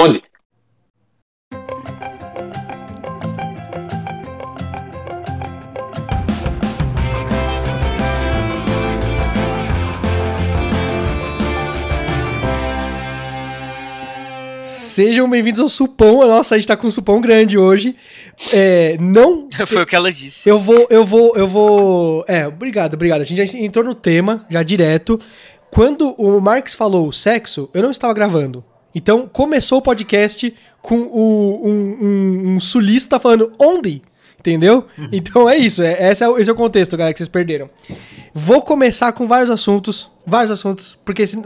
Onde? Sejam bem-vindos ao Supão. Nossa, a gente tá com um supão grande hoje. É, não. Foi o que ela disse. Eu vou, eu vou, eu vou. É, obrigado, obrigado. A gente já entrou no tema, já direto. Quando o Marx falou sexo, eu não estava gravando. Então começou o podcast com o, um, um, um sulista falando onde? Entendeu? Então é isso. É, esse, é, o- esse é o contexto, galera, que vocês perderam. Vou começar com vários assuntos. Vários assuntos, porque esse-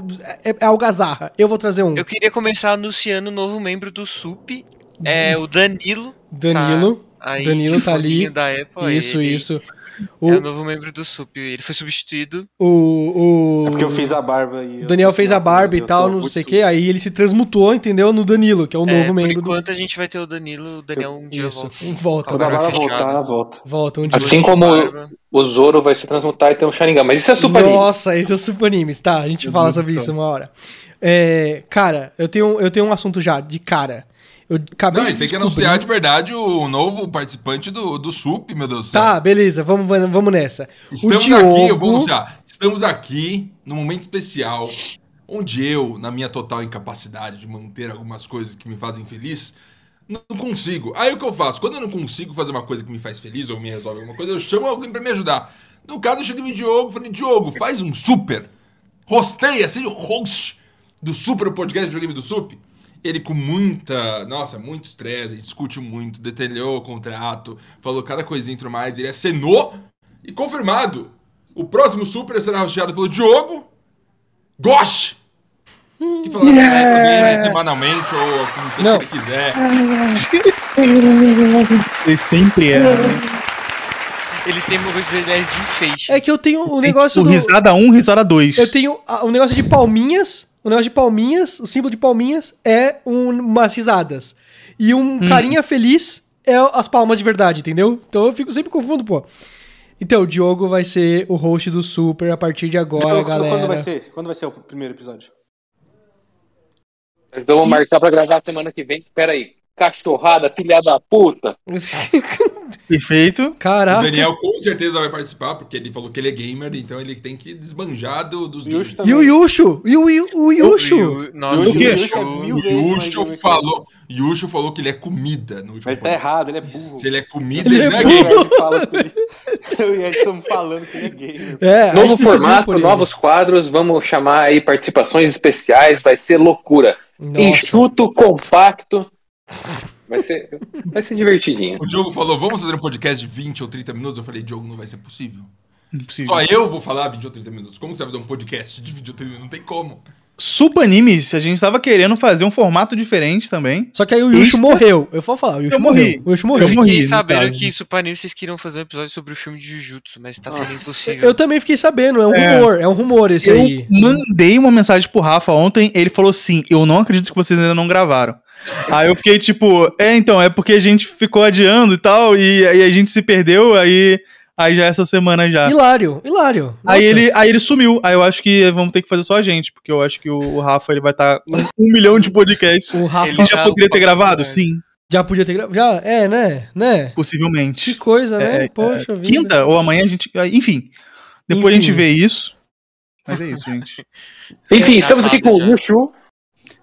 é, é algazarra. Eu vou trazer um. Eu queria começar anunciando o novo membro do SUP, é o Danilo. Danilo. Aí, Danilo tá ali. Da Apple, isso, ele isso. É O, o novo membro do SUP. Ele foi substituído. o, o, É porque eu fiz a barba e. o Daniel fez a barba e tal, não sei o que. Aí ele se transmutou, entendeu? No Danilo, que é o É, novo por membro do. enquanto a gente vai ter o Danilo. O Daniel um dia Isso, volta. volta. Quando a Barba voltar, ela volta. Volta um dia. Assim como Barba. o Zoro vai se transmutar e ter um Sharingan. Mas isso é super anime. Nossa, esse é o Super Animes, tá? A gente Meu fala Deus do sobre isso uma hora. É, cara, eu tenho, eu tenho um assunto já, de cara. Eu acabei Não, de tem que anunciar de verdade o novo participante do, do SUP, meu Deus do céu. Tá, beleza, vamos, vamos nessa. Estamos o Diogo, aqui, eu vou anunciar. Estamos aqui num momento especial, onde eu, na minha total incapacidade de manter algumas coisas que me fazem feliz, não consigo. Aí o que eu faço? Quando eu não consigo fazer uma coisa que me faz feliz ou me resolve alguma coisa, eu chamo alguém pra me ajudar. No caso, eu cheguei no Diogo e falei, Diogo, faz um super. Rosteia, seja o host do super o podcast do Videogame do Sup. Ele com muita, nossa, muito estresse, ele discute muito, detalhou o contrato, falou cada coisinha e tudo mais, ele acenou e confirmado. O próximo super será hosteado pelo Diogo Gosh! Que falará yeah! semanalmente ou com quem Não. ele quiser. Ele sempre é. Ele tem uma coisa é de enfeite. É que eu tenho o negócio o do... risada 1, risada 2. Eu tenho um negócio de palminhas. O negócio de palminhas, o símbolo de palminhas é um, umas risadas. E um carinha feliz é as palmas de verdade, entendeu? Então eu fico sempre confundo, pô. Então, o Diogo vai ser o host do Super a partir de agora, Quando, galera. quando vai ser? Quando vai ser o primeiro episódio? Então vou marcar pra gravar semana que vem. Pera aí. Cachorrada, filha da puta. Perfeito. O Caraca. Daniel com certeza vai participar, porque ele falou que ele é gamer, então ele tem que desbanjar do, dos O games. E o Yushu? E o, o Yushu? Yu- Nossa, o Yushu é O Yushu que falou, Yushu falou que ele é comida no último ele tá podcast. errado, ele é burro. Se ele é comida, Ele ele, é é gamer. Ele fala que ele... Eu e ele estamos falando que ele é gamer. É, Novo formato, novos quadros. Vamos chamar aí participações especiais. Vai ser loucura. Nossa. Enxuto, compacto. Vai ser, vai ser divertidinho. O Diogo falou, vamos fazer um podcast de 20 ou 30 minutos? Eu falei, Diogo, não vai ser possível. Impossível. Só eu vou falar 20 ou 30 minutos. Como que você vai fazer um podcast de 20 ou 30 minutos? Não tem como. Supa Animes, a gente tava querendo fazer um formato diferente também. Só que aí o Yushu morreu. Eu vou falar, o Yushu Eu morreu. morri. O Yushu Eu morreu. Eu morri, fiquei no sabendo que para vocês queriam fazer um episódio sobre o filme de Jujutsu, mas tá sendo Nossa. impossível. Eu também fiquei sabendo, é um É. rumor, é um rumor esse Eu aí. mandei uma mensagem pro Rafa ontem, ele falou assim: Eu não acredito que vocês ainda não gravaram. Aí eu fiquei tipo, é, então, é porque a gente ficou adiando e tal, e aí a gente se perdeu, aí, aí já é essa semana já. Hilário, hilário. Aí ele, aí ele sumiu. Aí eu acho que vamos ter que fazer só a gente, porque eu acho que o, o Rafa ele vai estar com um milhão de podcasts. O Rafa Ele já poderia ter gravado? É. Sim, já podia ter gravado. Já, é, né? Né? Que possivelmente. coisa, né? É, Poxa vida. Quinta ou amanhã a gente. Enfim. Depois a Enfim. gente vê isso. Mas é isso, gente. Enfim, estamos aqui com já. o Yushu.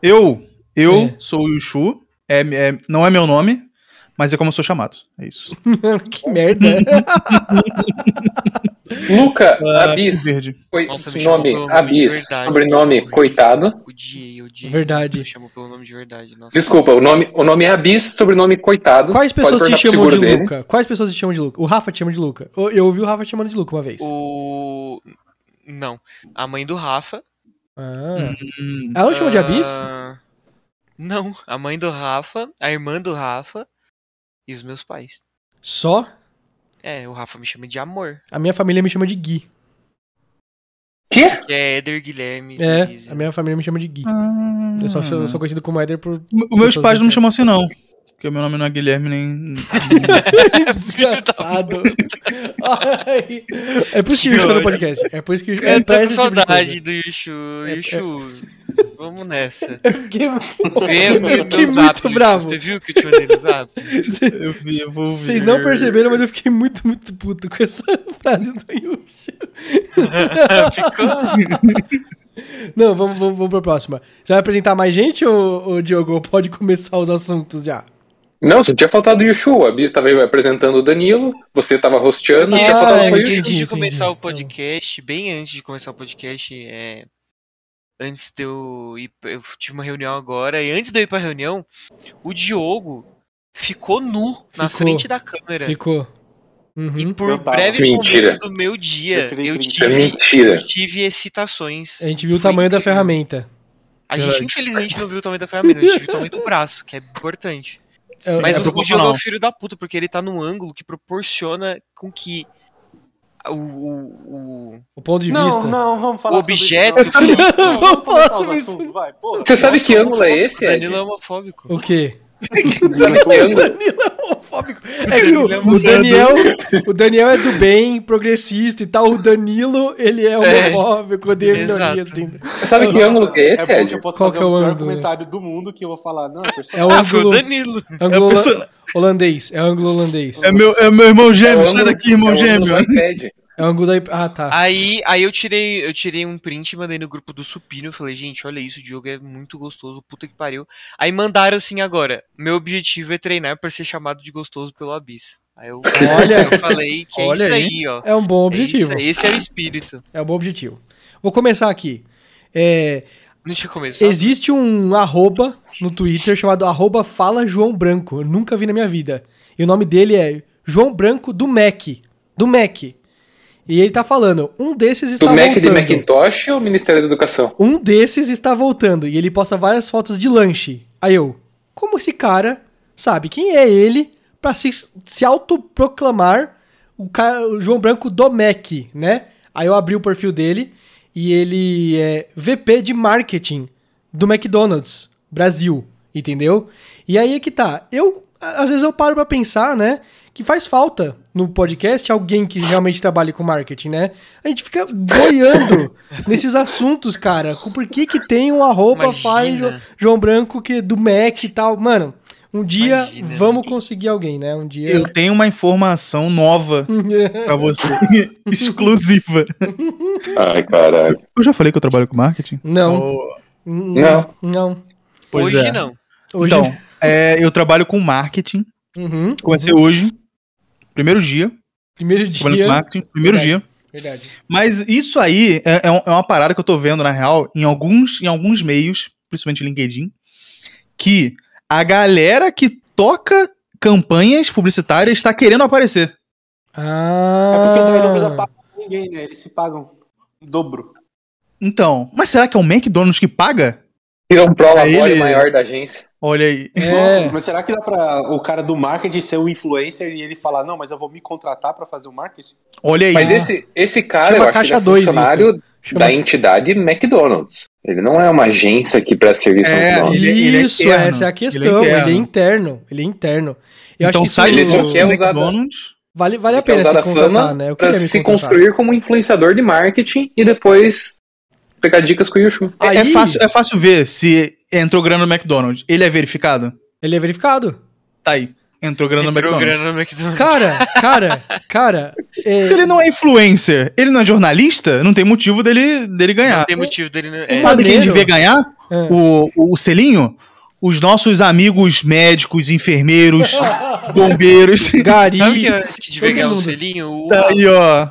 Eu, eu É. sou o Yushu. É, é- não é meu nome, mas é como eu sou chamado. É isso. que merda. Luca Ah, Abis. Verde. Coi- Nossa, nome Abis. verdade. Sobrenome Coitado. Odiei, odiei. Verdade. Me chamou pelo nome de verdade. Nossa. Desculpa, o nome, o nome é Abis, sobrenome Coitado. Quais pessoas te chamam de dele. Luca? Quais pessoas te chamam de Luca? O Rafa te chama de Luca. Eu eu ouvi o Rafa te chamando de Luca uma vez. O. Não. A mãe do Rafa. Ah. Hum, Ela não chama de Abis? Não. A mãe do Rafa, a irmã do Rafa e os meus pais. Só? É, o Rafa me chama de amor. A minha família me chama de Gui. Quê? É Éder Guilherme. É, Luiz. a minha família me chama de Gui. ah. Eu só sou, eu sou conhecido como Éder por. Os meus pais não me chamam assim, não. Porque meu nome não é Guilherme nem. Desgraçado. Ai. É por isso que o Yushu tá no podcast. É por isso que Eu tô pra com esse tipo de saudade coisa. do Yushu. É- Yushu, vamos nessa. Eu fiquei, Vem eu fiquei muito Yushu. bravo. Você viu que eu te mandei no zap? Eu vi, eu vou Vocês não perceberam, mas eu fiquei muito, muito puto com essa frase do Yushu. Ficou? Não, vamos, vamos, vamos pra próxima. Você vai apresentar mais gente ou, ou Diogo? Pode começar os assuntos já. Não, você tinha faltado o Yushu. A Bia estava aí apresentando o Danilo, você estava rosteando, Ah, tinha faltado é, o antes Yushu. entendi, de começar entendi. o podcast, bem antes de começar o podcast, é, antes de eu ir, eu tive uma reunião agora, e antes de eu ir pra reunião, o Diogo ficou nu na Ficou. frente da câmera. Ficou. E Uhum. por Eu tava. breves Mentira. momentos do meu dia, Eu é tive, mentira. eu tive excitações. A gente viu o Foi tamanho da incrível. ferramenta. A gente, infelizmente, não viu o tamanho da ferramenta, a gente viu o tamanho do braço, que é importante. É, Mas é o. Diogo é o filho da puta, porque ele tá num ângulo que proporciona com que o, o, o- o ponto de Não, vista. não, vamos falar O objeto- sobre isso. Não, Não vamos começar faço os isso. assuntos, vai, porra. Você sabe que ângulo é esse? Danilo é homofóbico. O quê? Que? Danilo é homofóbico. É que o, é o Daniel, o Daniel é do bem, progressista e tal. O Danilo, ele é homofóbico, odeia minorias. tem- Você sabe que ângulo que é esse, É eu posso Qual fazer é o o pior ângulo? comentário do mundo que eu vou falar. Não, É o Ah, foi o ângulo, Danilo. ângulo É pessoa- holandês. É o ângulo holandês. É meu, é meu irmão É gêmeo, o sai daqui, irmão é o gêmeo. É o ângulo da. Ah, tá. Aí, aí eu tirei, eu tirei um print e mandei no grupo do Supino. Falei, gente, olha isso, o Diogo é muito gostoso, puta que pariu. Aí mandaram assim agora. Meu objetivo é treinar pra ser chamado de gostoso pelo Abis. Aí eu, Olha. eu falei que é Olha isso aí. aí, ó. É um bom É objetivo. aí, esse é o espírito. É um bom objetivo. Vou começar aqui. É, Não tinha começado. existe um arroba no Twitter chamado arroba Fala João Branco. Eu nunca vi na minha vida. E o nome dele é João Branco do Mac. Do Mac. E ele tá falando, um desses está Do Mac de voltando. Macintosh ou Ministério da Educação? Um desses está voltando e ele posta várias fotos de lanche. Aí eu, como esse cara sabe quem é ele pra se, se autoproclamar o, cara, o João Branco do Mac, né? Aí eu abri o perfil dele e ele é VP de marketing do McDonald's Brasil, entendeu? E aí é que tá. Eu, às vezes eu paro pra pensar, né? Que faz falta no podcast alguém que realmente trabalhe com marketing, né? A gente fica boiando nesses assuntos, cara. Por que que tem um arroba Imagina. faz Jo- João Branco que é do Mac e tal. Mano, um dia Imagina, vamos conseguir alguém, né? Um dia. Eu tenho uma informação nova pra você. Exclusiva. Ai, caralho. Eu já falei que eu trabalho com marketing? Não. Não. Não. Pois Hoje é. não. Hoje. Então, é, eu trabalho com marketing. Uhum. Comecei hoje. Primeiro dia. Primeiro dia. com marketing. Primeiro Verdade. dia. Verdade. Mas isso aí é, é um- é uma parada que eu tô vendo, na real, em alguns, em alguns meios, principalmente LinkedIn, que a galera que toca campanhas publicitárias está querendo aparecer. Ah. É porque daí não precisa pagar ninguém, né? Eles se pagam dobro. Então, mas será que é o McDonald's que paga? Tira um prolabore Ele- maior da agência. Olha aí. É. Nossa, mas será que dá pra o cara do marketing ser o influencer e ele falar, não, mas eu vou me contratar pra fazer o marketing? Olha aí. Mas esse, esse cara, Chama eu acho que é funcionário Chama- da entidade McDonald's. Ele não é uma agência que presta serviço É, ao McDonald's. ele- ele é Isso, interno. essa é a Ele é questão. Ele é, interno. interno. Ele é interno. Eu então acho que sai ele só quer do usar McDonald's. vale, vale a pena usar se contratar, fama né? Eu pra se contratar. construir como influenciador de marketing e depois pegar dicas com o Yushu. É- É, Aí- fácil, é fácil ver se entrou grana no McDonald's. Ele é verificado? Ele é verificado. Tá aí. Entrou grana no Entrou McDonald's. grana no McDonald's. Cara, cara, cara. é- Se ele não é influencer, ele não é jornalista, não tem motivo dele, dele ganhar. Não tem motivo dele. É, Sabe quem devia ganhar? É. O, o selinho? Os nossos amigos médicos, enfermeiros, bombeiros. Gari. Sabe quem eu acho que devia ganhar o selinho? O, Tá aí, ó.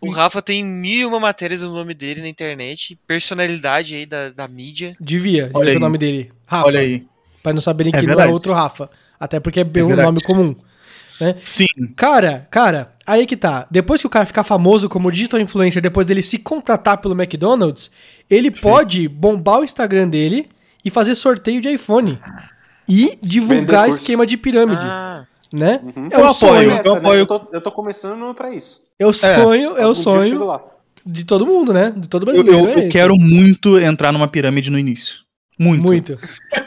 O Rafa tem mil e uma matérias no nome dele na internet. Personalidade aí da, da mídia. Devia, devia Olha ter o nome dele. Rafa. Olha aí. Pra não saberem É que não é verdade. outro Rafa. Até porque é bem um verdade. nome comum. Sim. Cara, cara, aí que tá. Depois que o cara ficar famoso como digital influencer, depois dele se contratar pelo McDonald's, ele pode bombar o Instagram dele e fazer sorteio de iPhone. E divulgar esquema de pirâmide, Ah, né? Uhum. É Eu o apoio. sonho. Meta, eu né? apoio- Eu tô, eu tô começando pra isso. É o sonho, é, o eu sonho lá. de todo mundo, né? De todo Eu, brasileiro. eu- é eu quero muito entrar numa pirâmide no início. Muito. muito.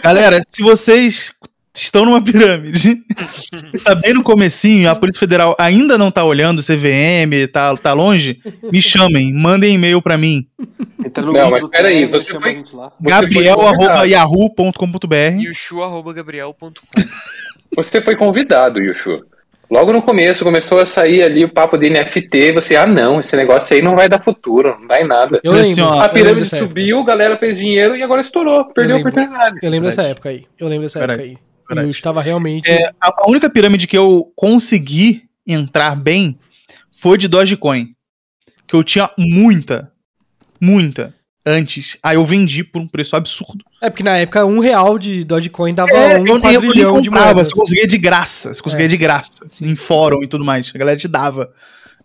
Galera, se vocês estão numa pirâmide, tá bem no comecinho, a Polícia Federal ainda não tá olhando, o CVM, tá, tá longe, me chamem, mandem e-mail pra mim, Entra no Não, mas peraí, você foi- a gente lá. Você Você foi convidado, Yushu. Logo no começo, começou a sair ali o papo de NFT, e você, ah não, esse negócio aí não vai dar futuro, não dá em nada. Eu Assim, lembro. A lembro pirâmide época. subiu, a galera fez dinheiro e agora estourou, perdeu a lembro. oportunidade. Eu lembro dessa época aí. Eu lembro dessa época aí. Eu estava realmente. É, a única pirâmide que eu consegui entrar bem foi de Dogecoin. Que eu tinha muita, muita antes. Aí eu vendi por um preço absurdo. É porque na época um real de Dogecoin dava É, um eu, nem- eu quadrilhão de moedas. você conseguia de graça. Você conseguia É. de graça. Em fórum e tudo mais. A galera te dava.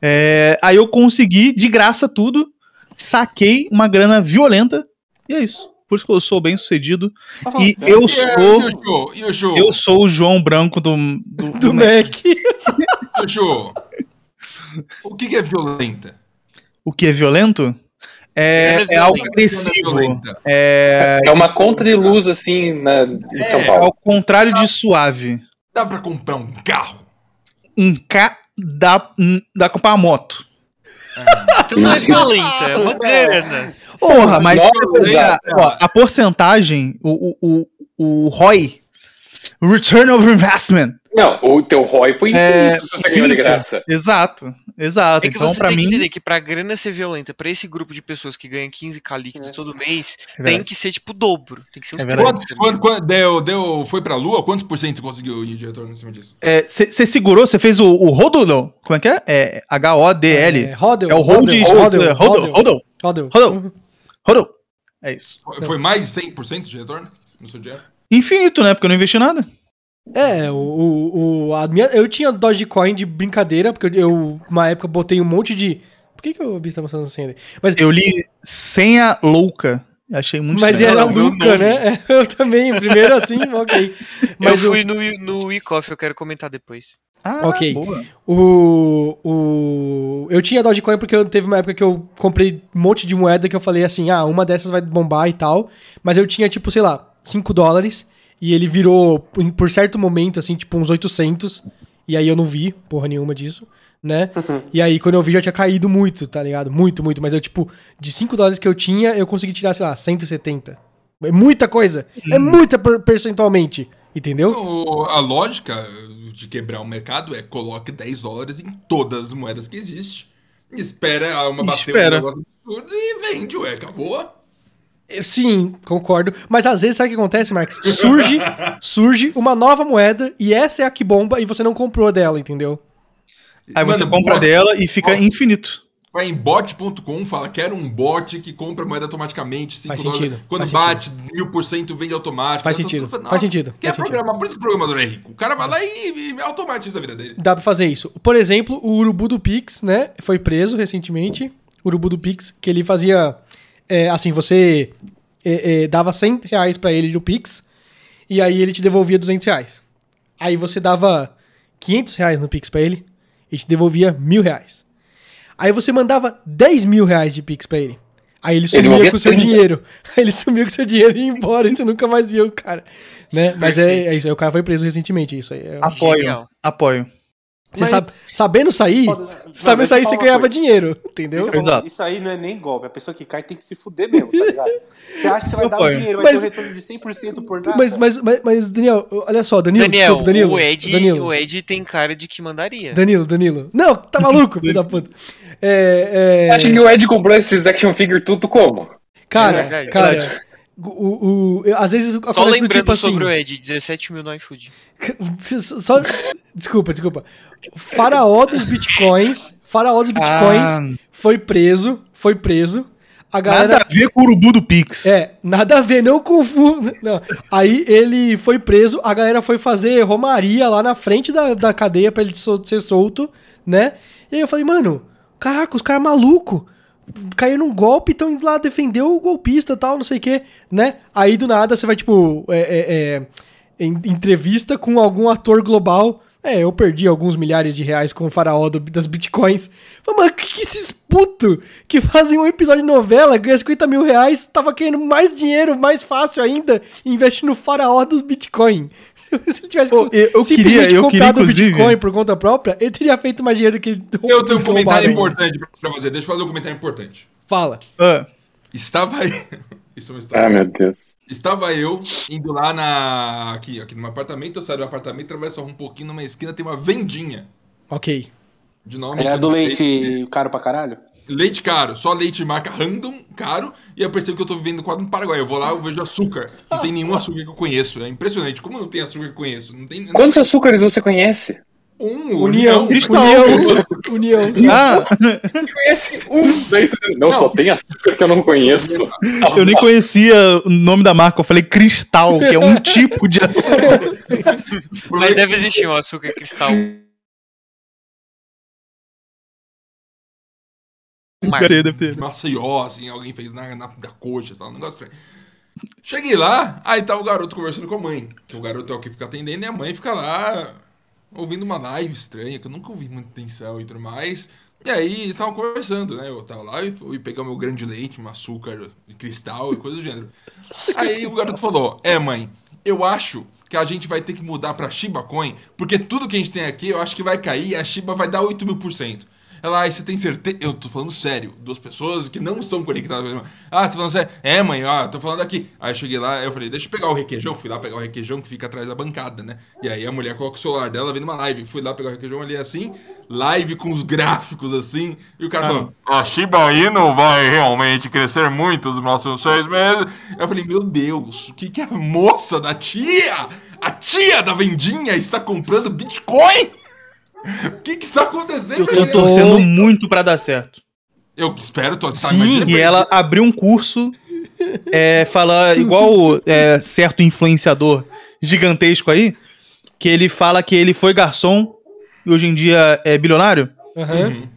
É, aí eu consegui de graça tudo. Saquei uma grana violenta. E é isso. Por isso que eu sou bem sucedido. Tá E eu É, sou. Yushu, Yushu, Eu sou o João Branco do. Do, Do Mac. Yushu. O que, que é violenta? O que é violento? É, Grana é algo violenta. agressivo. É, É uma conta de luz, assim, na, em São É, é Paulo. ao contrário de suave. Dá pra comprar um carro? Um K dá, um, dá pra comprar uma moto. Então não é violenta, é uma grana. Porra, mas Nossa, ó, a porcentagem, o, o, o, o ROI, Return of Investment. Não, o teu ROI foi infinito É, se você ganhou de infinito. graça. Exato, exato. É que então, você pra tem que mim, entender que pra grana ser violenta, pra esse grupo de pessoas que ganham 15k líquido todo mês, É tem que ser tipo o dobro. Tem que ser uns É 30. verdade. Quanto, quanto, quanto- deu, deu, foi pra lua? Quantos por cento você conseguiu ir de retorno em cima disso? você segurou, você fez o, o Hodl, como é que é? É H-O-D-L. É. É o hold, Hodel. Hodl, Hodl. É isso. Foi, foi mais de 100% de retorno no seu dinheiro? Infinito, né? Porque eu não investi nada. É, o, o, o- a minha, eu tinha Dogecoin de brincadeira, porque eu, uma época, botei um monte de. Por que, que o Bicho tá mostrando assim ali? Mas, Eu li senha louca. Achei muito mas estranho. era Luca, nome. né? Eu também, primeiro assim, ok. Mas eu o- fui no, no e-coffee, eu quero comentar depois. Ah, Ok. boa. O, o, eu tinha Dogecoin porque eu teve uma época que eu comprei um monte de moeda que eu falei assim, ah, uma dessas vai bombar e tal. Mas eu tinha, tipo, sei lá, 5 dólares. E ele virou, por- certo momento, assim, tipo, uns 800. E aí eu não vi porra nenhuma disso, né? e aí quando eu vi já tinha caído muito, tá ligado? Muito, muito. Mas eu, tipo, de 5 dólares que eu tinha, eu consegui tirar, sei lá, 170. É muita coisa. É muita per- percentualmente. Entendeu? O- a lógica de quebrar o mercado é coloque 10 dólares em todas as moedas que existem. Espera uma bater Espera. um negócio absurdo e vende, ué, acabou. Sim, concordo. Mas às vezes, sabe o que acontece, Marcos? Surge, surge uma nova moeda e essa é a que bomba e você não comprou dela, entendeu? Aí você Mano, compra bot- dela e fica bot- infinito. Vai em bot.com, fala, quero um bot que compra moeda automaticamente. 5 Faz dólares. sentido, Quando faz bate mil por cento, vende automático. Faz sentido, tô- faz sentido, Quer faz programar, por isso que o programador é rico. O cara vai lá e, e automatiza a vida dele. Dá pra fazer isso. Por exemplo, o Urubu do Pix, né? Foi preso recentemente. O Urubu do Pix, que ele fazia. É, assim, você é, é, dava 100 reais pra ele no Pix e aí ele te devolvia 200 reais. Aí você dava 500 reais no Pix pra ele e te devolvia mil reais. Aí você mandava 10 mil reais de Pix pra ele. Aí ele sumia devolvia com o seu 30. dinheiro. Aí ele sumiu com o seu dinheiro e ia embora e você nunca mais viu o cara. Né? Mas é, é isso. Aí o cara foi preso recentemente. Isso aí. É... Apoio, Genial. apoio. Você Mas- sabe, sabendo sair, Pode- sabendo sair, você ganhava coisa. dinheiro, entendeu? Deixa eu falar, Exato. Isso aí não é nem golpe. A pessoa que cai tem que se fuder mesmo, tá ligado? Você acha que você vai Eu dar o dinheiro, vai Mas- ter um retorno de 100% por nada? Mas, mas, mas, mas, Daniel, olha só, Danilo, Daniel, desculpa, Danilo, o, Ed, Danilo, o Ed tem cara de que mandaria. Danilo, Danilo. Não, tá maluco, filho da puta. É, é, Acha que o Ed comprou esses action figure tudo como? cara, É cara, o, o, o- às vezes Só lembrando tipo assim, sobre o Ed, 17 mil no iFood. só, desculpa, desculpa. Faraó dos bitcoins, faraó dos bitcoins Ah. foi preso, foi preso. A galera Nada a ver com o urubu do Pix. É, nada a ver, não confunda. Não. Aí ele foi preso, a galera foi fazer romaria lá na frente da, da cadeia pra ele ser solto, né? E aí eu falei, mano, caraca, os caras maluco caiu num golpe, estão indo lá defender o golpista tal, não sei o quê, né? Aí do nada você vai, tipo, é, é, é, entrevista com algum ator global. É, eu perdi alguns milhares de reais com o faraó do- das bitcoins. Falei, Mano, que, que esses putos que fazem um episódio de novela, ganham 50 mil reais, tava querendo mais dinheiro, mais fácil ainda, e investe no faraó dos bitcoin. Se ele tivesse Pô, eu- eu simplesmente queria- eu queria, comprado o inclusive- Bitcoin por conta própria, ele teria feito mais dinheiro do que Eu tenho um comentário importante pra pra fazer. Deixa eu fazer um comentário importante. Fala. Ah, Estava aí. Isso é uma história. Ah, meu Deus. Estava eu indo lá na. Aqui, aqui no meu apartamento, eu saio do apartamento, atravesso um pouquinho numa esquina, tem uma vendinha Ok. de nome. É do leite caro pra caralho? Leite caro, só leite de marca random, caro, e eu percebo que eu tô vivendo quase no Paraguai. Eu vou lá, eu vejo açúcar. Não tem nenhum açúcar que eu conheço. É impressionante. Como não tem açúcar que eu conheço? Não tem Quantos açúcares você conhece? Um União. Cristal. União. União. ah, Conhece um. Daí você- Não, só tem açúcar que eu não conheço. eu nem conhecia o nome da marca. Eu falei cristal, que é um tipo de açúcar. Mas deve existir um açúcar cristal. Marca. Deve ter, deve ter. Maceió, assim, alguém fez na, na, na coxa, tal, um negócio estranho. Cheguei lá, aí tá o garoto conversando com a mãe, que o garoto é o que fica atendendo, e a mãe fica lá ouvindo uma live estranha, que eu nunca ouvi muita atenção e tudo mais. E aí eles estavam conversando, né? Eu tava lá e fui pegar meu grande leite, um açúcar de cristal e coisa do gênero. Aí o garoto falou: É, mãe, eu acho que a gente vai ter que mudar pra Shiba Coin, porque tudo que a gente tem aqui eu acho que vai cair e a Shiba vai dar 8 mil por cento. Ela, aí você tem certeza? Eu tô falando sério. Duas pessoas que não são conectadas. Ah, você tá falando sério? É, mãe, ó, tô falando aqui. Aí eu cheguei lá, eu falei, deixa eu pegar o requeijão. Fui lá pegar o requeijão que fica atrás da bancada, né? E aí a mulher coloca o celular dela vendo uma live. Fui lá pegar o requeijão ali assim, live com os gráficos assim. E o cara Ah. falou, a Shiba Inu vai realmente crescer muito nos próximos seis meses. Eu falei, meu Deus, o que, que a moça da tia, a tia da vendinha está comprando Bitcoin? O que, que está acontecendo? Eu tô gente? torcendo muito pra dar certo. Eu espero, tô, tá, Sim, e ela abriu um curso, é, fala igual é, certo influenciador gigantesco aí, que ele fala que ele foi garçom e hoje em dia é bilionário. Uhum.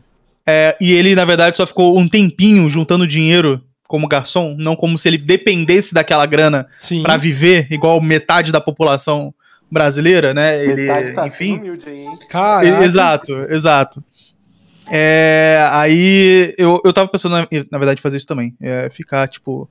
É, e ele, na verdade, só ficou um tempinho juntando dinheiro como garçom, não como se ele dependesse daquela grana Sim. pra viver, igual metade da população brasileira, né? Ele, Metade tá enfim, humilde aí, hein? Caraca. Exato, exato. É, aí eu, eu tava pensando, na, na verdade, fazer isso também. É, ficar, tipo,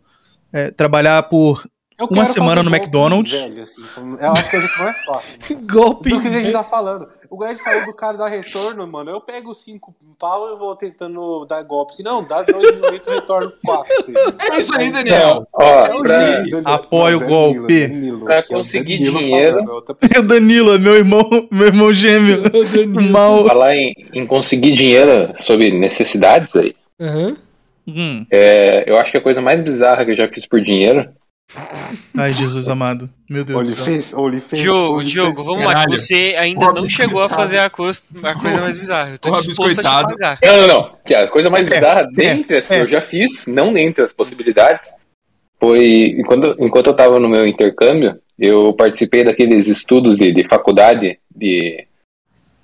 é, trabalhar por. Eu Uma semana no McDonald's. Velho, assim, eu acho que a gente não é fácil. Mano. Golpe. Do que a gente tá falando. O Greg falou do cara dar retorno, mano. Eu pego cinco pau e vou tentando dar golpe. Se não, dá dois que eu retorno quatro. Assim. É isso aí, Daniel. Ó, É o pra, Danilo. Apoio o golpe. Danilo, Pra é conseguir Danilo dinheiro. falando, é o. Danilo, meu irmão, meu irmão gêmeo. Mal. falar em, em conseguir dinheiro sobre necessidades aí, Aham. Hum. é, eu acho que a coisa mais bizarra que eu já fiz por dinheiro Ai, Jesus amado. Meu Deus do céu. Diogo. Diogo, vamos lá. Caralho. que Você ainda Porra, não chegou a fazer a coisa, a coisa mais bizarra. Eu tô Porra, disposto a te pagar. Não, não, não. Que a coisa mais É, bizarra, é, dentre as que é. eu já fiz, não dentre as possibilidades, foi enquanto, enquanto eu estava no meu intercâmbio, eu participei daqueles estudos de, de faculdade de,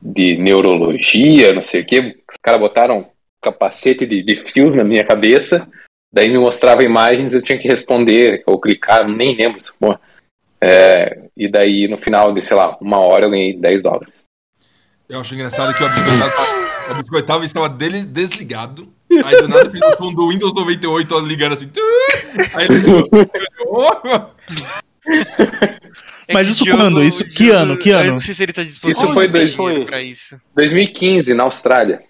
de neurologia, não sei o quê. Os caras botaram um capacete de, de fios na minha cabeça, daí me mostrava imagens, eu tinha que responder ou clicar, nem lembro. se for. É, e daí no final de, sei lá, uma hora eu ganhei 10 dólares. Eu acho engraçado que o o biscoitado estava dele desligado. Aí do nada o som do Windows 98 ligando assim. Aí ele É Mas isso Diogo- quando? Isso- que ano? Que Eu ano? não sei se ele tá disposto Isso foi dois- foi. pra isso. 2015, na Austrália.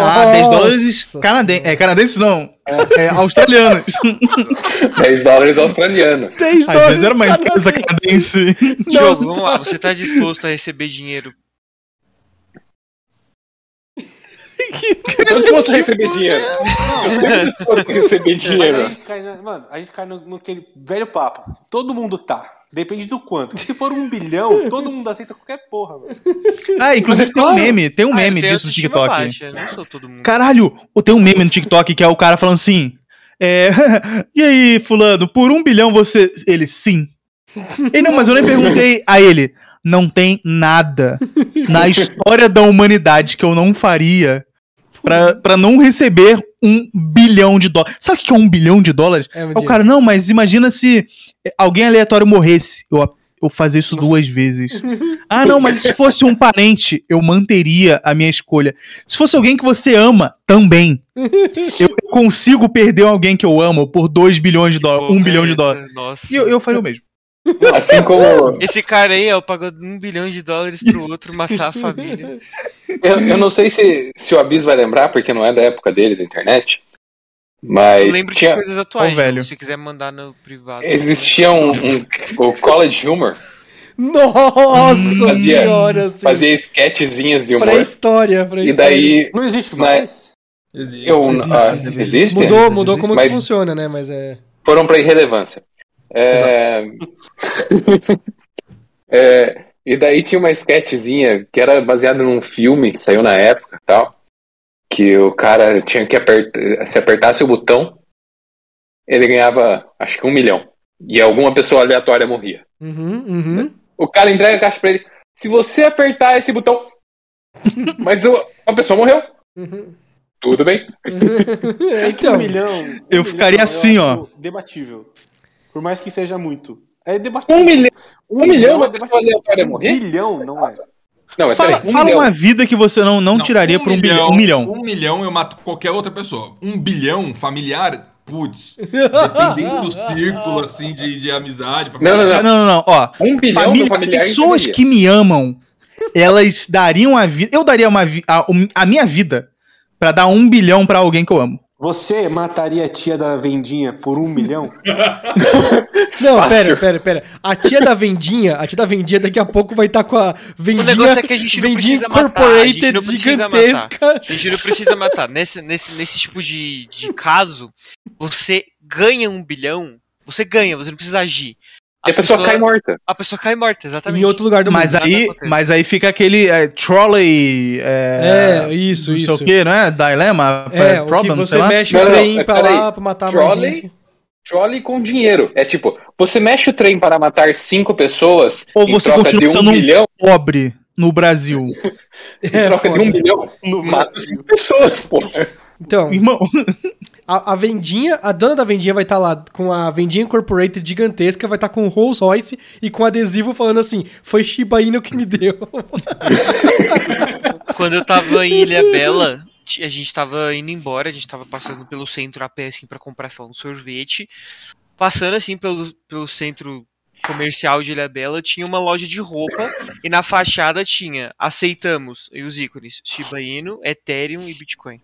Ah, 10 dólares Nossa. canadenses. É, canadenses não. É, australianos. 10 dólares australianos. 10 Às vezes era uma empresa canadense. Diogo, vamos lá. Você tá disposto a receber dinheiro? Eu tô disposto a receber dinheiro. Eu sempre disposto a receber Mas dinheiro. a gente cai, na- mano, a gente cai no, no aquele velho papo. Todo mundo tá. Depende do quanto. Porque se for um bilhão, todo mundo aceita qualquer porra, mano. Ah, inclusive tem um meme, tem um Ah, meme disso no TikTok. baixa, não sou todo mundo. Caralho, tem um meme no TikTok que é o cara falando assim. é, e aí, fulano, por um bilhão você. Ele, sim. Ele, não, mas eu nem perguntei a ele. Não tem nada na história da humanidade que eu não faria pra, pra não receber um bilhão de dólares. Sabe o que é um bilhão de dólares? É, Aí o cara, não, mas imagina se alguém aleatório morresse. Eu, eu fazer isso duas vezes. Ah, não, mas se fosse um parente, eu manteria a minha escolha. Se fosse alguém que você ama, também. Eu consigo perder alguém que eu amo por 2 bilhões de dólares, 1 um bilhão de dólares. Nossa. E eu, eu faria o mesmo. Assim como. Esse cara aí, ó, pagou um bilhão de dólares pro outro matar a família. Eu, eu não sei se, se o Abis vai lembrar, porque não é da época dele, da internet. Mas Eu lembro de tinha, coisas atuais, Ô, velho. se você quiser mandar no privado. existia um, um- o College Humor, Nossa Fazia- senhora, assim. fazia sketchzinhas de humor. Pré-história, E pré-história. daí Não existe Na- mais? Existe. eu, Existe, ah, existe. existe? Mudou, mudou como Mas- que funciona, né? Mas é. foram pra irrelevância. É... É, E daí tinha uma sketchzinha que era baseada num filme que saiu na época tal. Que o cara tinha que apertar. Se apertasse o botão, ele ganhava acho que um milhão. E alguma pessoa aleatória morria. Uhum, uhum. O cara entrega a caixa pra ele. Se você apertar esse botão. Mas o- a pessoa morreu. uhum. Tudo bem. então, um milhão. um eu milhão, ficaria assim, ó. Debatível. Por mais que seja muito. É debatível. Um milhão. Um milhão, é uma pessoa aleatória Um morrer? bilhão, não é? Não, mas Fala, um fala milhão. uma vida que você não, não, tiraria por um bilhão. Um milhão. Um milhão eu mato qualquer outra pessoa. Um bilhão familiar, putz. Dependendo do círculo, assim, de, de amizade. Não, não, Não, não, não. Ó, Um bilhão família, familiar pessoas que me amam, elas dariam a vida. Eu daria uma vi- a, um- a minha vida pra dar um bilhão pra alguém que eu amo. Você mataria a tia da vendinha por um milhão? não, Fácil. pera, pera, pera. A tia da vendinha, a tia da vendinha daqui a pouco vai estar com a O vendinha, negócio é que a gente não precisa matar. A incorporated gente não precisa gigantesca. matar. A gente não precisa matar. Nesse, nesse, nesse tipo de, de caso, você ganha um bilhão, você ganha, você não precisa agir. E a pessoa cai morta. A pessoa cai morta, exatamente. Em outro lugar do Mas mundo. aí, mas aí fica aquele é, trolley. É, É, isso, não sei isso. o que, não é? Dilema? É, o que problem, você sei lá. mexe Não, o não, trem não, pra lá pra matar mais Trolley? gente. Trolley com dinheiro. É tipo, você mexe o trem para matar cinco pessoas Ou em você troca continua de um sendo um- bilhão, Pobre no Brasil. em É, troca de foda. um bilhão, No mata cinco pessoas, porra. Então, Irmão, a, a vendinha, a dona da vendinha vai estar lá com a vendinha incorporated gigantesca, vai estar com o Rolls Royce e com adesivo falando assim: foi Shiba Inu que me deu. Quando eu tava em Ilha Bela, a gente tava indo embora, a gente tava passando pelo centro a pé, assim, pra comprar, sei lá, um sorvete. Passando, assim, pelo, pelo centro comercial de Ilha Bela, tinha uma loja de roupa e na fachada tinha aceitamos, e os ícones, Shiba Inu, Ethereum e Bitcoin.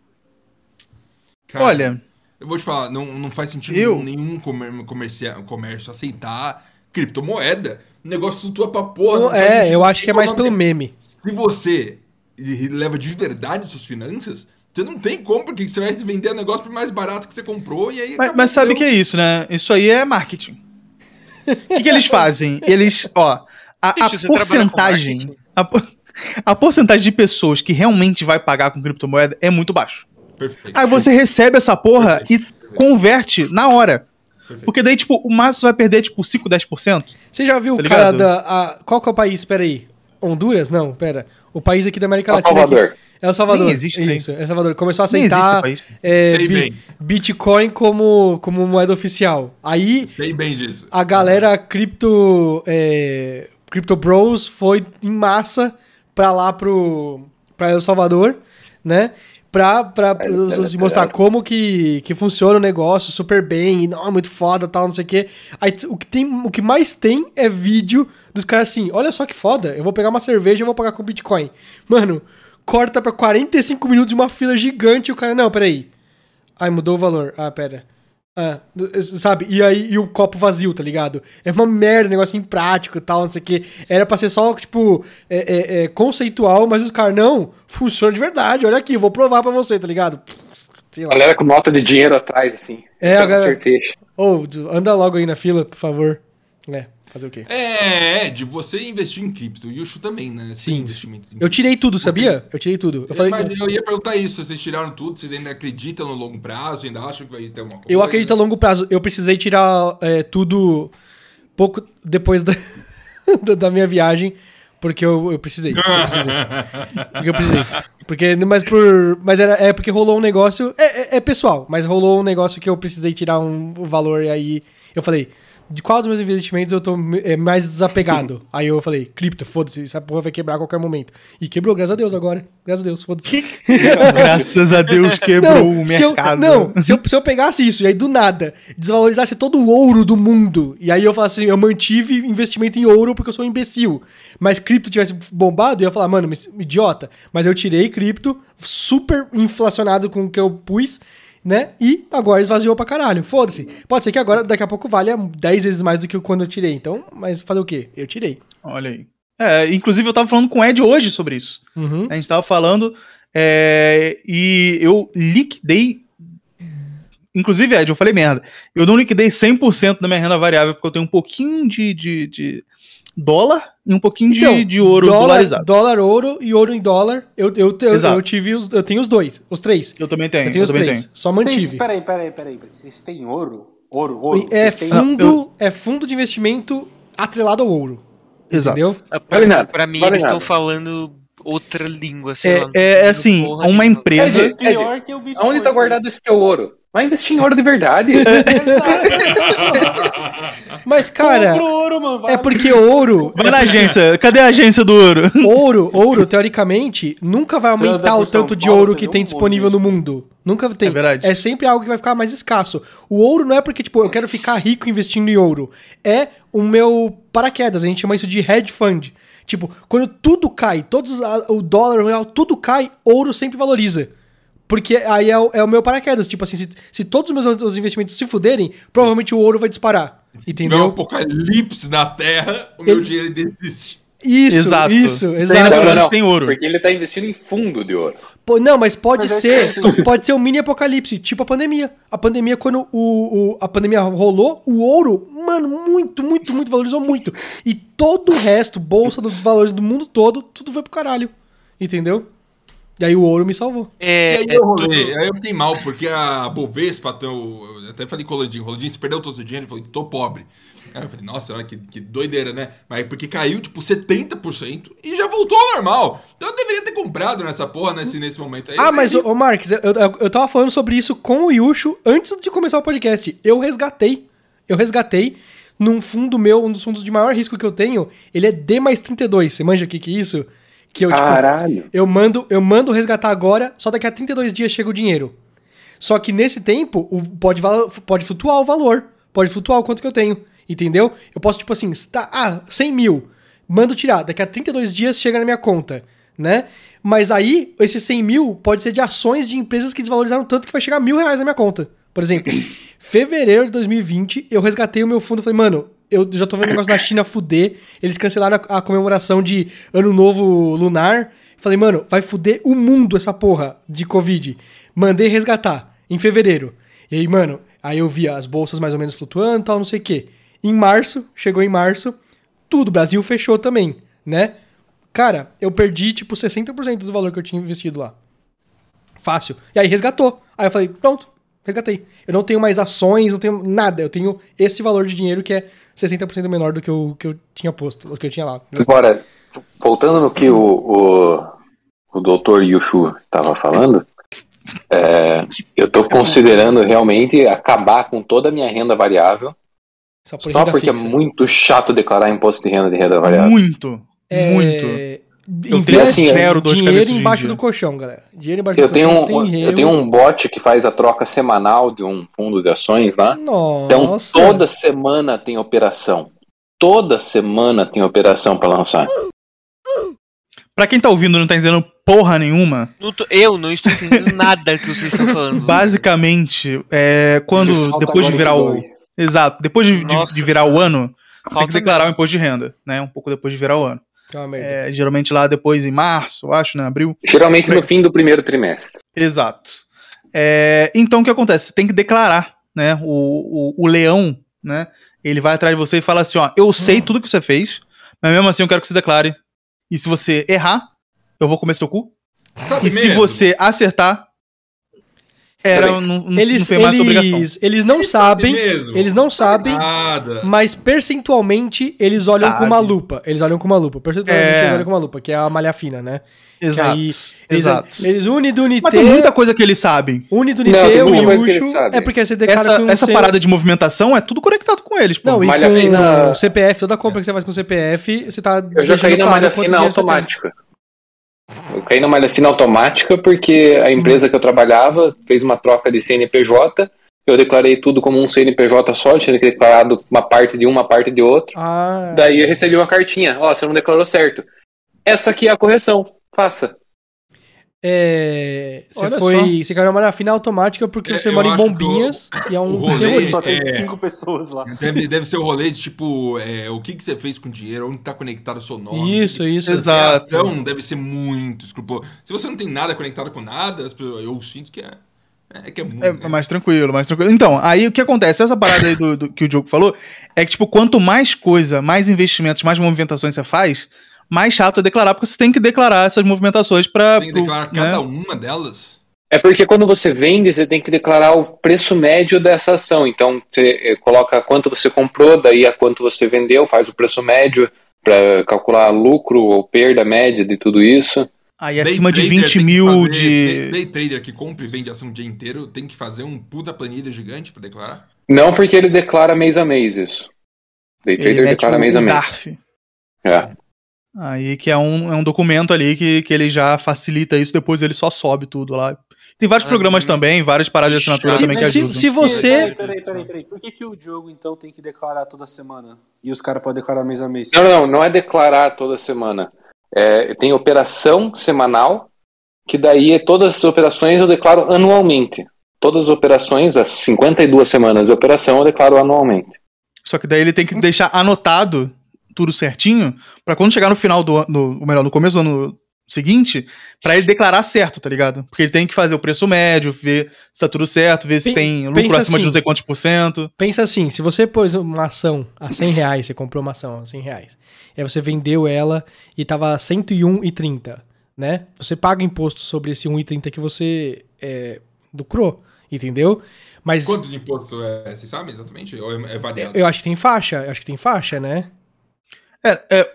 Cara, olha, Eu vou te falar, não, não faz sentido Eu- nenhum comer, comercia- comércio aceitar criptomoeda. O negócio flutua pra porra. não é, eu acho que é mais pelo meme. Se você leva de verdade suas finanças, você não tem como, porque você vai vender o negócio por mais barato que você comprou e aí. mas, mas sabe o que é isso, né? Isso aí é marketing. O que, que eles fazem? Eles, ó, a, a porcentagem. A, a porcentagem de pessoas que realmente vai pagar com criptomoeda é muito baixo. Perfeito. Aí você recebe essa porra e converte na hora. Perfeito. Porque daí, tipo, o máximo vai perder, tipo, 5, 10%. Você já viu Tá o cara ligado? da. a- qual que é o país? Pera aí. Honduras? Não, pera. O país aqui da América El Latina. Salvador. aqui. É o Salvador. Nem existe isso é o Salvador. Começou a aceitar é, bi- bem. Bitcoin como, como moeda oficial. Aí Sei bem disso. a galera cripto, é, Crypto Bros foi em massa pra lá pro pra El Salvador, né? Pra, pra, pra se mostrar como que, que funciona o negócio super bem, e não, é muito foda tal, não sei o quê. Aí o que, tem, o que mais tem é vídeo dos caras assim, olha só que foda, eu vou pegar uma cerveja e vou pagar com Bitcoin. Mano, corta pra 45 minutos de uma fila gigante e o cara, não, peraí. Ai, mudou o valor. Ah, pera. Ah, sabe? E aí, e o copo vazio, tá ligado? É uma merda, negócio imprático e tal, não sei o que. Era pra ser só, tipo, é, é, é, conceitual, mas os caras, não, funciona de verdade. Olha aqui, vou provar pra você, tá ligado? Sei lá. Galera com nota de dinheiro atrás, assim. É, a Dando galera- cerveja. Ô, anda logo aí na fila, por favor. É, fazer o quê? É, é, de você investir em cripto. E o Shu também, né? Sim. investimento em Eu tirei tudo, sabia? Eu tirei tudo. Eu, falei, Mas eu ia perguntar isso, vocês tiraram tudo, vocês ainda acreditam no longo prazo, ainda acham que vai ter alguma coisa? eu acredito a longo prazo. Eu precisei tirar é, tudo pouco depois da, da- minha viagem, porque eu, eu precisei. Eu precisei. Porque eu precisei. Porque, mas por. Mas era, é porque rolou um negócio. É, é- é pessoal, mas rolou um negócio que eu precisei tirar um valor e aí eu falei, de qual dos meus investimentos eu tô é, mais desapegado? Aí eu falei, cripto, foda-se, essa porra vai quebrar a qualquer momento. E quebrou, graças a Deus agora. Graças a Deus, foda-se. Graças a Deus quebrou o se eu, mercado. não, se eu, se eu pegasse isso e aí do nada desvalorizasse todo o ouro do mundo, e aí eu falasse assim, eu mantive investimento em ouro porque eu sou um imbecil, mas cripto tivesse bombado, eu ia falar, mano, idiota. Mas eu tirei cripto, super inflacionado com o que eu pus, né? E agora esvaziou pra caralho. Foda-se. Pode ser que agora, daqui a pouco, valha 10 vezes mais do que quando eu tirei. Então, mas fazer o quê? Eu tirei. Olha aí. É, inclusive eu tava falando com o Ed hoje sobre isso. Uhum. A gente tava falando é, e eu liquidei. Inclusive, Ed, eu falei merda. Eu não liquidei 100% da minha renda variável porque eu tenho um pouquinho de, de, de dólar e um pouquinho de, Então, de ouro dólar, dolarizado. Dólar, ouro e ouro em dólar. Eu, eu, eu, eu tive os, eu tenho os dois, os três. Eu também tenho. Eu Eu, tenho os também três. tenho. Só Vocês, mantive. peraí, peraí, peraí. Vocês têm ouro? Ouro, ouro. É Vocês fundo, é fundo de investimento atrelado ao ouro. Exato. Entendeu? Vale Pra, pra mim, vale eles estão falando outra língua, sei lá. não tô É, é assim, porra uma empresa. Ed, Pior que o Bitcoin. Onde tá guardado esse teu ouro? Vai investir em ouro de verdade. Mas, cara, ouro, mano. é porque ouro, Vai na agência. Cadê a agência do ouro? ouro, ouro, teoricamente, nunca vai aumentar o tanto de ouro que tem disponível no mundo. Nunca tem. É verdade. É sempre algo que vai ficar mais escasso. O ouro não é porque, tipo, eu quero ficar rico investindo em ouro. É o meu paraquedas. A gente chama isso de hedge fund. Tipo, quando tudo cai, todos a- o dólar, o real, tudo cai, ouro sempre valoriza. Porque aí é o, é o meu paraquedas. Tipo assim, se, se todos os meus outros investimentos se fuderem, provavelmente o ouro vai disparar. Se tiver um Entendeu? apocalipse na Terra, o meu Ele- dinheiro desiste. Isso, Exato. isso, Tem exato. na- Não, tem ouro. Porque ele tá investindo em fundo de ouro. Pô, Não, mas pode Mas é ser, entendi. pode ser um mini apocalipse, tipo a pandemia. A pandemia, quando o, o- a pandemia rolou, o ouro, mano, muito, muito, muito, valorizou muito. E todo o resto, bolsa dos valores do mundo todo, tudo foi pro caralho. Entendeu? E aí o ouro me salvou. E É, aí é eu tudo- rolei, aí eu fiquei mal, porque a Bovespa, eu até falei com o Rolandinho, Rolandinho, você perdeu todo o seu dinheiro? Ele falou, tô pobre. Aí eu falei, nossa, olha que, que doideira, né? Mas porque caiu, tipo, 70% e já voltou ao normal. Então eu deveria ter comprado nessa porra nesse, nesse momento aí. Ah, mas, ô, ô Marques, eu, eu, eu tava falando sobre isso com o Yushu antes de começar o podcast. Eu resgatei. Eu resgatei num fundo meu, um dos fundos de maior risco que eu tenho. Ele é D mais 32. Você manja o que que é isso? Que eu, tipo, Caralho. Eu mando, eu mando resgatar agora, só daqui a 32 dias chega o dinheiro. Só que nesse tempo, o, pode, pode flutuar o valor. Pode flutuar o quanto que eu tenho. Entendeu? Eu posso, tipo assim, tá, ah, 100 mil. Mando tirar. Daqui a 32 dias chega na minha conta. Né? Mas aí, esses 100 mil pode ser de ações de empresas que desvalorizaram tanto que vai chegar mil reais na minha conta. Por exemplo, fevereiro de 2020, eu resgatei o meu fundo. Falei, mano, eu já tô vendo o negócio da China fuder. Eles cancelaram a, comemoração de Ano Novo Lunar. Falei, mano, vai fuder o mundo essa porra de Covid. Mandei resgatar em fevereiro. E aí, mano, aí eu via as bolsas mais ou menos flutuando tal, não sei o quê. Em março, chegou em março, tudo, Brasil fechou também, né? Cara, eu perdi tipo 60% do valor que eu tinha investido lá. Fácil. E aí resgatou. Aí eu falei, pronto, resgatei. Eu não tenho mais ações, não tenho nada. Eu tenho esse valor de dinheiro que é 60% menor do que eu, que eu tinha posto, do que eu tinha lá. Agora, voltando no que o, o, o doutor Yushu estava falando, é, eu estou considerando realmente acabar com toda a minha renda variável, Só por só porque fixa. é muito chato declarar imposto de renda de renda variável. Muito. É, Muito. Eu tenho assim, zero dor de dinheiro embaixo do colchão, galera. Dinheiro embaixo Eu do tenho, colchão. um, tem eu tenho um bot que faz a troca semanal de um fundo de ações lá. Então, Nossa. toda semana tem operação. Toda semana tem operação para lançar. Pra quem tá ouvindo e não tá entendendo porra nenhuma, Não tô- eu não estou entendendo nada que vocês estão falando. basicamente, é, quando Falta depois de virar o. dói. Exato, depois de, de- de virar o ano, você tem Falta que declarar o imposto de renda, né? Um pouco depois de virar o ano. É. É, geralmente lá depois em março, eu acho, né? Abril. Geralmente no fim do primeiro trimestre. Exato. É, então o que acontece? Você tem que declarar, né? O, o, o leão, né? Ele vai atrás de você e fala assim: ó, eu sei tudo que você fez, mas mesmo assim eu quero que você declare. E se você errar, eu vou comer seu cu. Sabe E se mesmo? você acertar, Era, não, não, Eles, não foi mais obrigação. eles, eles não Eles sabem mesmo. eles não sabem, Nada. mas percentualmente eles olham com uma Sabe. lupa. Eles olham com uma lupa. Percentualmente É. eles olham com uma lupa, que é a malha fina, né? Exato. aí Eles, exato. eles une do Mas tem muita coisa que eles sabem. une do Unite, o eles é porque você declara Essa, com essa C- parada de movimentação é tudo conectado com eles, pô. Não, e Malha com fina- o CPF, toda compra que você faz com o CPF, você tá Eu já caí na malha fina automática. Eu caí na malha fina automática porque a empresa que eu trabalhava fez uma troca de CNPJ. Eu declarei tudo como um CNPJ só, eu tinha declarado uma parte de um, uma parte de outro. Ah, Daí eu recebi uma cartinha: Ó, você não declarou certo. Essa aqui é a correção. Faça. É, você Olha foi, você caiu na malha fina automática porque É, você mora em Bombinhas e é o um rolê-. Só tem É. cinco pessoas lá. Deve, deve ser o rolê de tipo, é, o que, que você fez com o dinheiro, onde tá conectado o seu nome. Isso, isso. Essa Exato. ação deve ser muito escrupulosa. Se você não tem nada conectado com nada, as pessoas- eu sinto que é. É que é muito. É né? mais tranquilo, mais tranquilo. Então, aí o que acontece? Essa parada aí do, do- que o Diogo falou é que, tipo, quanto mais coisa, mais investimentos, mais movimentações você faz, mais chato é declarar, porque você tem que declarar essas movimentações pra. Tem que pro- declarar né? cada uma delas. É porque quando você vende, você tem que declarar o preço médio dessa ação. Então, você eh, coloca quanto você comprou, daí a quanto você vendeu, faz o preço médio para calcular lucro ou perda média de tudo isso. Aí Day acima de trader 20 tem que mil fazer- de. Day, day trader que compra e vende ação o dia inteiro tem que fazer um puta planilha gigante pra declarar. Não porque ele declara mês a mês isso. Day Ele trader declara o- mês a mês. DARF. É. Aí que é um, é um documento ali que, que ele já facilita isso, depois ele só sobe tudo lá. Tem vários Ah, programas hum. também, várias paradas de assinatura Se- também que se- ajudam. se você- Peraí, peraí, peraí, peraí. Por que, que o Diogo, então, tem que declarar toda semana? E os caras podem declarar mês a mês? Não, não, não é declarar toda semana. É, tem operação semanal, que daí é todas as operações eu declaro anualmente. Todas as operações, as 52 semanas de operação, eu declaro anualmente. Só que daí ele tem que deixar anotado tudo certinho, pra quando chegar no final do ano, ou melhor, no começo do ano seguinte, pra ele declarar certo, tá ligado? Porque ele tem que fazer o preço médio, ver se tá tudo certo, ver se Pen- tem lucro acima de assim. não sei quantos por cento. Pensa assim, se você pôs uma ação a 100 reais, você comprou uma ação a 100 reais, e aí você vendeu ela e tava a 101,30, né? Você paga imposto sobre esse 1,30 que você é, lucrou, entendeu? Mas Quanto de imposto é? Vocês sabem exatamente? Ou é, é variado? eu acho que tem faixa, eu acho que tem faixa, né? É, é,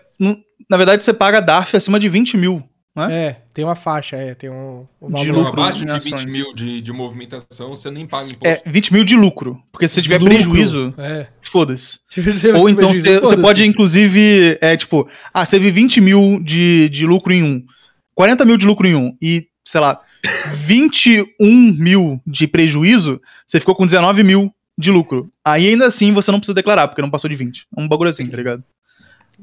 na verdade, você paga DARF acima de 20 mil. Hã? É, tem uma faixa, é, tem um, um De valor. lucro abaixo de ações. 20 mil de, de movimentação, você nem paga imposto. É 20 mil de lucro. Porque se você tiver Lucro, prejuízo, É. foda-se. Se você- Ou então prejuízo, você, você foda-se. pode, inclusive, é tipo, ah, você teve 20 mil de, de lucro em um, 40 mil de lucro em um e, sei lá, 21 mil de prejuízo, você ficou com 19 mil de lucro. Aí ainda assim você não precisa declarar, porque não passou de 20. É um bagulho assim, tá ligado?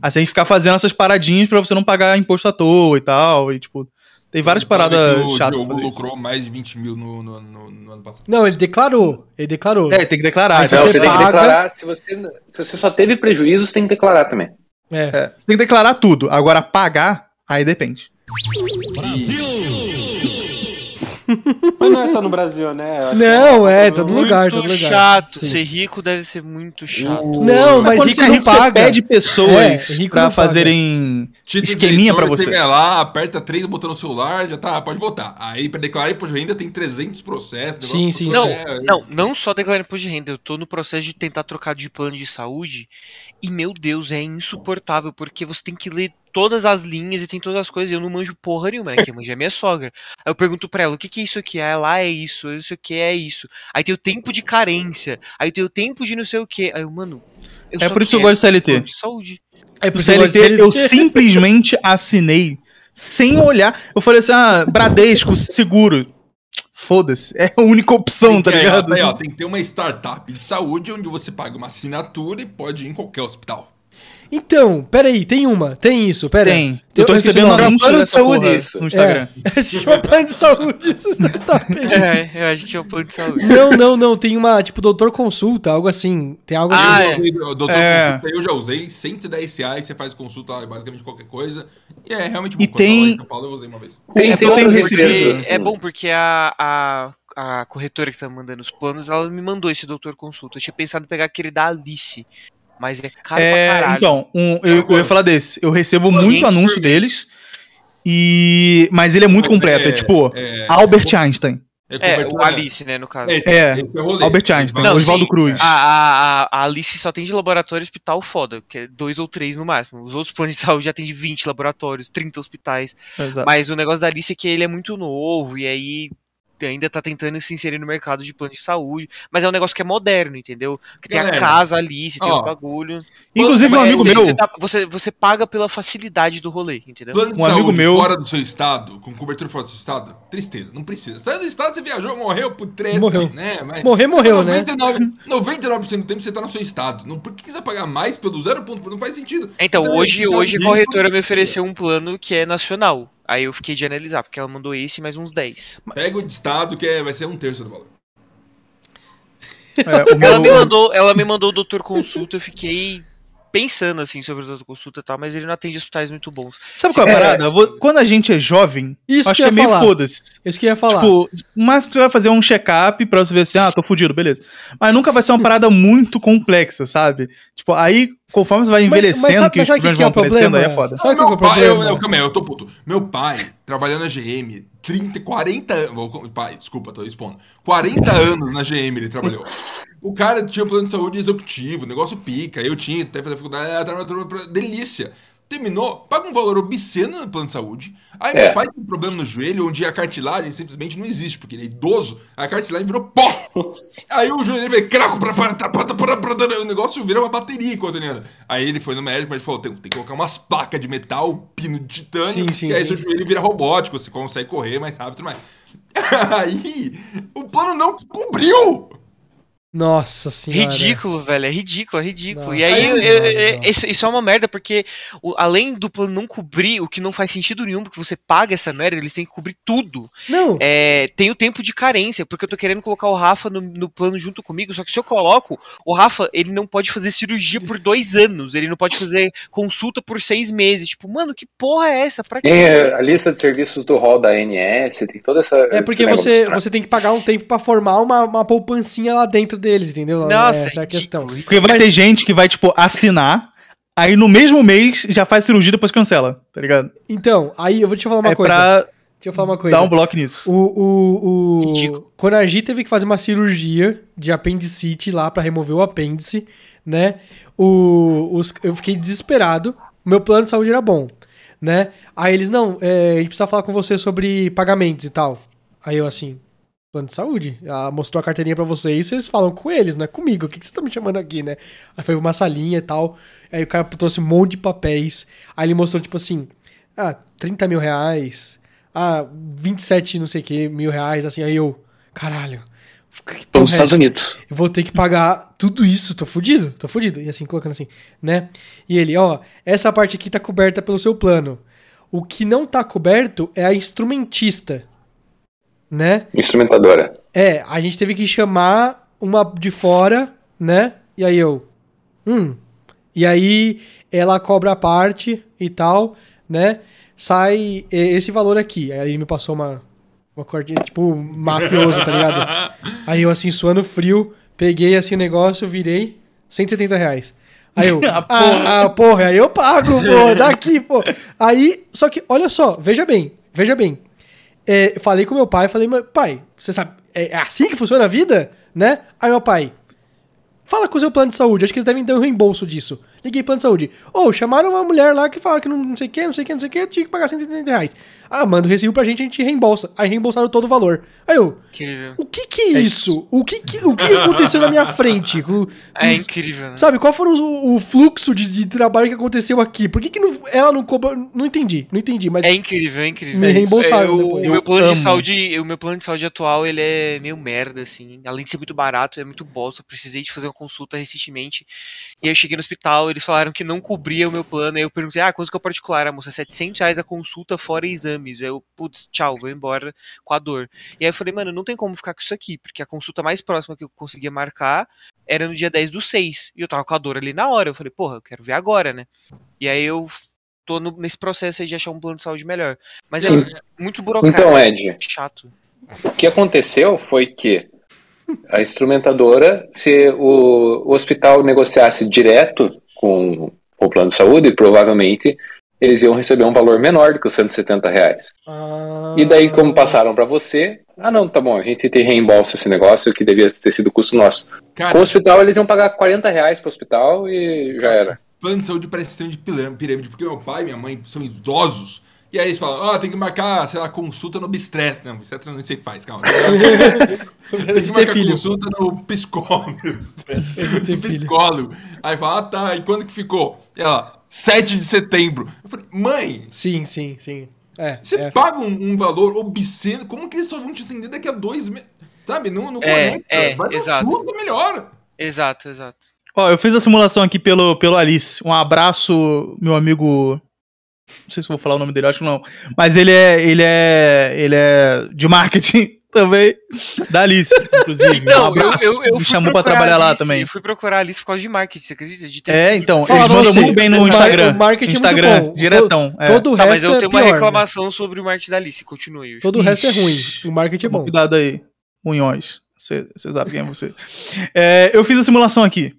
Aí você tem que ficar fazendo essas paradinhas pra você não pagar imposto à toa e tal. E, tipo, tem várias paradas que o chatas. Diogo fazer isso. lucrou mais de 20 mil no, no, no- no ano passado. Não, ele declarou. Ele declarou. É, tem que declarar. Aí então você você tem que paga- declarar. Se você, se você só teve prejuízo, você tem que declarar também. É. É, você tem que declarar tudo. Agora, pagar, aí depende. Mas não é só no Brasil, né? Acho Não, que é, um todo problema lugar, muito todo lugar. chato. Sim. Ser rico deve ser muito chato. Não, mas quando rico você é não rico, você paga. pede pessoas É, rico pra paga. fazerem Título esqueminha pra eleitor, você. vai lá, aperta três botões no celular, já tá, pode votar. Aí pra declarar imposto de renda tem 300 processos. Sim, sim, Não, é, não, não só declarar imposto de renda. Eu tô no processo de tentar trocar de plano de saúde e, meu Deus, é insuportável porque você tem que ler todas as linhas e tem todas as coisas e eu não manjo porra nenhuma, né? Quem manja é minha sogra. Aí eu pergunto pra ela, o que que é isso aqui? Aí lá é isso, isso aqui é isso. Aí tem o tempo de carência, aí tem o tempo de não sei o que. Aí eu, mano, eu É só por isso que eu gosto de CLT. saúde. É por O isso que eu gosto de CLT, eu simplesmente assinei sem olhar. Eu falei assim, ah, Bradesco, seguro. Foda-se, é a única opção, tá Tem que- ligado? aí, ó, tem que ter uma startup de saúde onde você paga uma assinatura e pode ir em qualquer hospital. Então, peraí, tem uma, tem isso, pera. Tem. Eu tô recebendo nome. anúncio Plano de saúde, porra isso. no Instagram. É, se chama plano de saúde, essa startup. É, eu acho que é o plano de saúde. Não, não, não, tem uma, tipo, doutor consulta, algo assim. Tem algo Ah, assim. é. Eu já usei, o doutor É. consulta, eu já usei, 110 reais, você faz consulta basicamente qualquer coisa. E é realmente E bom. Eu tem- em São Paulo eu usei uma vez. Tem, É tem outras recebido. é bom porque a, a, a corretora que tá mandando os planos, ela me mandou esse doutor consulta. Eu tinha pensado em pegar aquele da Alice, mas é caro pra É, caralho. então, um, eu, eu ia falar desse. Eu recebo muito 500 anúncio por deles. E. Mas ele é muito completo. É, é- tipo, é- Albert Einstein. É, cobertura- o Alice, né, no caso. É, É. Albert Einstein, Não, Oswaldo sim, Cruz. A, a, a- Alice só tem de laboratório e hospital foda, que é dois ou três no máximo. Os outros planos de saúde já tem de 20 laboratórios, 30 hospitais. Exato. Mas o negócio da Alice é que ele é muito novo e aí ainda tá tentando se inserir no mercado de plano de saúde. Mas é um negócio que é moderno, entendeu? Que tem Galera, a casa Alice, tem ó, os bagulho. Inclusive, um amigo você, meu. Você, tá- você, você paga pela facilidade do rolê, entendeu? Plano de Um amigo saúde meu- fora do seu estado, com cobertura fora do seu estado, tristeza, não precisa. Saiu do estado, você viajou, morreu por treta, Morreu. né? Mas Morrer, morreu, né? 99, 99% do tempo você tá no seu estado. Não, por que você vai pagar mais pelo zero ponto? Não faz sentido. Então, Então, hoje, então, hoje a corretora me ofereceu um plano que é nacional. Aí eu fiquei de analisar, porque ela mandou esse mais uns 10. Pega o de estado, que é, vai ser um terço do valor. É, o meu- Ela me mandou, ela me mandou o doutor consulta, eu fiquei pensando assim sobre o doutor consulta e tal, mas ele não atende hospitais muito bons. Sabe qual é a É, parada? Vo- Quando a gente é jovem, Isso acho que que é meio foda-se. Isso que eu ia falar. Tipo, o máximo que você vai fazer é um check-up pra você ver assim, ah, tô fudido, beleza. Mas nunca vai ser uma parada muito complexa, sabe? Tipo, aí, conforme você vai envelhecendo, sabe- que os sabe o que problemas que é vão o aparecendo, aí é problema? foda. Sabe qual que é o Meu pai, eu, problema? eu, calma aí, eu tô puto. Meu pai, trabalhando na GM, 30, 40 anos. Pai, desculpa, tô expondo. 40 anos na GM ele trabalhou. O cara tinha um plano de saúde executivo, negócio pica. Eu tinha, até fazer faculdade, delícia. Terminou, paga um valor obsceno no plano de saúde. Aí É. meu pai tem um problema no joelho, onde a cartilagem simplesmente não existe, porque ele é idoso, a cartilagem virou pó. Aí o joelho dele craco, pra, pra, pra, pra, pra, pra, o negócio vira uma bateria enquanto ele anda. Aí ele foi no médico, mas ele falou: tem, tem que colocar umas placas de metal, pino de titânio, Sim, sim, e aí sim. seu joelho vira robótico, você consegue correr mais rápido e tudo mais. Aí o plano não cobriu! Nossa senhora. Ridículo, velho, é ridículo, é ridículo. Nossa e aí, isso, isso é uma merda, porque o- além do plano não cobrir, o que não faz sentido nenhum, porque você paga essa merda, eles têm que cobrir tudo. Não, É, tem o tempo de carência, porque eu tô querendo colocar o Rafa no, no plano junto comigo, só que se eu coloco, o Rafa, ele não pode fazer cirurgia por dois anos, ele não pode fazer consulta por seis meses. Tipo, mano, que porra é essa? Pra Tem quê? é, a lista de serviços do rol da ANS, tem toda essa. é porque você, você tem que pagar um tempo pra formar uma, uma poupancinha lá dentro deles, entendeu? Nossa, Essa é a questão. Porque vai ter gente que vai, tipo, assinar, aí no mesmo mês já faz cirurgia e depois cancela, tá ligado? Então, aí eu vou te falar uma é coisa. pra Deixa eu falar uma coisa. dar um bloco nisso. O, o, o... Ridículo. Quando a Gi teve que fazer uma cirurgia de apendicite lá pra remover o apêndice, né? O, os, eu fiquei desesperado. O meu plano de saúde era bom, né? Aí eles, não, é, a gente precisa falar com você sobre pagamentos e tal. Aí eu assim, plano de saúde. Ela mostrou a carteirinha pra vocês, vocês falam com eles, não é comigo. O que, que você tá me chamando aqui, né? Aí foi uma salinha e tal. Aí o cara trouxe um monte de papéis. Aí ele mostrou, tipo assim, ah, 30 mil reais. Ah, 27 não sei o que, mil reais, assim. Aí eu, caralho. nos é Estados? Unidos. Eu vou ter que pagar tudo isso, tô fudido, tô fudido. E assim, colocando assim, né? E ele, ó, essa parte aqui tá coberta pelo seu plano. O que não tá coberto é a instrumentista, né? Instrumentadora. É, a gente teve que chamar uma de fora, né? E aí eu, hum. E aí ela cobra a parte e tal, né? Sai esse valor aqui. Aí me passou uma, uma cortinha, tipo, mafioso, tá ligado? Aí eu, assim, suando frio, peguei assim o negócio, virei 170 reais. Aí eu, Ah, ah, ah, porra, aí eu pago, pô, daqui, pô. Aí, só que, olha só, veja bem, veja bem. É, falei com meu pai, falei, "Mas, pai, você sabe, é assim que funciona a vida, né? Aí meu pai, fala com o seu plano de saúde, acho que eles devem dar um reembolso disso. Liguei plano de saúde. Ô, chamaram uma mulher lá que falaram que não, não sei o que, não sei o que, não sei o que, tinha que pagar 170 reais. Ah, manda o recibo pra gente, a gente reembolsa. Aí reembolsaram todo o valor. Aí eu, Incrível. o que que é isso? O que que, o que aconteceu na minha frente? O- É incrível, né? Sabe, qual foi o, o fluxo de, de trabalho que aconteceu aqui? Por que, que não- ela não cobra? Não entendi, não entendi, mas. É incrível, é incrível. Me reembolsaram É, o, depois. o meu Eu plano amo. de saúde, o meu plano de saúde atual, ele é meio merda, assim. Além de ser muito barato, é muito bosta. Eu precisei de fazer uma consulta recentemente. E aí eu cheguei no hospital, eles falaram que não cobria o meu plano. Aí eu perguntei, ah, quanto que é o particular? A moça, 700 reais a consulta fora exames. Aí eu, putz, tchau, vou embora com a dor. E aí eu falei, mano, não tem como ficar com isso aqui, porque a consulta mais próxima que eu conseguia marcar era no dia 10 do 6. E eu tava com a dor ali na hora. Eu falei, porra, eu quero ver agora, né? E aí eu tô no- nesse processo aí de achar um plano de saúde melhor. Mas é muito burocrático. Então, Ed, chato. o que aconteceu foi que a instrumentadora, se o, o hospital negociasse direto com o plano de saúde, provavelmente eles iam receber um valor menor do que os 170 reais. Ah. E daí, como passaram para você, ah não, tá bom, a gente tem reembolso esse negócio que devia ter sido custo nosso. Cara, Com o hospital, eles iam pagar 40 reais pro hospital e já era. plano de saúde parece sistema de pirâmide, porque meu pai e minha mãe são idosos. E aí eles falam, ó, tem que marcar, sei lá, consulta no obstetra. Não, obstetra eu não sei o que faz, calma. tem que marcar filho. consulta no psicólogo. no psicólogo. Aí fala, ah tá, e quando que ficou? E ela, 7 de setembro. Eu falei, mãe, Sim, sim, sim. É, você é. paga um, um valor obsceno, como que eles só vão te entender daqui a dois meses? Sabe, não, não É, conecta. é, Vai exato. consulta, melhor. Exato, exato. Ó, eu fiz a simulação aqui pelo, pelo Alice. Um abraço, meu amigo. Não sei se vou falar o nome dele, acho que não. Mas ele é. Ele é. Ele é de marketing também. Da Alice, inclusive. Então, um abraço. eu, eu, eu me chamou pra trabalhar lá Alice, também. Eu fui procurar ali por causa de marketing, você acredita? De ter- É, então, Fala eles mandam muito bem no Instagram. o marketing é muito Instagram, bom. diretão. é. Todo o Tá, resto mas eu é tenho uma pior, né? reclamação sobre o marketing da Alice. Continue. Todo o resto é ruim. O marketing é bom. Cuidado aí, Munhões. Você você sabe quem é você. É, eu fiz a simulação aqui.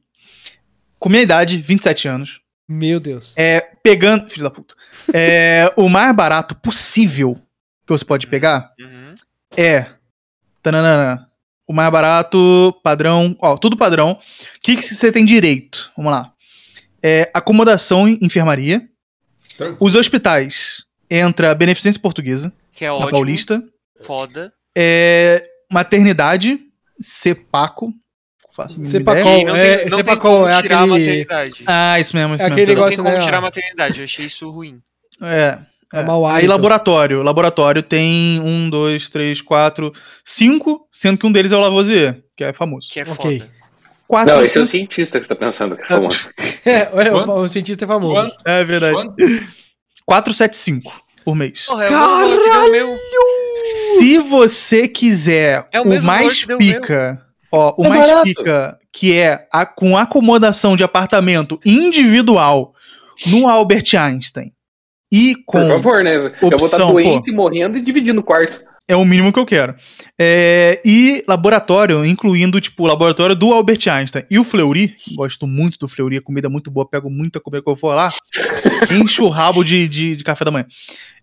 Com minha idade, 27 anos. Meu Deus. É, pegando. Filho da puta. É, o mais barato possível que você pode pegar Uhum. é. Tananana, o mais barato, padrão. Ó, tudo padrão. O que, que você tem direito? Vamos lá. É, acomodação em enfermaria. Tranquilo. Os hospitais. Entra Beneficência Portuguesa, Que é na ótimo. Paulista. Foda. É, maternidade, Cepaco. Faço a mínima Cepacol. não é- tem, não como É tirar a aquele- maternidade. Ah, isso mesmo, isso É aquele mesmo. não negócio, tem como né, tirar a maternidade. Eu achei isso ruim. É. É é. mau Aí laboratório. Laboratório tem um, dois, três, quatro, cinco, sendo que um deles é o Lavoisier, que é famoso. Que é Ok. foda. Quatro, Não, esse é o cinco- cientista que você tá pensando. que é famoso. É, é, o, Quanto? o cientista é famoso. Quanto? É verdade. Quanto? 475 por mês. Porra, é o mesmo valor que deu o meu. Se você quiser É o o, mais pica, ó, o É mais barato. pica, que é a, com acomodação de apartamento individual no Albert Einstein e com Por favor, né? eu vou estar opção, doente, morrendo e dividindo o quarto. É o mínimo que eu quero. É, e laboratório, incluindo, tipo, o laboratório do Albert Einstein. E o Fleury, gosto muito do Fleury, a comida é muito boa, pego muita comida que eu for lá. enche o rabo de, de, de café da manhã.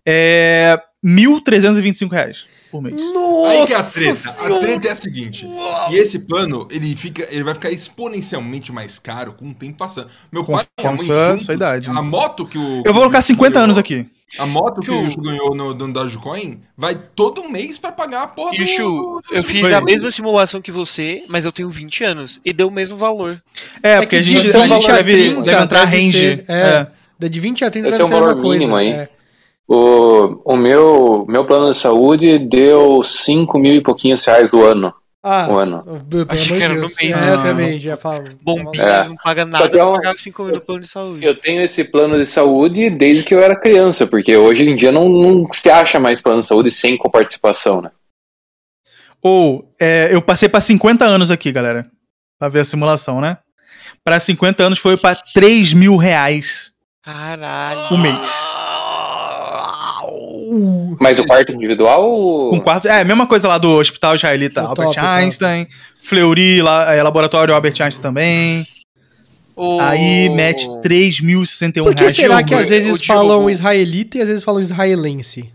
É, 1.325 reais por mês. Nossa Aí que é a treta. A Senhora. treta é a seguinte. E esse plano, ele fica, ele vai ficar exponencialmente mais caro com o tempo passando. Meu pai e minha mãe sua- juntos, sua idade. A moto que o Eu vou colocar 50 anos aqui. A moto que o Yushu ganhou no, no Dogecoin vai todo mês pra pagar a porra E o Chu, eu fiz a mesma simulação que você, mas eu tenho 20 anos. E deu o mesmo valor. É, É porque que a gente, a 20 gente a deve, 30 deve entrar deve range. ser, é. É. Da De 20 a 30 Esse deve é a mesma valor coisa. mínimo, hein? é. O, o meu, meu plano de saúde deu 5 mil e pouquinhos reais do ano. Ah, O ano. amor que era no mês, é, né? Eu também, já falo. Bombinha, É. não paga nada um- pagar 5 mil no plano de saúde. Eu tenho esse plano de saúde desde que eu era criança, porque hoje em dia não, não se acha mais plano de saúde sem coparticipação, né? Ou, é, eu passei pra 50 anos aqui, galera. Pra ver a simulação, né? Pra 50 anos foi pra 3 mil reais Caralho. o mês. Mas o quarto individual. Com quarto. É, a mesma coisa lá do Hospital Israelita O Albert top, top. Einstein. Fleury, lá, é, Laboratório Albert Einstein também. O- Aí mete 3.061 Por que reais. será que às o vezes Diogo- falam israelita e às vezes falam israelense?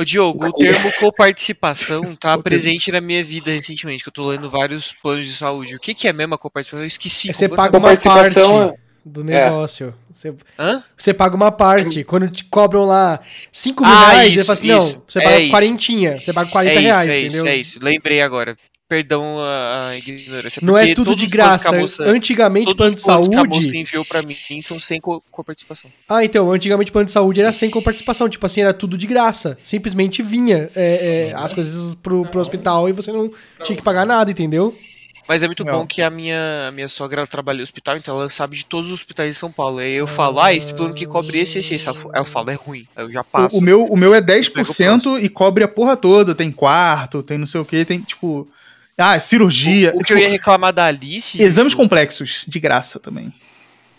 Ô, Diogo, o termo coparticipação tá presente na minha vida recentemente, que eu tô lendo vários planos de saúde. O que, que é mesmo a coparticipação? Eu esqueci. É você paga uma parte Coparticipação do negócio. Você, Hã? você paga uma parte. Quando te cobram lá 5 mil Ah, reais, isso, você fala assim, isso. não, você É paga isso. quarentinha. Você paga 40 É isso, reais, é isso, entendeu? é isso. Lembrei agora. Perdão a, a ignorância. Não é tudo de graça. moça- Antigamente, plano de planos que a moça saúde. enviou pra mim são sem co- coparticipação. Ah, então, antigamente plano de saúde era sem coparticipação. Tipo assim, era tudo de graça. Simplesmente vinha é, é, as coisas pro, pro hospital e você não tinha que pagar nada, entendeu? Mas é muito Não. bom que a minha, a minha sogra trabalha no hospital, então ela sabe de todos os hospitais de São Paulo. Aí eu falo, ah, esse plano que cobre esse, esse, esse. Ela fa- Ela fala, é ruim. Aí eu já passo. O, o meu, o meu é Pega o 10% e cobre a porra toda. Tem quarto, tem não sei o que, tem tipo. Ah, cirurgia. O, o que tipo, eu ia reclamar da Alice. Exames complexos, de graça também.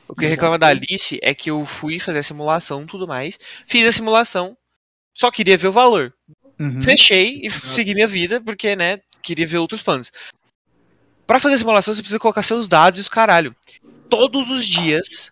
O que eu ia reclamar da Alice é que eu fui fazer a simulação e tudo mais. Fiz a simulação, só queria ver o valor. Uhum. Fechei e f- segui minha vida, porque, né, queria ver outros planos. Pra fazer a simulação, você precisa colocar seus dados e os caralho. Todos os dias,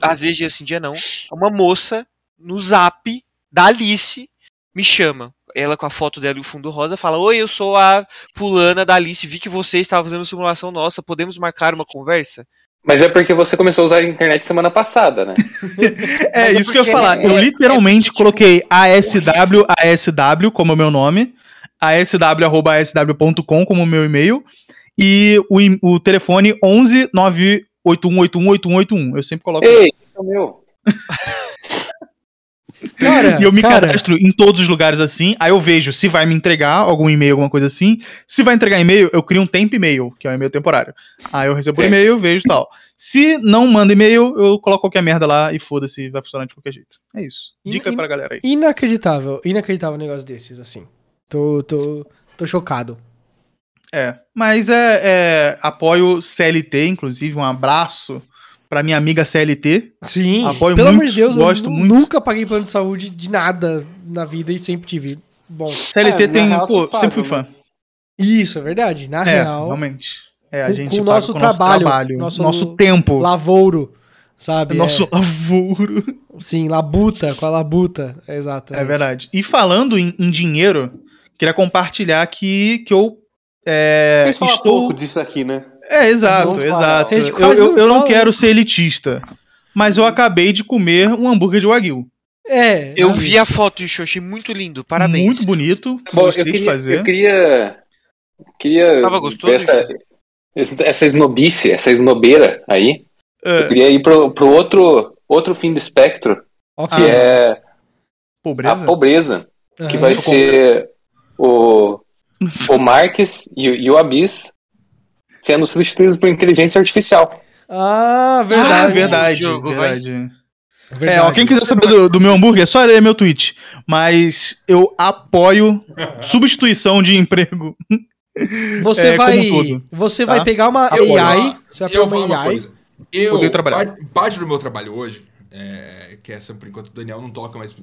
às vezes dia sim, dia não, uma moça no zap da Alice me chama. Ela com a foto dela e o fundo rosa fala: Oi, eu sou a fulana da Alice, vi que você estava fazendo uma simulação nossa, podemos marcar uma conversa? Mas é porque você começou a usar a internet semana passada, né? É Mas é isso que eu ia falar. é- eu literalmente é coloquei ASW, ASW como meu nome, asw.asw.com como meu e-mail, e o, o telefone 11 981818181. Eu sempre coloco. Ei, esse é o meu. Cara, E eu me cara, cadastro em todos os lugares assim, aí eu vejo se vai me entregar algum e-mail, alguma coisa assim. Se vai entregar e-mail, eu crio um tempo e-mail, que é um e-mail temporário. Aí eu recebo o e-mail, vejo e tal. Se não manda e-mail, eu coloco qualquer merda lá e foda-se, vai funcionar de qualquer jeito. É isso. Dica e- pra galera aí. Inacreditável, inacreditável um negócio desses, assim. Tô, tô, tô chocado. É, mas é, é apoio CLT, inclusive, um abraço pra minha amiga CLT. Sim, Apoio pelo amor muito, de Deus, gosto eu muito. nunca paguei plano de saúde de nada na vida e sempre tive. Bom, CLT É, tem, real, pô, vocês sempre fui pagam, fã. isso é verdade. Na É, real, realmente. É, a Com- gente com o nosso com o nosso trabalho, trabalho, nosso- nosso, tempo, lavouro, sabe? nosso É, lavoro. sim, labuta, com a labuta. É exato. É verdade. E falando em, em dinheiro, queria compartilhar que, que eu é, A gente fala estou... pouco disso aqui, né? É, exato, Vamos exato. Eu, eu, não eu não quero ser elitista, mas eu acabei de comer um hambúrguer de Wagyu. É. Eu sabe? vi a foto, Ixo, achei muito lindo, parabéns. Muito bonito. Bom, gostei eu queria, de fazer. eu queria. Queria. Tava gostoso, Essa, essa esnobice, essa esnobeira aí. É, Eu queria ir pro, pro outro, outro fim do espectro, Ok. que Ah, é pobreza. a pobreza. Que Aham. vai ser o, o Marques e, o- e o Abyss sendo substituídos por inteligência artificial. Ah, Ah, verdade. verdade, Jogo, vai. verdade. verdade. É, ó, quem quiser saber do, do meu hambúrguer, é só ler meu tweet. Mas eu apoio substituição de emprego. Você é, vai, você tá? vai pegar uma Eu- AI, você vai eu pegar uma uma AI. coisa. Eu. Parte, parte do meu trabalho hoje, é, que essa por enquanto o Daniel não toca, mas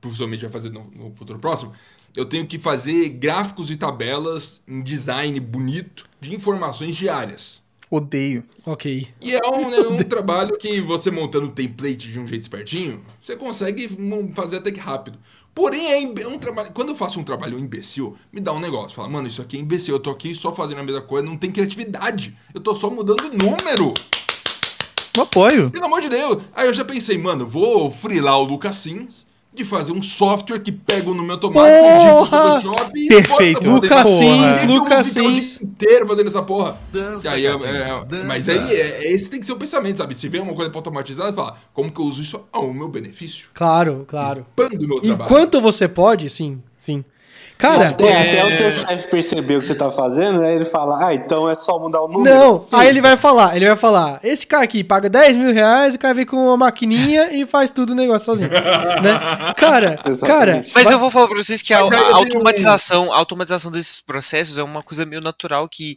possivelmente vai fazer no, no futuro próximo, eu tenho que fazer gráficos e tabelas em design bonito de informações diárias. Odeio. Ok. E é um, né, um trabalho que você montando o template de um jeito espertinho, você consegue fazer até que rápido. Porém, é é um trabalho. Quando eu faço um trabalho imbecil, me dá um negócio. Fala, mano, isso aqui é imbecil. Eu tô aqui só fazendo a mesma coisa, não tem criatividade. Eu tô só mudando número. Eu apoio. Pelo amor de Deus. Aí eu já pensei, mano, vou frilar o Lucas Sims de fazer um software que pega o nome automático, Porra! edita no Photoshop e Perfeito. Lucas. Sims, um- Lucas fica o dia Sims. inteiro fazendo essa porra. Dança, E aí, é- é- dança. mas aí, é- é- esse tem que ser o pensamento, sabe? Se vem uma coisa pra automatizar, fala, como que eu uso isso ao meu benefício? Claro, claro. Pando o meu trabalho. Enquanto você pode, sim, sim. Cara, Até, até o seu chefe perceber o que você tá fazendo, aí ele fala, ah, então é só mudar o número. não, Sim. aí ele vai falar, ele vai falar, esse cara aqui paga 10 mil reais, o cara vem com uma maquininha e faz tudo o negócio sozinho, né? Cara, cara, Exatamente. Mas vai- eu vou falar pra vocês que a, a automatização, a automatização desses processos é uma coisa meio natural que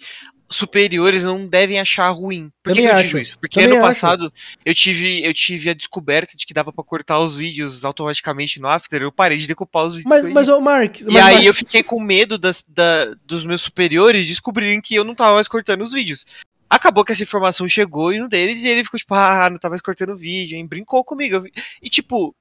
superiores não devem achar ruim. Por que, eu acho. digo isso? Porque Também ano acho. passado eu tive, eu tive a descoberta de que dava pra cortar os vídeos automaticamente no After, eu parei de decupar os vídeos. mas, eu mas ô Mark, E mas, aí Mark, eu fiquei com medo das, da- dos meus superiores descobrirem que eu não tava mais cortando os vídeos. Acabou que essa informação chegou em um deles e ele ficou tipo, ah, não tá mais cortando vídeo, hein? Brincou comigo. Eu E tipo,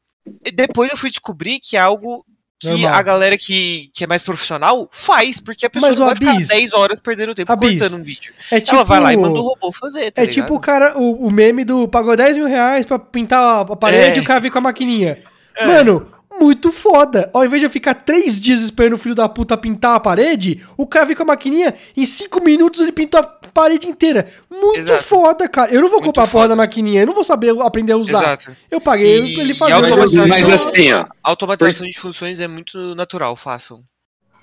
e depois eu fui descobrir que é algo que Normal. a galera que, que é mais profissional faz, porque a pessoa Mas não vai ficar Abis- 10 horas perdendo tempo Abis, cortando um vídeo. é tipo, Ela vai lá e manda o robô fazer, tá é ligado? tipo o cara, o, o meme do pagou 10 mil reais pra pintar a parede É. e o cara vem com a maquininha. Mano, muito foda. Ao invés de eu ficar três dias esperando o filho da puta pintar a parede, o cara vem com a maquininha, em cinco minutos ele pintou a parede inteira. Muito Exato. foda, cara. Eu não vou Muito comprar a porra foda. da maquininha, eu não vou saber aprender a usar. Exato. Eu paguei E- ele fazer. automatização-. Mas assim, ó, automatização de funções é muito natural, façam.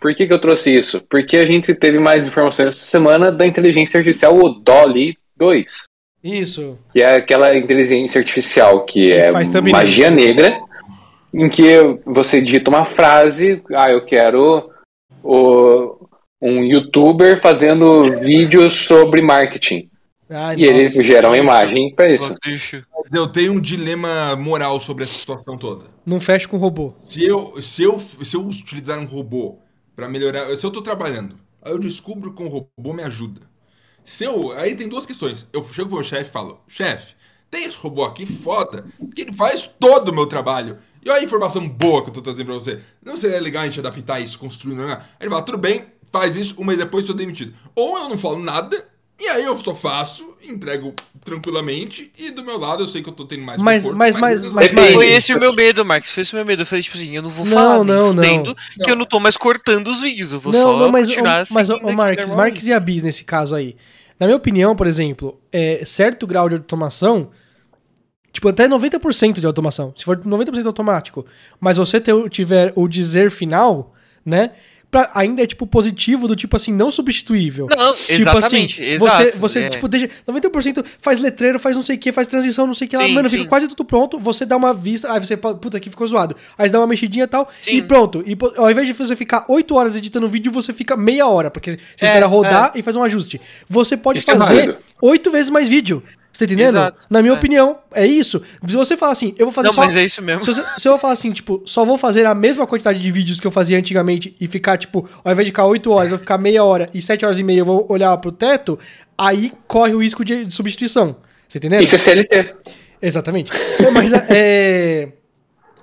por que, que eu trouxe isso? Porque a gente teve mais informações essa semana da inteligência artificial, o Dolly 2. Isso. Que é aquela inteligência artificial que é faz thumbnail. magia negra, em que você digita uma frase, ah, eu quero o, um youtuber fazendo vídeos sobre marketing. Ai, E ele nossa. gera uma imagem pra isso. Deixa. Eu tenho um dilema moral sobre essa situação toda. Não fecha com robô. Se eu, se eu, se eu utilizar um robô pra melhorar. Se eu tô trabalhando, aí eu descubro que um robô me ajuda. Se eu. Aí tem duas questões. Eu chego pro meu chefe e falo: chefe, Tem esse robô aqui foda, que ele faz todo o meu trabalho. E olha a informação boa que eu tô trazendo pra você. Não seria legal a gente adaptar isso, construir, não é? Aí ele fala, tudo bem, faz isso, um mês depois sou demitido. Ou eu não falo nada, e aí eu só faço, entrego tranquilamente, e do meu lado eu sei que eu tô tendo mais Mas- conforto, mas- mais mas- mas, mas- Foi esse o meu medo, Marcos. Foi esse o meu medo. Eu falei, tipo assim, eu não vou Não, falar nem não, não. fudendo que eu não tô mais cortando os vídeos. Eu vou não, só não, mas, continuar o, mas o, Marques. Marques e a Bis nesse caso aí. Na minha opinião, por exemplo, é, certo grau de automação, tipo, até 90% de automação, se for 90% automático, mas você ter- tiver o dizer final, né, pra- ainda é, tipo, positivo, do tipo assim, não substituível. Não, Tipo exatamente, assim, exato. você, você é. tipo, deixa 90% faz letreiro, faz não sei o que, faz transição, não sei o que lá. Mano, sim. fica quase tudo pronto. Você dá uma vista, aí você fala, puta, aqui ficou zoado. Aí você dá uma mexidinha e tal, Sim. e pronto. E ao invés de você ficar 8 horas editando vídeo, você fica meia hora, porque você É, espera rodar e faz um ajuste. Você pode Isso é fazer válido. 8 vezes mais vídeo. Você tá entendendo? Exato, Na minha é. opinião, é isso. Se você falar assim, eu vou fazer Não, só. mas é isso mesmo. Se, você- se eu falar assim, tipo, só vou fazer a mesma quantidade de vídeos que eu fazia antigamente e ficar, tipo, ao invés de ficar 8 horas, eu vou ficar meia hora e 7 horas e meia eu vou olhar pro teto, aí corre o risco de, de substituição. Você entendeu? Isso é CLT. Exatamente. É, Mas é.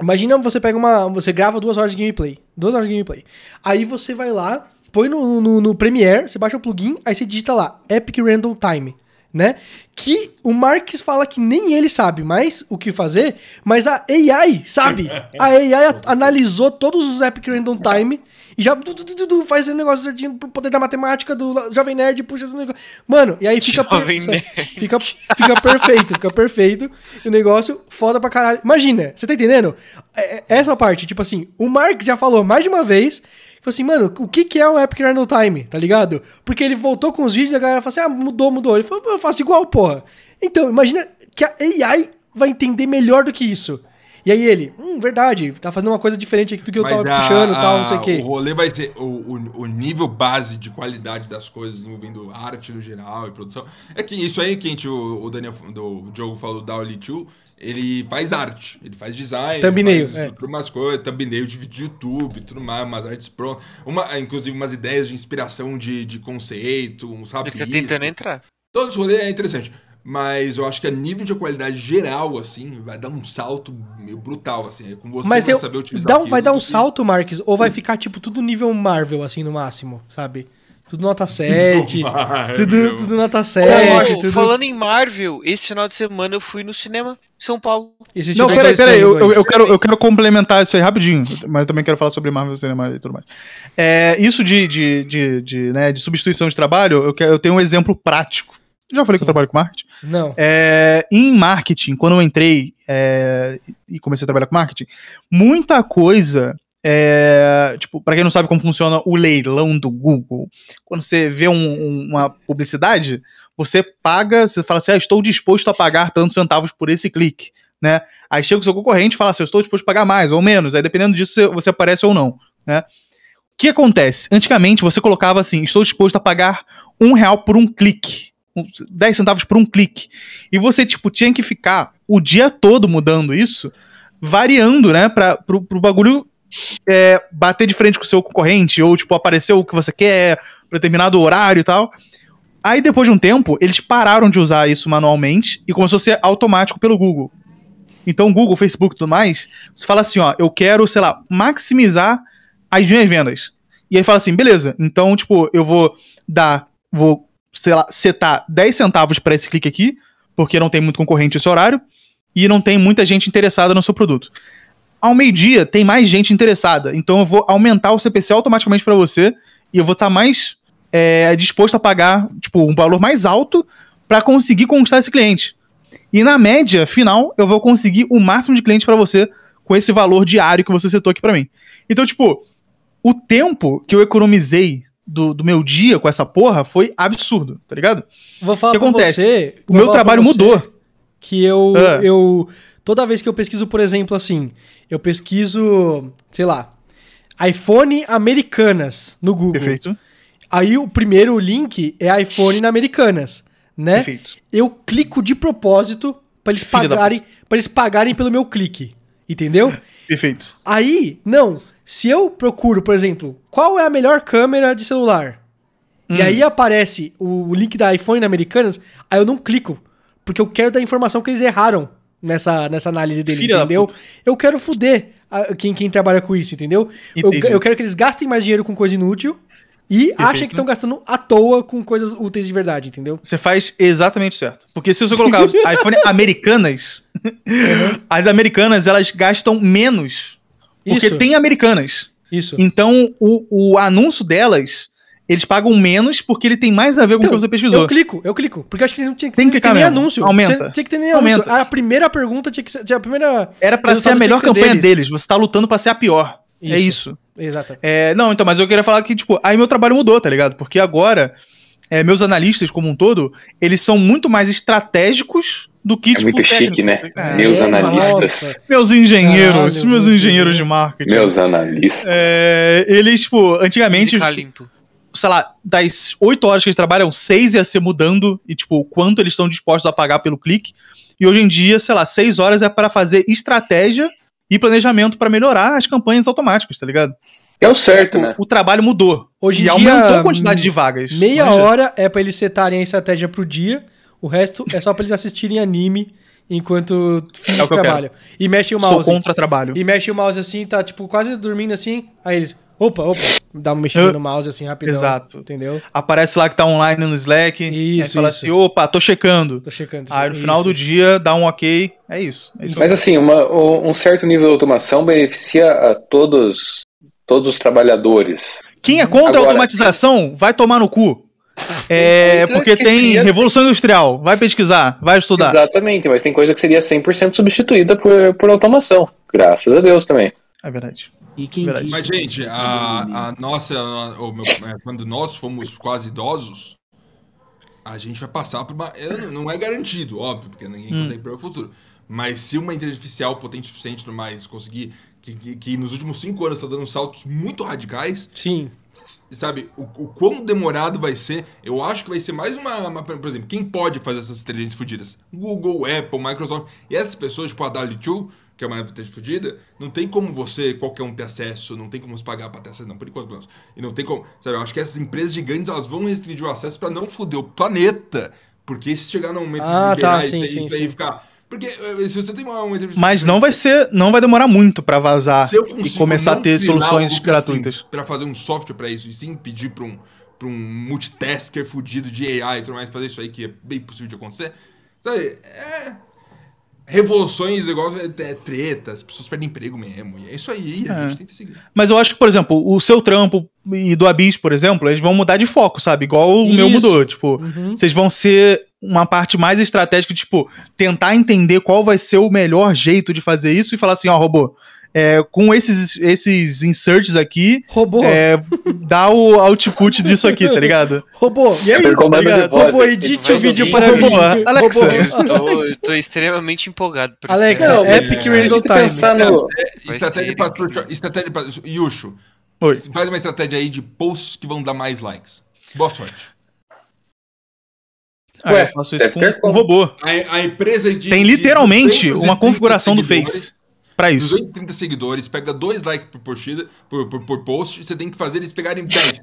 Imagina você pega uma. Você grava duas horas de gameplay. Duas horas de gameplay. Aí você vai lá, põe no, no, no Premiere, você baixa o plugin, aí você digita lá, Epic Random Time. Né? Que o Marques fala que nem ele sabe mais o que fazer, mas a AI sabe. A AI analisou todos os Epic Random Time e já du- du- du- faz um negócio certinho pro poder da matemática do Jovem Nerd, puxa esse negócio. Mano, e aí fica. Jovem? Nerd. Fica, fica perfeito, fica perfeito. E o negócio foda pra caralho. Imagina, você tá entendendo? É- é- Essa parte, tipo assim, o Mark já falou mais de uma vez. Falou assim, mano, o que, que é um Epic Random Time, tá ligado? Porque ele voltou com os vídeos e a galera falou assim, ah, mudou, mudou. Ele falou, eu faço igual, porra. Então, imagina que a AI vai entender melhor do que isso. E aí ele, hum, verdade, tá fazendo uma coisa diferente aqui do que eu Mas tava a- puxando e tal, não sei o quê. O rolê vai ser o, o, o nível base de qualidade das coisas envolvendo arte no geral e produção. É que isso aí que a gente, o, o Daniel, do, o Diogo falou da Oli 2, ele faz arte, ele faz design, Thumbnail, ele faz é. umas coisas, thumbnail de vídeo de YouTube, tudo mais, umas artes prontas, uma, inclusive umas ideias de inspiração de, de conceito, uns Ele rabiscos. tá tentando entrar. Todo esse rolê é interessante. Mas eu acho que a nível de qualidade geral, assim, vai dar um salto meio brutal, assim. É com você Mas vai eu, saber utilizar dá, um- vai dar um que- salto, Marques, ou vai ficar, tipo, tudo nível Marvel, assim, no máximo, sabe? Tudo nota 7, Marvel. tudo, tudo nota Ô, 7, tudo... Falando em Marvel, esse final de semana eu fui no cinema em São Paulo. Esse Não, peraí, peraí, eu, eu, eu quero, eu quero complementar isso aí rapidinho, mas eu também quero falar sobre Marvel Cinema e tudo mais. É, isso de, de, de, de, né, de substituição de trabalho, eu, quero, eu tenho um exemplo prático. Já falei que eu trabalho com marketing. Não. É, em marketing, quando eu entrei é, e comecei a trabalhar com marketing, muita coisa. É, tipo, para quem não sabe como funciona o leilão do Google, quando você vê um- um- uma publicidade, você paga, você fala assim, ah, estou disposto a pagar tantos centavos por esse clique, né? Aí chega o seu concorrente e fala assim, eu estou disposto a pagar mais ou menos, aí dependendo disso você, aparece ou não, né? O que acontece? Antigamente você colocava assim, estou disposto a pagar um real por um clique, um- 10 centavos por um clique, e você, tipo, tinha que ficar o dia todo mudando isso, variando, né, pra, pro, pro bagulho é, bater de frente com o seu concorrente, ou, tipo, aparecer o que você quer, pra determinado horário e tal. Aí, depois de um tempo, eles pararam de usar isso manualmente e começou a ser automático pelo Google. Então, Google, Facebook e tudo mais, você fala assim, ó, eu quero, sei lá, maximizar as minhas vendas. E aí fala assim, beleza, então, tipo, eu vou dar, vou, sei lá, setar 10 centavos para esse clique aqui, porque não tem muito concorrente esse horário, e não tem muita gente interessada no seu produto. Ao meio-dia, tem mais gente interessada, então eu vou aumentar o CPC automaticamente para você, e eu vou estar mais é, disposto a pagar, tipo, um valor mais alto para conseguir conquistar esse cliente. E na média final, eu vou conseguir o máximo de clientes para você com esse valor diário que você setou aqui para mim. Então, tipo, o tempo que eu economizei do, do meu dia com essa porra foi absurdo, tá ligado? Vou falar O que pra acontece? você- O meu trabalho mudou. Que eu, Ah. eu. Toda vez que eu pesquiso, por exemplo, assim, eu pesquiso, sei lá, iPhone Americanas no Google. Perfeito. Aí o primeiro link é iPhone na Americanas, né? Perfeito. Eu clico de propósito pra eles Filha pagarem, para eles pagarem pelo meu clique, entendeu? Perfeito. Aí, não, se eu procuro, por exemplo, qual é a melhor câmera de celular? E Hum. aí aparece o link da iPhone na Americanas, aí eu não clico. porque eu quero dar a informação que eles erraram nessa, nessa análise deles, Filha entendeu? Eu quero fuder a- quem, quem trabalha com isso, entendeu? Eu, eu quero que eles gastem mais dinheiro com coisa inútil e achem que estão gastando à toa com coisas úteis de verdade, entendeu? Você faz exatamente certo. Porque se você colocar os iPhone americanas, as americanas elas gastam menos. Porque Isso. tem americanas. Isso. Então o, o anúncio delas, eles pagam menos porque ele tem mais a ver com o que você pesquisou. Eu clico, eu clico. Porque eu acho que não tinha que Tem que ter nem mesmo. anúncio. Aumenta. Tinha, tinha que ter nem Aumenta. anúncio. A primeira pergunta tinha que ser. A primeira. Era pra ser a melhor campanha deles. deles. Você tá lutando pra ser a pior. É isso. Exato. É, não, então, mas eu queria falar que, tipo, aí meu trabalho mudou, tá ligado? Porque agora, é, meus analistas como um todo, eles são muito mais estratégicos do que, É tipo, muito chique, né? É, Meus É, analistas. nossa. Meus engenheiros, Caralho, meus meu engenheiros de marketing. Meus analistas. É, eles, tipo, antigamente, Física limpo. Sei lá, das 8 horas que eles trabalham, 6 ia ser mudando e, tipo, o quanto eles estão dispostos a pagar pelo clique. E hoje em dia, sei lá, 6 horas é para fazer estratégia e planejamento pra melhorar as campanhas automáticas, tá ligado? É o certo, O, né? o trabalho mudou. Hoje em e dia, aumentou a quantidade de vagas. Meia Manja? hora é pra eles setarem a estratégia pro dia. O resto é só pra eles assistirem anime enquanto É o que eu trabalham. E mexem o Sou mouse. contra trabalho. E mexe o mouse assim, tá tipo quase dormindo assim. Aí eles. Opa, opa. Dá uma mexida no mouse assim rapidão. Exato. Entendeu? Aparece lá que tá online no Slack. aí Isso, fala isso. assim, opa, tô checando. Tô checando. Aí no final Isso. do dia dá um ok. É isso. É isso. Mas assim, uma- um certo nível de automação beneficia a todos, todos os trabalhadores. Quem é contra a Agora- automatização vai tomar no cu. É, porque que tem seria- Revolução Industrial. Vai pesquisar, vai estudar. Exatamente, mas tem coisa que seria 100% substituída por, por automação. Graças a Deus também. É verdade. E quem Verdade. Mas, gente, a, a nossa. a- meu- é, quando nós fomos quase idosos, a gente vai passar por uma. não- é garantido, óbvio, porque ninguém Hum. consegue prever o futuro. Mas se uma inteligência artificial potente o suficiente tudo mais conseguir. Que, que, que nos últimos cinco anos está dando saltos muito radicais, Sim. sabe, o, o quão demorado vai ser, eu acho que vai ser mais uma, uma- Por exemplo, quem pode fazer essas inteligências fudidas? Google, Apple, Microsoft. E essas pessoas, tipo a W2, que é uma inteligência fudida, não tem como você, qualquer um, ter acesso, não tem como você pagar pra ter acesso, não, por enquanto, pelo menos. E não tem como. Sabe, eu acho que essas empresas gigantes elas vão restringir o acesso pra não foder o planeta. Porque se chegar num momento Ah, de liberar tá, isso, sim, aí, sim, isso aí ficar. Porque eh, se você tem uma, uma Mas não vai ser, não vai demorar muito pra vazar se eu e começar a ter soluções Lucas gratuitas. Pra fazer um software pra isso e sim pedir pra um, pra um multitasker fudido de AI e tudo mais fazer isso aí que é bem possível de acontecer. Sabe, é. Revoluções, igual é, é treta, as pessoas perdem emprego mesmo. E é isso aí, a É. gente tem que seguir. Mas eu acho que, por exemplo, o seu trampo e do Abyss, por exemplo, eles vão mudar de foco, sabe? Igual o meu Isso. mudou. Tipo, Uhum. vocês vão ser uma parte mais estratégica, tipo, tentar entender qual vai ser o melhor jeito de fazer isso e falar assim, ó, robô, é, com esses, esses inserts aqui, Robô. é, dá o output disso aqui, tá ligado? Robô. E é isso, tá de ligado? voz. Robô, edite o vídeo sim. para Robô, mim. Alexa. Robô. Eu tô, eu tô extremamente empolgado por Alexa, isso. Não, mas Epic a Random Time. pensar no, Estratégia pra Estratégia pra. Yusho, Oi. faz uma estratégia aí de posts que vão dar mais likes. Boa sorte. Ah, Ué, eu faço isso com um robô. A, a empresa de. Tem de literalmente 230 uma configuração do Face pra isso. 230 seguidores, pega dois likes por, postida, por, por, por post, você tem que fazer eles pegarem 10.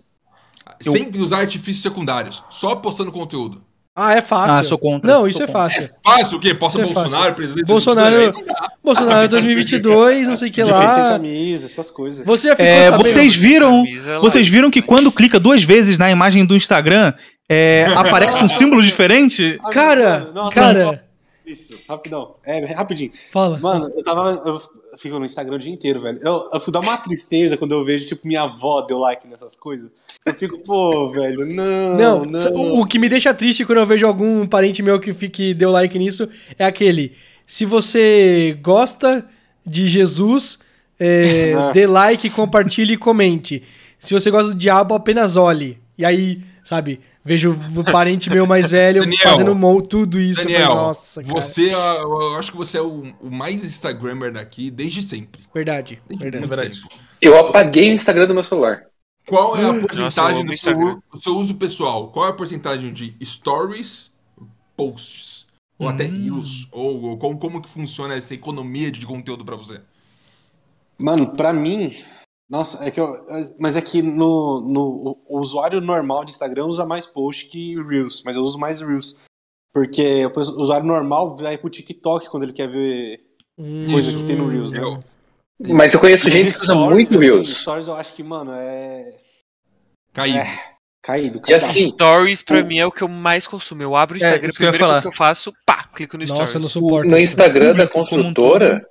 Eu- Sem usar artifícios secundários, só postando conteúdo. Ah, é fácil. Ah, sou contra, Não, sou isso é contra. fácil. Fácil o quê? Posta Isso é Bolsonaro, fácil. presidente Bolsonaro, dá. Bolsonaro 2022, não sei o que lá. camisa, essas coisas. Você já ficou É, vocês viram, Camisa, ela- vocês viram que quando clica duas vezes na imagem do Instagram, é, aparece um símbolo diferente? Cara, nossa, cara, Isso, rapidão. É, rapidinho. fala. Mano, eu tava. Eu fico no Instagram o dia inteiro, velho. Eu, eu fico dar uma tristeza quando eu vejo, tipo, minha avó deu like nessas coisas. Eu fico, pô, velho, não. Não, não. o, que me deixa triste quando eu vejo algum parente meu que, que deu like nisso é aquele. Se você gosta de Jesus, é, dê like, compartilhe e comente. Se você gosta do diabo, apenas olhe. E aí, sabe, vejo o parente meu mais velho Daniel, fazendo mo- tudo isso. Daniel, falo, Nossa, cara. você, eu acho que você é o, o mais Instagrammer daqui desde sempre. Verdade, Desde verdade. verdade. tempo. Eu apaguei o Instagram do meu celular. Qual é a eu porcentagem do Instagram. seu, seu uso pessoal? Qual é a porcentagem de stories, posts, ou até reels? Ou, ou como, como que funciona essa economia de conteúdo pra você? Mano, pra mim. Nossa, é que eu. Mas é que no, no o usuário normal de Instagram usa mais post que Reels, mas eu uso mais Reels. Porque o o usuário normal vai pro TikTok quando ele quer ver coisa que tem no Reels, né? Eu- Mas eu conheço gente que usa muito assim, Reels. Stories eu acho que, mano, é Caí. É. caído. E caído. assim, Stories pra mim é o que eu mais consumo. Eu abro o Instagram, a isso que eu ia primeira coisa que eu faço, pá, clico no Nossa, eu Stories. não suporto. no. Instagram da construtora,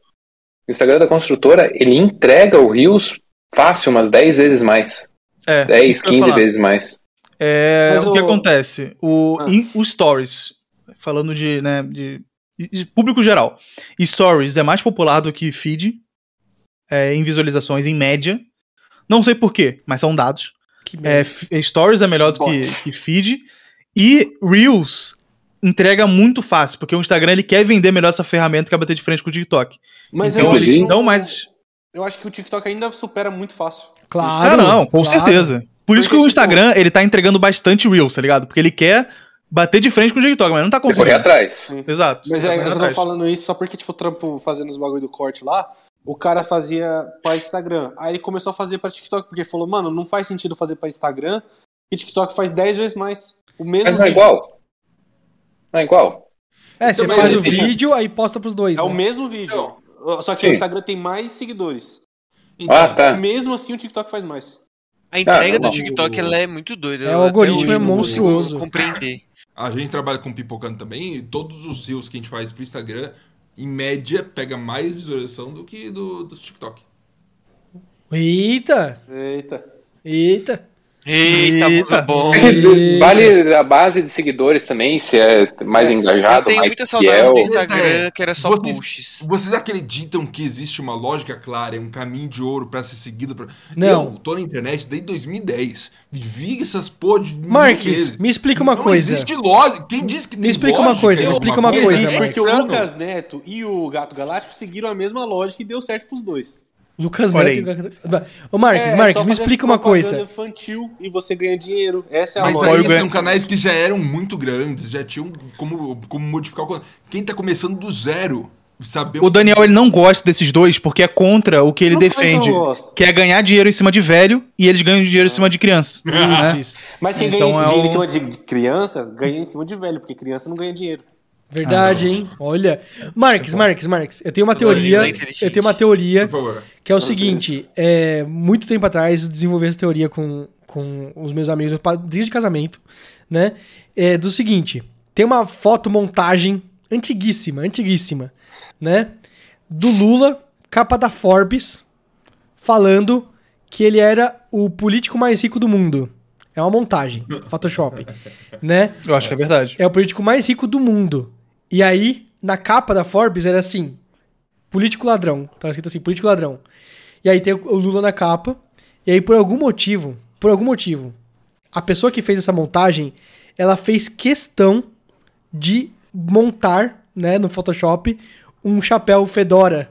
o Instagram da construtora, ele entrega o Reels fácil umas 10 vezes mais. É, 10, isso que eu ia 15 falar. vezes mais. É, Mas o que o- acontece? O, Ah. em- o Stories, falando de, né, de, de público geral, Stories é mais popular do que Feed é, em visualizações, em média. Não sei porquê, mas são dados. Que É, f- Stories é melhor do que, que Feed. E Reels entrega muito fácil, porque o Instagram ele quer vender melhor essa ferramenta que é bater de frente com o TikTok. Mas então eu eles dão mais. Eu acho que o TikTok ainda supera muito fácil. Claro. Ah, não, com claro. certeza. Por isso que Porque, o tipo, Instagram, ele tá entregando bastante Reels, tá ligado? Porque ele quer bater de frente com o TikTok, mas não tá que correr conseguindo. atrás. Exato. Mas é, eu tô atrás. falando isso só porque, tipo, o trampo fazendo os bagulho do corte lá, o cara fazia pra Instagram. Aí ele começou a fazer pra TikTok, porque falou, mano, não faz sentido fazer pra Instagram, e TikTok faz 10 vezes mais. O mesmo Mas não é vídeo. igual. Não é igual. É, você Então, faz mas o assim- vídeo, aí posta pros dois. É o né? mesmo vídeo. Só que Sim. o Instagram tem mais seguidores. Então, Ah, tá. Mesmo assim, o TikTok faz mais. A entrega Ah, do. TikTok ela é muito doida. É, o algoritmo é monstruoso. Compreender. A gente trabalha com pipocando também e todos os reels que a gente faz pro Instagram, em média, pega mais visualização do que do, do TikTok. Eita! Eita. Eita! Eita, Eita. muito bom. É que vale a base de seguidores também, se é mais É, Eu engajado, tenho mais muita saudade fiel. do Instagram, É, que era só vocês- posts. Vocês acreditam que existe uma lógica clara, um caminho de ouro pra ser seguido? Pra... Não. Eu tô na internet desde 2010. Vivi essas porra de Marques, me explica uma não coisa. existe lógica. Quem disse que tem explica uma lógica coisa, em me explica uma coisa, Existe Marcos. porque o. Lucas Neto e o Gato Galáctico seguiram a mesma lógica e deu certo pros dois. Lucas Olha Neto. Ô, Marques, É, Marques, só me explica uma coisa. infantil e você ganha dinheiro. Essa é a Mas lógica. Apoio ganha- são canais que já eram muito grandes, já tinham como, como modificar o. Quem tá começando do zero, saber O Daniel ele não gosta desses dois porque é contra o que ele Não defende, que é ganhar dinheiro em cima de velho e eles ganham dinheiro em cima de criança. né? Isso, isso. Mas quem Então ganha esse é dinheiro o- em cima de de criança, ganha em cima de velho, porque criança não ganha dinheiro. Verdade, Ah, hein? Olha. Marques, Marques, Marques, eu tenho uma teoria. é inteligente. Eu tenho uma teoria Por favor. que é o seguinte: é, muito tempo atrás eu desenvolvi essa teoria com, com os meus amigos, meu padrinho de casamento, né? É, do seguinte: tem uma fotomontagem antiguíssima, antiguíssima, né? Do Lula, capa da Forbes, falando que ele era o político mais rico do mundo. É uma montagem, Photoshop, né? Eu acho que é verdade. É o político mais rico do mundo. E aí, na capa da Forbes era assim: político ladrão. Tava escrito assim, político ladrão. E aí tem o Lula na capa. E aí, por algum motivo, por algum motivo, a pessoa que fez essa montagem, ela fez questão de montar, né, no Photoshop, um chapéu fedora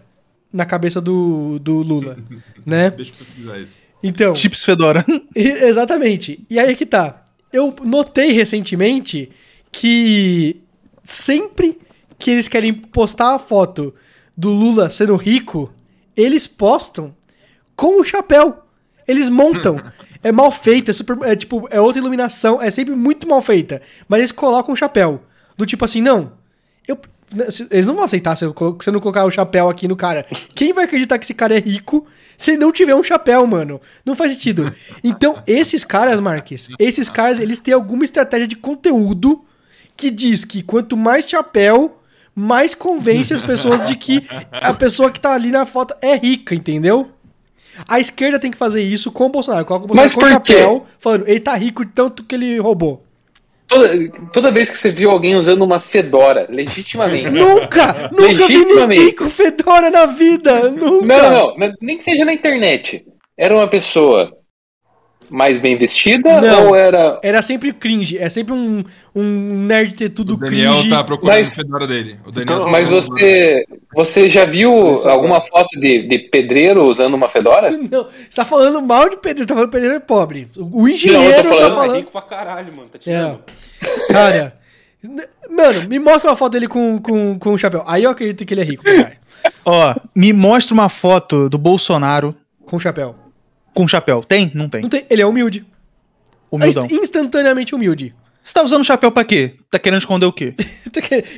na cabeça do, do Lula, né? Deixa eu pesquisar isso. Então, Chips Fedora. Exatamente. E aí é que tá. Eu notei recentemente que sempre que eles querem postar a foto do Lula sendo rico, eles postam com o chapéu. Eles montam. É mal feita, é super. É tipo, é outra iluminação, é sempre muito mal feita. Mas eles colocam o chapéu. Do tipo assim, não. Eu, eles não vão aceitar se eu não colocar o chapéu aqui no cara. Quem vai acreditar que esse cara é rico se ele não tiver um chapéu, mano? Não faz sentido. Então, esses caras, Marques, esses caras, eles têm alguma estratégia de conteúdo que diz que quanto mais chapéu, mais convence as pessoas de que a pessoa que tá ali na foto é rica, entendeu? A esquerda tem que fazer isso com o Bolsonaro. Coloca o Bolsonaro Mas com por quê? chapéu, falando, ele tá rico de tanto que ele roubou. Toda, toda vez que você viu alguém usando uma fedora, legitimamente. Nunca! Nunca vi ninguém com fedora na vida! Nunca! Não, não, não. Nem que seja na internet. Era uma pessoa mais bem vestida Não. ou era. Era sempre cringe. É sempre um, um nerd ter tudo O Daniel cringe. tá procurando Mas- a fedora dele. O Daniel Então, tá Mas você. Você já viu alguma foto de, de pedreiro usando uma fedora? Não, você tá falando mal de pedreiro, você tá falando que pedreiro é pobre. O Não, engenheiro tô tá falando- É falando. rico pra caralho, mano. Tá tirando. É. Cara, mano, me mostra uma foto dele com, com, com o chapéu. Aí eu acredito que ele é rico, cara. Ó, me mostra uma foto do Bolsonaro Com chapéu. Com chapéu. Tem? Não tem. Não tem, ele é humilde. Humildão. É inst- instantaneamente humilde. Você tá usando chapéu pra quê? Tá querendo esconder o quê?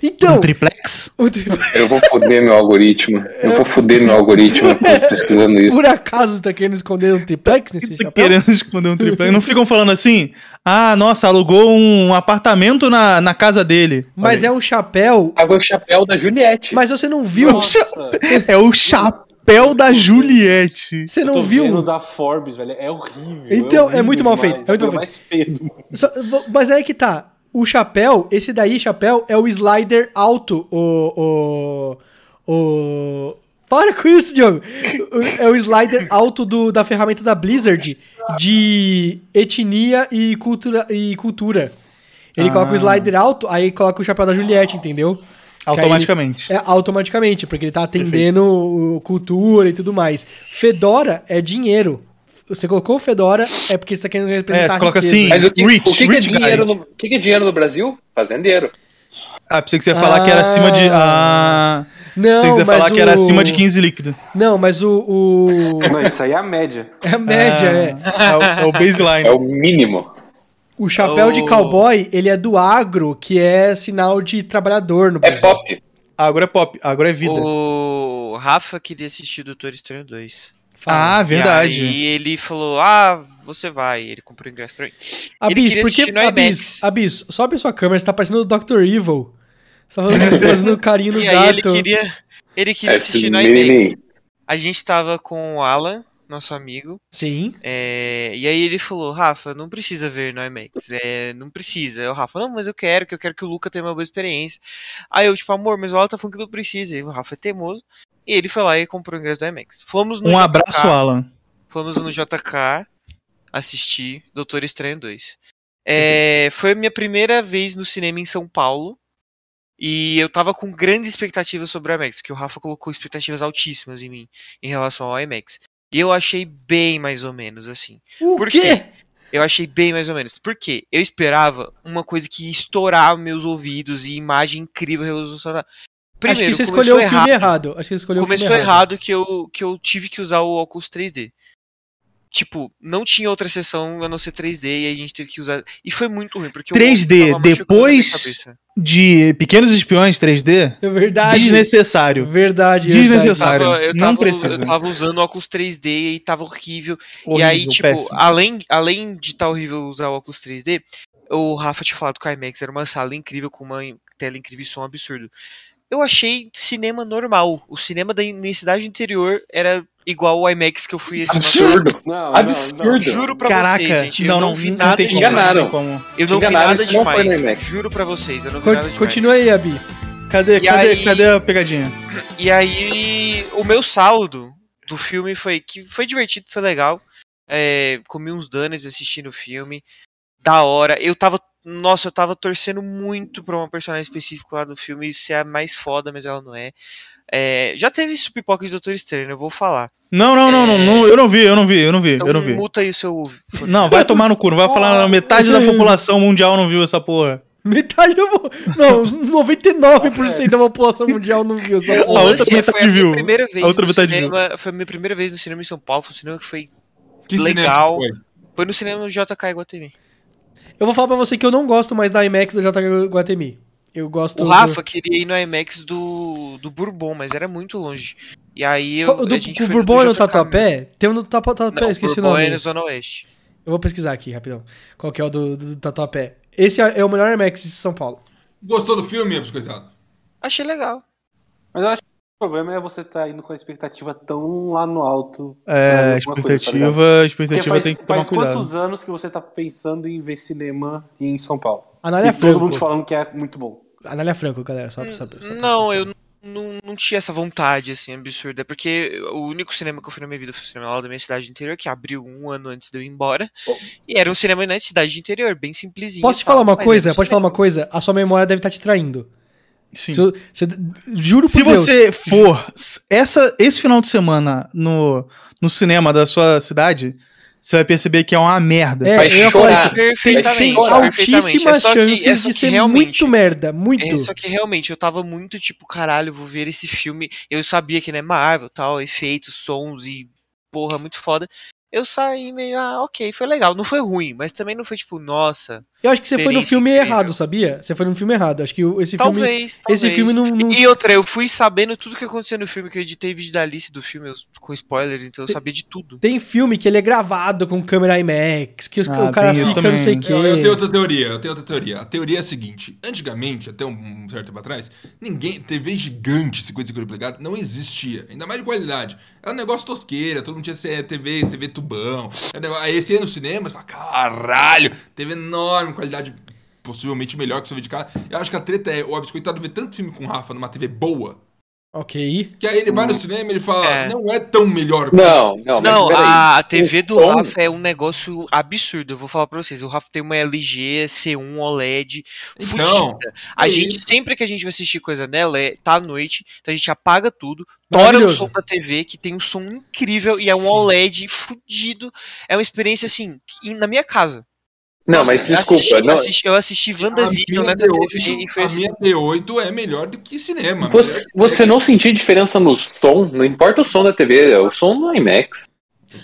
Então, Um triplex? o tri- Eu vou foder meu algoritmo. Eu vou foder meu algoritmo pesquisando isso. por acaso você tá querendo esconder um triplex nesse Tá chapéu? querendo esconder um triplex? Não ficam falando assim? Ah, nossa, alugou um apartamento na, na casa dele. Mas é um chapéu. Tava o chapéu da Juliette. Mas você não viu? Nossa, É o chapéu da Juliette. Você eu não tô viu? vendo da Forbes, velho. É horrível. Então, é horrível muito mal demais, feito, é muito mal coisa mais mundo. Só- mas aí que tá. O chapéu, esse daí, chapéu, é o slider alto. O. O. o... Para com isso, Diogo! O- É o slider alto do, da ferramenta da Blizzard de etnia e cultura. E cultura. Ele Ah. coloca o slider alto, aí coloca o chapéu da Juliette, entendeu? Automaticamente. É automaticamente, porque ele tá atendendo o- cultura e tudo mais. Fedora é dinheiro. Você colocou o Fedora, é porque você tá querendo representar É, você coloca riqueza. assim, Mas o que, Rich, o que, que é guy. dinheiro no, o que, que é dinheiro no Brasil? Fazendeiro. Ah, pensei que você ia falar que era acima de. Ah. Não, pensei que você ia mas falar que era o- acima de 15 líquido. Não, mas o. o... Não, isso aí é a média. É a média, é. É o, é o baseline. É o mínimo. O chapéu de O- cowboy, ele é do agro, que é sinal de trabalhador no É Brasil. pop. Agora é pop, agora é vida. O Rafa queria assistir o Doutor Estranho 2. Fala. Ah, verdade. E aí ele falou: Ah, você vai. Ele comprou o ingresso pra mim. Abis, por que. Abis. Abis, sobe a sua câmera, você tá parecendo o Dr. Evil. Você tá fazendo, carinho no E aí ele gato. queria, ele queria Esse assistir no. IMAX. A gente tava com o Alan, nosso amigo. Sim. é, e aí ele falou, Rafa, não precisa ver no IMAX. É, não precisa. Aí o Rafa, não, mas eu quero, que eu quero que o Luca tenha uma boa experiência. Aí eu, tipo, amor, mas o Alan tá falando que não precisa. E o Rafa é teimoso. E ele foi lá e comprou o ingresso do IMAX. Fomos no Um JK, abraço, Alan. Fomos no JK assistir Doutor Estranho 2. É, foi a minha primeira vez no cinema em São Paulo. E eu tava com grandes expectativas sobre o IMAX, porque o Rafa colocou expectativas altíssimas em mim em relação ao IMAX. Eu achei bem mais ou menos assim. O Por quê? quê? Eu achei bem mais ou menos. Por quê? Eu esperava uma coisa que ia estourar meus ouvidos e imagem incrível revolucionária. Acho que você escolheu o filme errado. Acho que você escolheu começou o filme errado que eu, que eu tive que usar o óculos 3D. Tipo, não tinha outra sessão a não ser 3D e a gente teve que usar. E foi muito ruim, porque o 3D, óculos tava machucando a minha depois-. De Pequenos Espiões 3D? É verdade. Desnecessário. Verdade. Desnecessário. Tava- eu, Não tava, precisa. eu tava usando óculos 3D e tava horrível. e Horrível, aí, tipo, péssimo. além, além de estar horrível usar o óculos 3D, o Rafa tinha falado que o IMAX era uma sala incrível com uma tela incrível e som absurdo. Eu achei cinema normal. O cinema da imensidade interior era igual ao IMAX que eu fui assistir. Absurdo. Não, Absurdo. Juro pra Caraca, vocês, gente. não, eu não, não, vi não nada demais. enganaram. não como. Eu não vi nada não demais. IMAX. Juro pra vocês, eu não vi Con- nada demais. continua aí, Abis. Cadê, E cadê, aí- cadê a pegadinha? E aí, o meu saldo do filme foi que foi divertido, foi legal. É, comi uns donuts assistindo o filme. Da hora. Eu tava. Nossa, eu tava torcendo muito pra uma personagem específica lá do filme ser a mais foda, mas ela não é. É, já teve isso pipoca de Doutor Estranho, eu vou falar. Não, não, não, não, não, eu não vi, eu não vi, eu não vi, Então eu não vi. muta aí o seu. Não, vai tomar no cu, não vai falar, metade da população mundial não viu essa porra. Metade da. Não, os 99% da população mundial não viu essa O A porra. outra é, metade foi a minha viu. primeira vez A outra no metade cinema. Foi a minha primeira vez no cinema em São Paulo. Foi um cinema que foi. Que Legal. cinema que foi? Foi no cinema JK Iguatemi. Eu vou falar pra você que eu não gosto mais da IMAX do JK Guatemi. Eu gosto O do- Rafa queria ir no IMAX do, do Bourbon, mas era muito longe. E aí eu. Do, a gente o Bourbon é no Tatuapé? Tem um no Tatuapé, Não, esqueci o Bourbon nome. é na Zona Oeste. Eu vou pesquisar aqui, rapidão. Qual que é o do, do, do Tatuapé. Esse é, é o melhor IMAX de São Paulo. Gostou do filme, biscoitado? Achei legal. Mas eu acho que o problema é você estar indo com a expectativa tão lá no alto. É, alguma coisa, tá expectativa, expectativa faz, tem que tomar faz cuidado. quantos anos que você tá pensando em ver cinema em São Paulo? Anália e todo Franco. mundo falando que é muito bom. Anália Franco, galera, só pra saber. só pra Não, saber. eu não, não tinha essa vontade, assim, absurda. Porque o único cinema que eu fui na minha vida foi o cinema lá da minha cidade interior, que abriu um ano antes de eu ir embora. E era um cinema na cidade interior, bem simplesinho. Posso te falar uma coisa? Pode falar uma coisa? A sua memória deve estar te traindo. Sim. Se, eu- se- juro por Se Deus. você for essa, esse final de semana no, no cinema da sua cidade, você vai perceber que é uma merda. É, Vai eu chorar. isso. Tem, Perfeitamente, tem altíssimas É que- chances é de ser muito merda. Muito. É, só que realmente eu tava muito tipo, caralho, vou ver esse filme. Eu sabia que não é Marvel, tal, efeitos, sons e porra, muito foda. eu saí meio, ah, ok, foi legal. Não foi ruim, mas também não foi tipo, nossa. Eu acho que você foi no filme incrível. errado, sabia? Você foi no filme errado. Acho que esse filme. Talvez, talvez. Esse filme não. não- E outra, eu fui sabendo tudo que aconteceu no filme, que eu editei vídeo da Alice do filme eu- com spoilers, então eu sabia de tudo. Tem filme que ele é gravado com câmera IMAX, que os- Ah, o cara tem fica não também. sei o quê. Eu, eu tenho outra teoria, eu tenho outra teoria. A teoria é a seguinte: antigamente, até um certo tempo atrás, ninguém. TV gigante, 55 polegadas, não existia. Ainda mais de qualidade. Era um negócio tosqueira, todo mundo tinha TV, TV tubão. Aí você ia no cinema, você fala, caralho, TV enorme, qualidade possivelmente melhor que o seu vídeo de casa. Eu acho que a treta é o Abiscoitado vê tanto filme com o Rafa numa TV boa, Ok. que aí ele vai no cinema e ele fala, É. não é tão melhor. Não, não, mas Não, peraí. a, TV do som- Rafa é um negócio absurdo. Eu vou falar pra vocês. O Rafa tem uma LG C1 OLED Então, fudida. A é gente, isso. sempre que a gente vai assistir coisa nela, é, tá à noite, então a gente apaga tudo, tora o som da TV, que tem um som incrível e é um OLED fudido. É uma experiência assim, que- na minha casa. Não, Nossa, mas desculpa. assisti, não, assisti- eu assisti A WandaVision nessa T8 TV e foi a assim. minha T8 é melhor do que cinema. você, você não sentir diferença no som, não importa o som da TV, é o som do IMAX.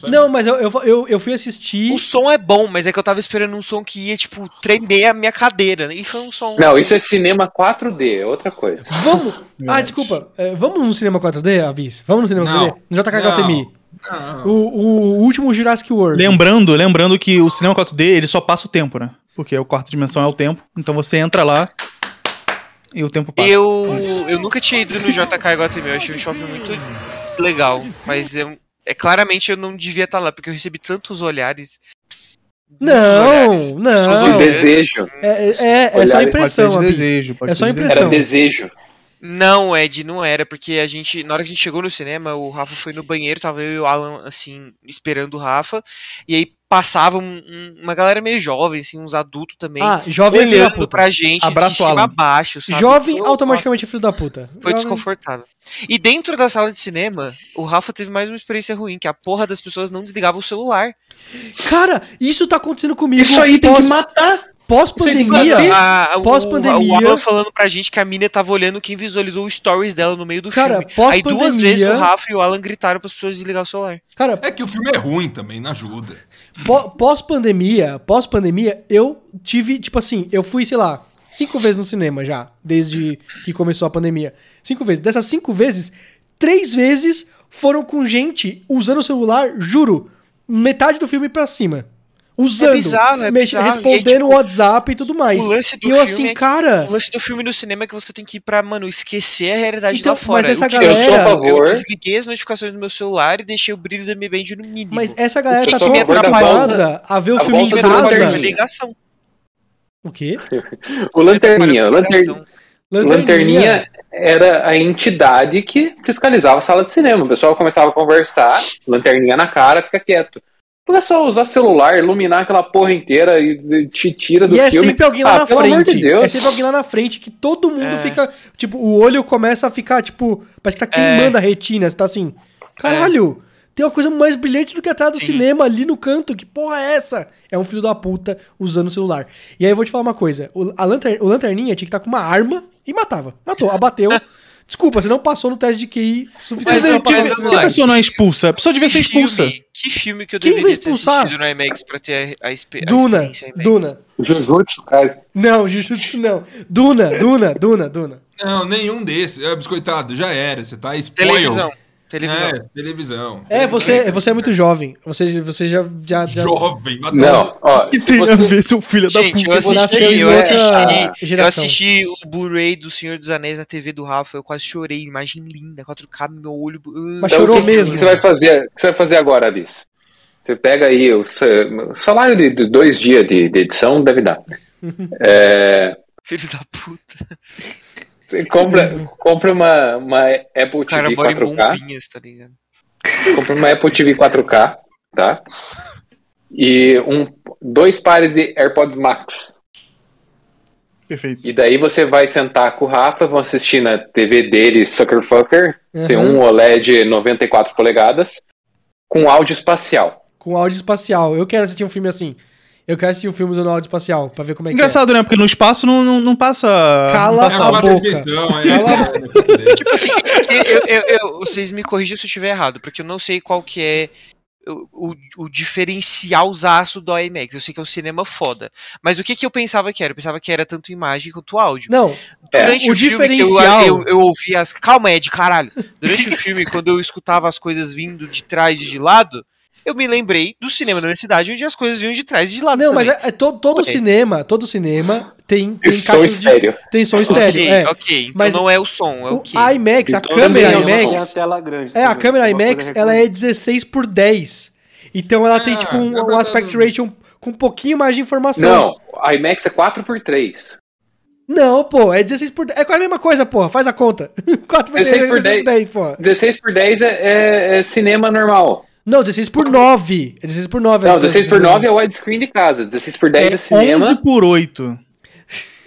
Não, mas eu, eu, eu, eu fui assistir. O som é bom, mas é que eu tava esperando um som que ia, tipo, tremer a minha cadeira. E foi um som. Não, isso é cinema 4D, é outra coisa. Vamos! Ah, desculpa. É, vamos no cinema 4D, Avis? Vamos no cinema Não. 4D? No JK. Não. O, o último Jurassic World. Lembrando, lembrando que o cinema 4D, ele só passa o tempo, né? Porque a quarta dimensão é o tempo. Então você entra lá e o tempo passa. Eu, eu nunca tinha ido no JK Guatemi, eu achei um shopping muito legal, mas eu, é claramente eu não devia estar lá, porque eu recebi tantos olhares. Não, olhares. não. Não. olhando. desejo. É, é, é, é só Olhar- Pode ser impressão, de desejo. pode É só impressão. Era desejo. Não, Ed, não era, porque a gente, na hora que a gente chegou no cinema, o Rafa foi no banheiro, tava eu e o Alan, assim, esperando o Rafa, e aí passava um- um- uma galera meio jovem, assim, uns adultos também, Ah, jovem da olhando pra gente Abraço, de cima Alan. a baixo, sabe? Jovem, Foi- automaticamente é filho da puta. nossa, Foi Jovem- desconfortável. E dentro da sala de cinema, o Rafa teve mais uma experiência ruim, que a porra das pessoas não desligavam o celular. Cara, isso tá acontecendo comigo. Isso aí tem que pós- matar. Pós-pandemia. Sim. A- o- Pós-pandemia- O Alan falando pra gente que a mina tava olhando quem visualizou os stories dela no meio do Cara, filme. Aí duas pós-pandemia- vezes o Rafa e o Alan gritaram para as pessoas desligar o celular. Cara, É que o filme é ruim também, não ajuda. pó- pós-pandemia, pós-pandemia, eu tive, tipo assim, eu fui, sei lá, cinco vezes no cinema já, desde que começou a pandemia. Cinco vezes. Dessas cinco vezes, três vezes foram com gente usando o celular, juro, metade do filme pra cima. Usando, bizarro, é bizarro. respondendo aí, tipo, o WhatsApp e tudo mais. o lance do e eu filme assim, é que- cara, O lance do filme no cinema é que você tem que ir pra, mano, esquecer a realidade Então, lá fora. mas essa O galera- Eu sou a Eu favor. desliguei as notificações do meu celular e deixei o brilho da Mi Band no mínimo. mas essa galera tá eu tão a favor da acostumada a ver o a filme em casa. Lanterninha. ligação. O quê? O Lanterninha. O Uma Lanter... ligação. Lanterninha era a entidade que fiscalizava a sala de cinema. O pessoal começava a conversar, lanterninha na cara, fica quieto. Porque é só usar celular, iluminar aquela porra inteira e te tira do E é filme. sempre alguém lá Ah, na pelo amor de frente. Deus. É sempre alguém lá na frente que todo mundo É. fica. Tipo, o olho começa a ficar, tipo. Parece que tá queimando a retina. Você tá assim. Caralho! Tem uma coisa mais brilhante do que atrás do Sim. cinema ali no canto. Que porra é essa? É um filho da puta usando o celular. E aí eu vou te falar uma coisa: o, a lanter, o Lanterninha tinha que estar com uma arma e matava. Matou, abateu. Desculpa, você não passou no teste de QI suficiente Mas mas Por que a teste. pessoa não é expulsa? A pessoa devia ser expulsa. filme, que filme que eu Quem vai deveria ter expulsar? assistido no IMAX pra ter a, a, a Duna, experiência IMAX? Duna. Jujutsu, cara. Não, Jujutsu não. Duna, Duna, Duna, Duna. Não, nenhum desses. É, biscoitado, já era. Você tá spoiled. Televisão. Televisão. É, televisão. É, você, você é muito jovem. Você, você já, já, já Jovem, mas Não, ó. Que tem a você- ver, seu filho da Gente, puta? eu assisti, eu assisti, eu assisti o Blu-ray do Senhor dos Anéis na TV do Rafa, eu quase chorei, imagem linda, 4K, meu olho. Mas Então, chorou que, mesmo. O que você vai fazer, o que você vai fazer agora, Bis? Você pega aí o sa- o salário de, de dois dias de, de edição, deve dar. É, Filho da puta. Você compra, compra uma, uma Apple cara TV mora em 4K. bombinhas, tá ligado? Compra uma Apple TV 4K, tá? E um, dois pares de AirPods Max. Perfeito. E daí você vai sentar com o Rafa, vão assistir na TV dele, Sucker Fucker, Uhum. tem um OLED 94 polegadas, com áudio espacial. Com áudio espacial. Eu quero assistir um filme assim. Eu quero assistir um filme usando áudio espacial, pra ver como é Engraçado, né? Porque no espaço não, não, não passa. Cala não É passa a boca. é. Cala a é, é, Tipo assim, eu- eu- eu- vocês me corrijam se eu estiver errado, porque eu não sei qual que é o, o, o diferencialzaço do IMAX. Eu sei que é um cinema foda. Mas o que, que eu pensava que era? Eu pensava que era tanto imagem quanto áudio. Não, Durante É, o o, filme que eu, diferencial- eu, eu ouvi as. Calma, Ed, caralho. Durante o filme, quando eu escutava as coisas vindo de trás e de lado, eu me lembrei do cinema da minha cidade, onde as coisas vinham de trás e de lado. não, mas também. é, é to- todo cinema, todo cinema tem, tem Tem som de estéreo. tem som estéreo, Ok, é. ok. Então Mas não é o som, é o O quê? IMAX, a câmera é IMAX, Tem a tela grande. É, a também, câmera isso é IMAX, ela é recomendada. 16 por 10. Então ela tem Ah, tipo um, é um aspect ratio com um pouquinho mais de informação. Não, a IMAX é 4x3. Não, pô, é 16 por 10. É quase a mesma coisa, pô. Faz a conta. 4 por 10 16 é por 16 por 10, pô. 16 por 10 é, é- é cinema normal. Não, 16 por 9. É 16 por 9. Não, 16 por 9 é widescreen de casa. 16 por 10 é, É cinema. 11 por 8.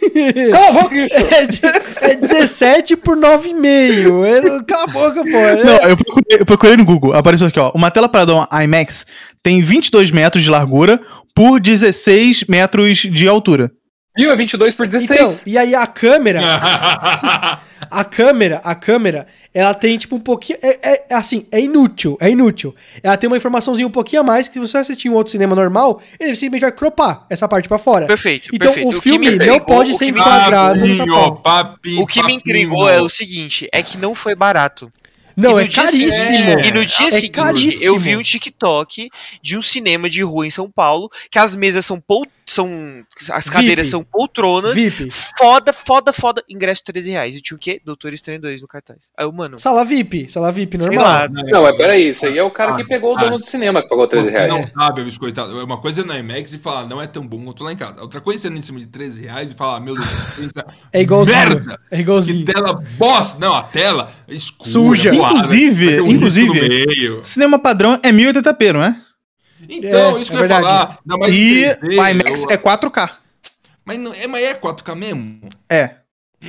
Cala a boca. É, é 17 por 9,5. É, Cala a boca, pô. É- Não, eu procurei, eu procurei no Google. Apareceu aqui, ó. Uma tela padrão IMAX tem 22 metros de largura por 16 metros de altura. Viu? É 22 por 16. Então, e aí a câmera, a câmera, a câmera, ela tem tipo um pouquinho. É, é- é assim, é inútil, é inútil. Ela tem uma informaçãozinha um pouquinho a mais que se você assistir um outro cinema normal, ele simplesmente vai cropar essa parte pra fora. Perfeito, Então perfeito. o filme não intrigou- pode o ser enquadrado nessa O que me intrigou é o seguinte, é que não foi barato. Não, é caríssimo. seguinte- E no dia É seguinte, caríssimo. eu vi um TikTok de um cinema de rua em São Paulo, que as mesas são pol são as VIP. cadeiras são poltronas, VIP. foda, foda, foda, ingresso 13 reais. E tinha o quê? Doutor Estranho 2 no cartaz. Aí eu, mano, Sala VIP, sala VIP, normal. lá, Não, mas peraí, isso aí é o cara que pegou o dono do cinema que pagou 13 Você reais. não sabe, biscoitado. Uma coisa é no IMAX e falar, não é tão bom quanto lá em casa. Outra coisa é ser em cima de 13 reais e falar, meu Deus, É igualzinho. merda! É igualzinho. Que tela bosta! Não, a tela é escura. Suja. Inclusive- inclusive-. Cinema padrão é 1080p, não é? Então, É, isso que é eu ia falar. Não, E 3D, o IMAX eu- é 4K. Mas, não, é, mas é 4K mesmo? É.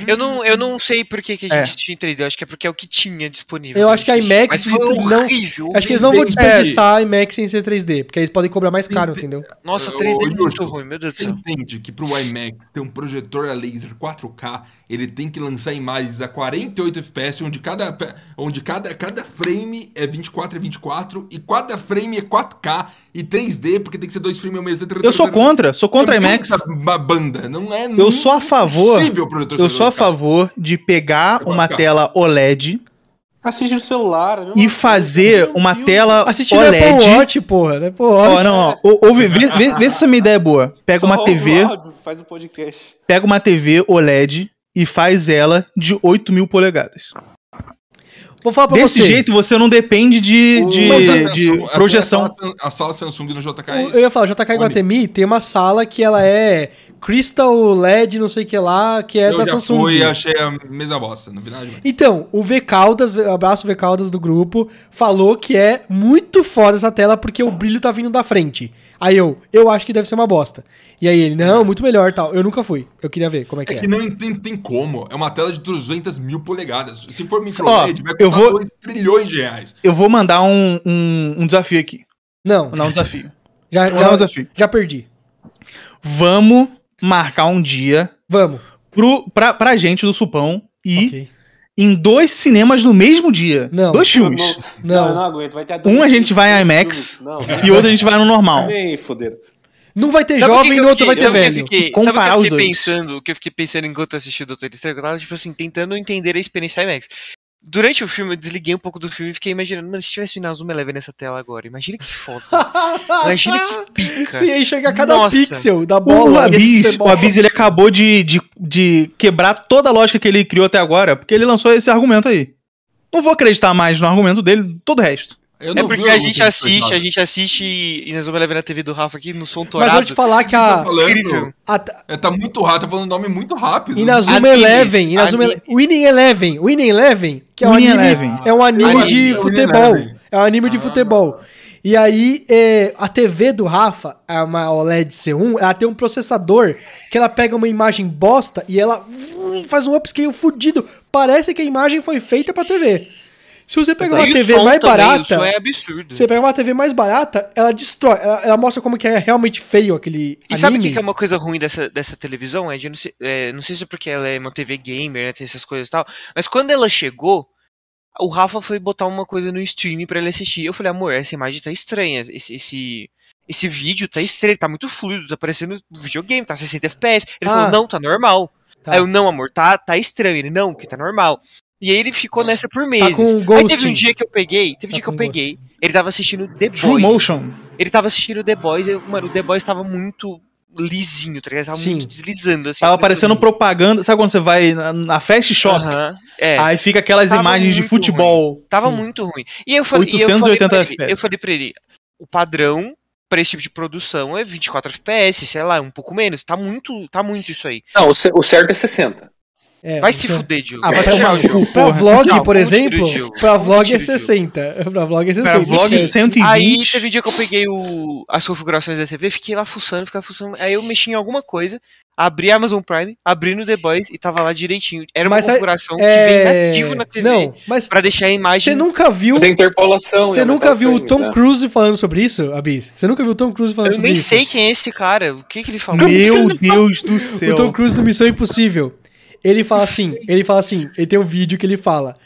eu não, eu não sei por que, que a É. gente tinha em 3D, eu acho que é porque é o que tinha disponível. Eu acho que a IMAX Mas foi não- horrível. Acho que eles não vão É. desperdiçar a IMAX sem ser 3D, porque eles podem cobrar mais caro, entendeu? Nossa, Ô, 3D é ô, muito Justo, ruim, meu Deus do Você céu. entende que pro IMAX ter um projetor a laser 4K, ele tem que lançar imagens a 48 FPS, onde cada, onde cada, cada frame é 24 a 24 e cada frame é 4K e 3D, porque tem que ser dois frames ao mesmo tempo. Eu sou contra, sou contra a É IMAX. ba- banda, não é Eu sou a favor. Eu sou a 4K. favor de pegar uma 4K. tela OLED Assiste no celular. é mesma e fazer Meu uma Deus. tela Assistir OLED. Apple Watch, porra. né? Ó, não, ó, ou- ouve, vê, vê- vê se essa minha ideia é boa. Pega Só uma TV, áudio, faz um podcast. pega uma TV OLED e faz ela de 8 mil polegadas. Vou falar pra Desse você. jeito você não depende de, de, de a- projeção. A sala, a sala Samsung no JK é. Eu ia falar, JK Iguatemi tem uma sala que ela é Crystal LED, não sei o que lá, que é Eu da já Samsung. fui e achei a mesma bosta, não vi nada demais. Então, o V Caldas, abraço V Caldas do grupo, falou que é muito foda essa tela porque o brilho tá vindo da frente. Aí eu, eu acho que deve ser uma bosta. E aí ele, não, muito melhor tal. Eu nunca fui. Eu queria ver como é que É é. que não tem, tem como. É uma tela de 200 mil polegadas. Se for micro Ó, LED, vai custar vou- 2 trilhões de reais. Eu vou mandar um, um, um desafio aqui. Não, Vou dar um desafio. já, um já, desafio. já perdi. Vamos marcar um dia Vamos. pro, pra, pra gente do Supão ir Ok. em dois cinemas no mesmo dia. Não. Dois filmes. Não, Não. eu não aguento. Vai ter Um a gente vai em IMAX e outro a gente vai no normal. nem foder. Não vai ter Sabe jovem e outro vai ter sabe o que velho. eu fiquei- Comparar sabe o que eu os fiquei dois. pensando, o que eu fiquei pensando enquanto eu assisti o Doutor Estranho? Eu tava, tipo assim, tentando entender a experiência IMAX. Durante o filme, eu desliguei um pouco do filme e fiquei imaginando, mano, se tivesse o Inazuma Eleven nessa tela agora, imagina que foda. Imagina que pica. Sim, aí chega cada Nossa. pixel da O bola. Abis, esse o Abis ele acabou de, de, de quebrar toda a lógica que ele criou até agora, porque ele lançou esse argumento aí. Não vou acreditar mais no argumento dele, todo o resto. Eu É porque vi a gente assiste, a gente assiste Inazuma Eleven na TV do Rafa aqui no som Mas torado. vou te falar que a, incrível. a É, tá muito rápido, tá falando nome muito rápido. Inazuma Eleven, Inazuma. Ele- Winning Eleven, Winning Eleven, que é um Winning anime, Eleven. é um anime Anime, de Winning futebol. É um anime de futebol. E aí, é, a TV do Rafa, é uma OLED C1, ela tem um processador que ela pega uma imagem bosta e ela faz um upscale fudido. Parece que a imagem foi feita pra TV. Se você pegar uma E TV mais também, barata, O som é absurdo. você pega uma TV mais barata, ela destrói, ela, ela mostra como que é realmente feio aquele E sabe o anime. que, que é uma coisa ruim dessa, dessa televisão, Ed? Não sei, é, não sei se é porque ela é uma TV gamer, né, tem essas coisas e tal, mas quando ela chegou, O Rafa foi botar uma coisa no stream pra ele assistir. Eu falei, amor, essa imagem tá estranha. Esse, esse, esse vídeo tá estranho, tá muito fluido, tá parecendo videogame, tá 60 FPS. Ele Ah. falou, não, tá normal. Tá. Aí eu, não, amor, tá, tá estranho. Ele, não, que tá normal. E aí ele ficou nessa por meses. com aí ghosting. teve um dia que eu peguei, teve um Tá dia que eu peguei, ele tava assistindo The True Boys. Motion. Ele tava assistindo The Boys, eu, mano, o The Boys tava muito lisinho, tá ligado? Tava Sim. muito deslizando, assim. Tava "Mano, propaganda. Sabe quando você vai na, na Fast Shop? aham, é. Aí fica aquelas Tava imagens de futebol. Tava Sim. muito ruim. E eu falei, e eu falei 880 pra ele, FPS. eu falei pra ele, o padrão pra esse tipo de produção é 24 FPS, sei lá, um pouco menos. Tá muito, tá muito isso aí. Não, o certo é 60. É, Vai você- se fuder, Diogo. Ah, vai Vai tomar tirar no o jogo. cu. Pra vlog, Não, por exemplo, Diogo? pra Como vlog é o Diogo? 60. Pra vlog é 60. Pra vlog é- 120. Aí teve um dia que eu peguei o, as configurações da TV, fiquei lá fuçando, ficava fuçando. Aí eu mexi em alguma coisa, abri a Amazon Prime, abri no The Boys e tava lá direitinho. Era uma Mas configuração que é... vem nativo na TV Não, mas pra deixar a imagem. você nunca viu... Fazer interpolação. Você e nunca viu o frames, Tom né? Cruise falando sobre isso, Abis? Você nunca viu o Tom Cruise falando Eu sobre nem isso? sei quem é esse cara. O que que ele falou? Meu Deus do céu. O Tom Cruise do Missão Impossível. Ele fala assim, ele fala assim, ele tem um vídeo que ele fala.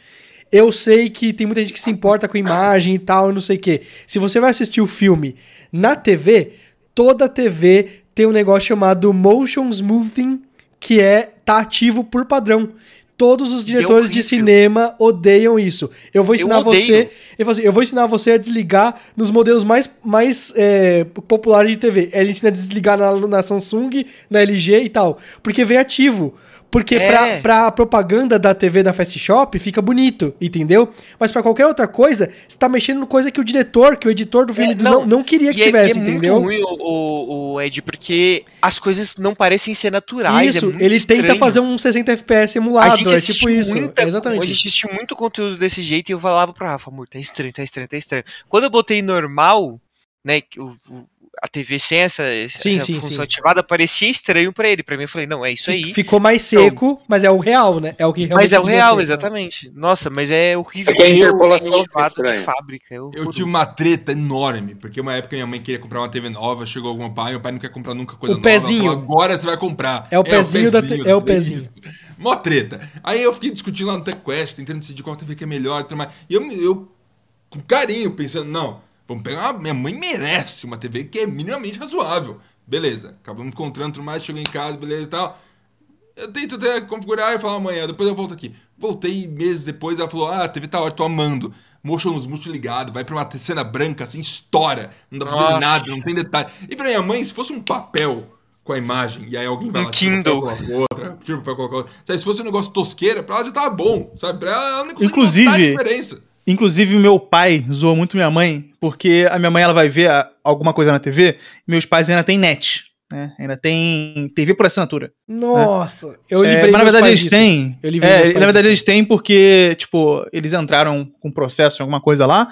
Eu sei que tem muita gente que se importa com imagem e tal, não sei o quê. Se você vai assistir o filme na TV, toda TV tem um negócio chamado motion smoothing, que é tá ativo por padrão. Todos os diretores de cinema odeiam isso. Eu vou ensinar odeio. você. Ele fala assim, eu vou ensinar você a desligar nos modelos mais, mais é, populares de TV. Ele ensina a desligar na, na Samsung, na LG e tal. Porque vem ativo. Porque É. pra, pra propaganda da TV da Fast Shop fica bonito, entendeu? Mas pra qualquer outra coisa, você tá mexendo no coisa que o diretor, que o editor do filme É, não, não. não, queria que E é, tivesse, e é entendeu? muito ruim o, o, o Ed, porque as coisas não parecem ser naturais. é Isso, ele tenta estranho. fazer um 60 FPS A emulado, gente é tipo isso. muita, é exatamente. A gente assistiu muito conteúdo desse jeito e eu falava pro Rafa, amor, tá estranho, tá estranho, tá estranho. Quando eu botei normal, né, o- a TV sem essa, Sim, essa sim, função sim. ativada, parecia estranho pra ele. Pra mim, eu falei, não, é isso aí. Ficou mais seco, mas é o real, né? É o que realmente Mas é o real, ter. exatamente. Nossa, mas é horrível. É que a Eu- interpolação fica de fábrica. Eu, Eu tive uma treta enorme, porque uma época minha mãe queria comprar uma TV nova, chegou algum pai, meu pai não quer comprar nunca coisa O nova. pezinho. falou, Agora você vai comprar. É o pezinho da te- é o TV, pezinho. isso. Mó treta. Aí eu fiquei discutindo lá no TechQuest, tentando decidir qual TV que é melhor e tudo mais. E eu, eu com carinho, pensando, não, vamos pegar uma, minha mãe merece uma TV que é minimamente razoável. Beleza, acabamos encontrando tudo mais, chegou em casa, beleza e tal. Eu tento até configurar e falar amanhã, depois eu volto aqui. Voltei meses depois, ela falou: Ah, a TV tá ótima, tô amando. Motion smooth ligado, vai pra uma cena branca assim, estoura. Não dá pra ver Nossa. nada, não tem detalhe. E pra minha mãe, se fosse um papel com a imagem, e aí alguém vai Um lá, Kindle. coloca outra, tira o papel, coloca outra. Sabe, se fosse um negócio tosqueira, pra ela já tava bom, sabe? Pra ela, ela não consegue Inclusive- a diferença. Inclusive, meu pai zoa muito minha mãe, porque a minha mãe ela vai ver a- alguma coisa na TV, e meus pais ainda têm net, né? Ainda tem TV por assinatura. Nossa, eu É, livrei mas na verdade eles disso. têm. Eu livrei É, na verdade disso. eles têm porque, tipo, eles entraram com processo em alguma coisa lá.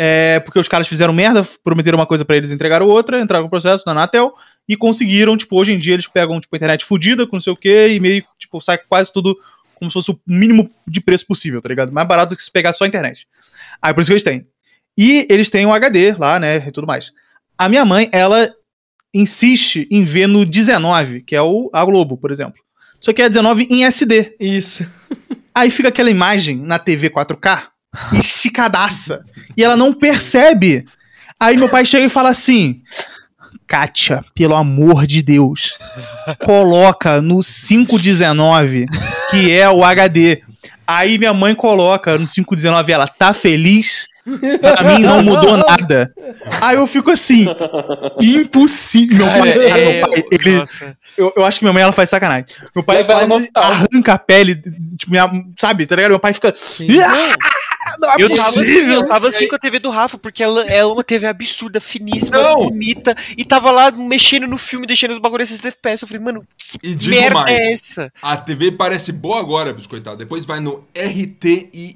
É, porque os caras fizeram merda, prometeram uma coisa pra eles, entregaram outra, entraram com processo na Anatel e conseguiram, tipo, hoje em dia eles pegam, tipo, a internet fodida com não sei o que e meio, tipo, sai quase tudo como se fosse o mínimo de preço possível, tá ligado? Mais barato do que se pegar só a internet. Aí por isso que eles têm. E eles têm um HD lá, né, e tudo mais. A minha mãe, ela insiste em ver no 19, que é o a Globo, por exemplo. Só que é 19 em SD. Isso. Aí fica aquela imagem na TV 4K, esticadaça. e ela não percebe. Aí meu pai chega e fala assim: Kátia, pelo amor de Deus, coloca no 519, que é o HD. Aí minha mãe coloca no 519 ela tá feliz? Pra mim não mudou nada. Aí eu fico assim, impossível. Meu pai, É, cara, é, meu pai, ele, nossa. eu, eu acho que minha mãe ela faz sacanagem. Meu pai quase arranca a pele, tipo, minha- sabe, tá ligado? Meu pai fica. "Ah, não é Eu tava, assim, possível." eu tava assim com a TV do Rafa, porque ela é uma TV absurda, finíssima, Não. bonita, e tava lá mexendo no filme, deixando os bagulhos 60 FPS. Eu falei, mano, que merda mais. é essa? A TV parece boa agora, biscoitado. Depois vai no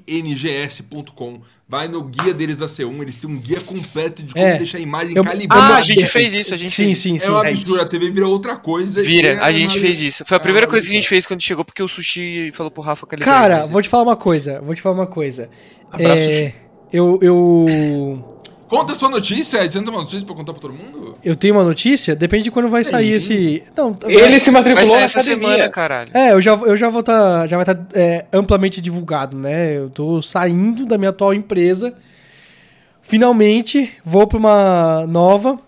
rtings.com, vai no guia deles da C1, eles têm um guia completo de como É. deixar a imagem Eu- calibrada. Ah, a gente fez isso, a gente Sim, fez sim, isso. sim. É um é absurdo, a TV vira outra coisa. Vira, é a gente uma- fez isso. Foi a primeira Ah, coisa que a gente fez quando chegou, porque o Sushi falou pro Rafa calibrar. Cara, vou te falar uma coisa. Vou te falar uma coisa. Abraço, É, eu, eu. Conta a sua notícia, Ed. Você não tem uma notícia pra contar pra todo mundo? Eu tenho uma notícia, depende de quando vai sair Sim. esse. Não, Ele se matriculou essa academia. semana, caralho. É, eu já, eu já vou estar. já vai estar amplamente divulgado, né? Eu tô saindo da minha atual empresa. Finalmente, vou pra uma nova.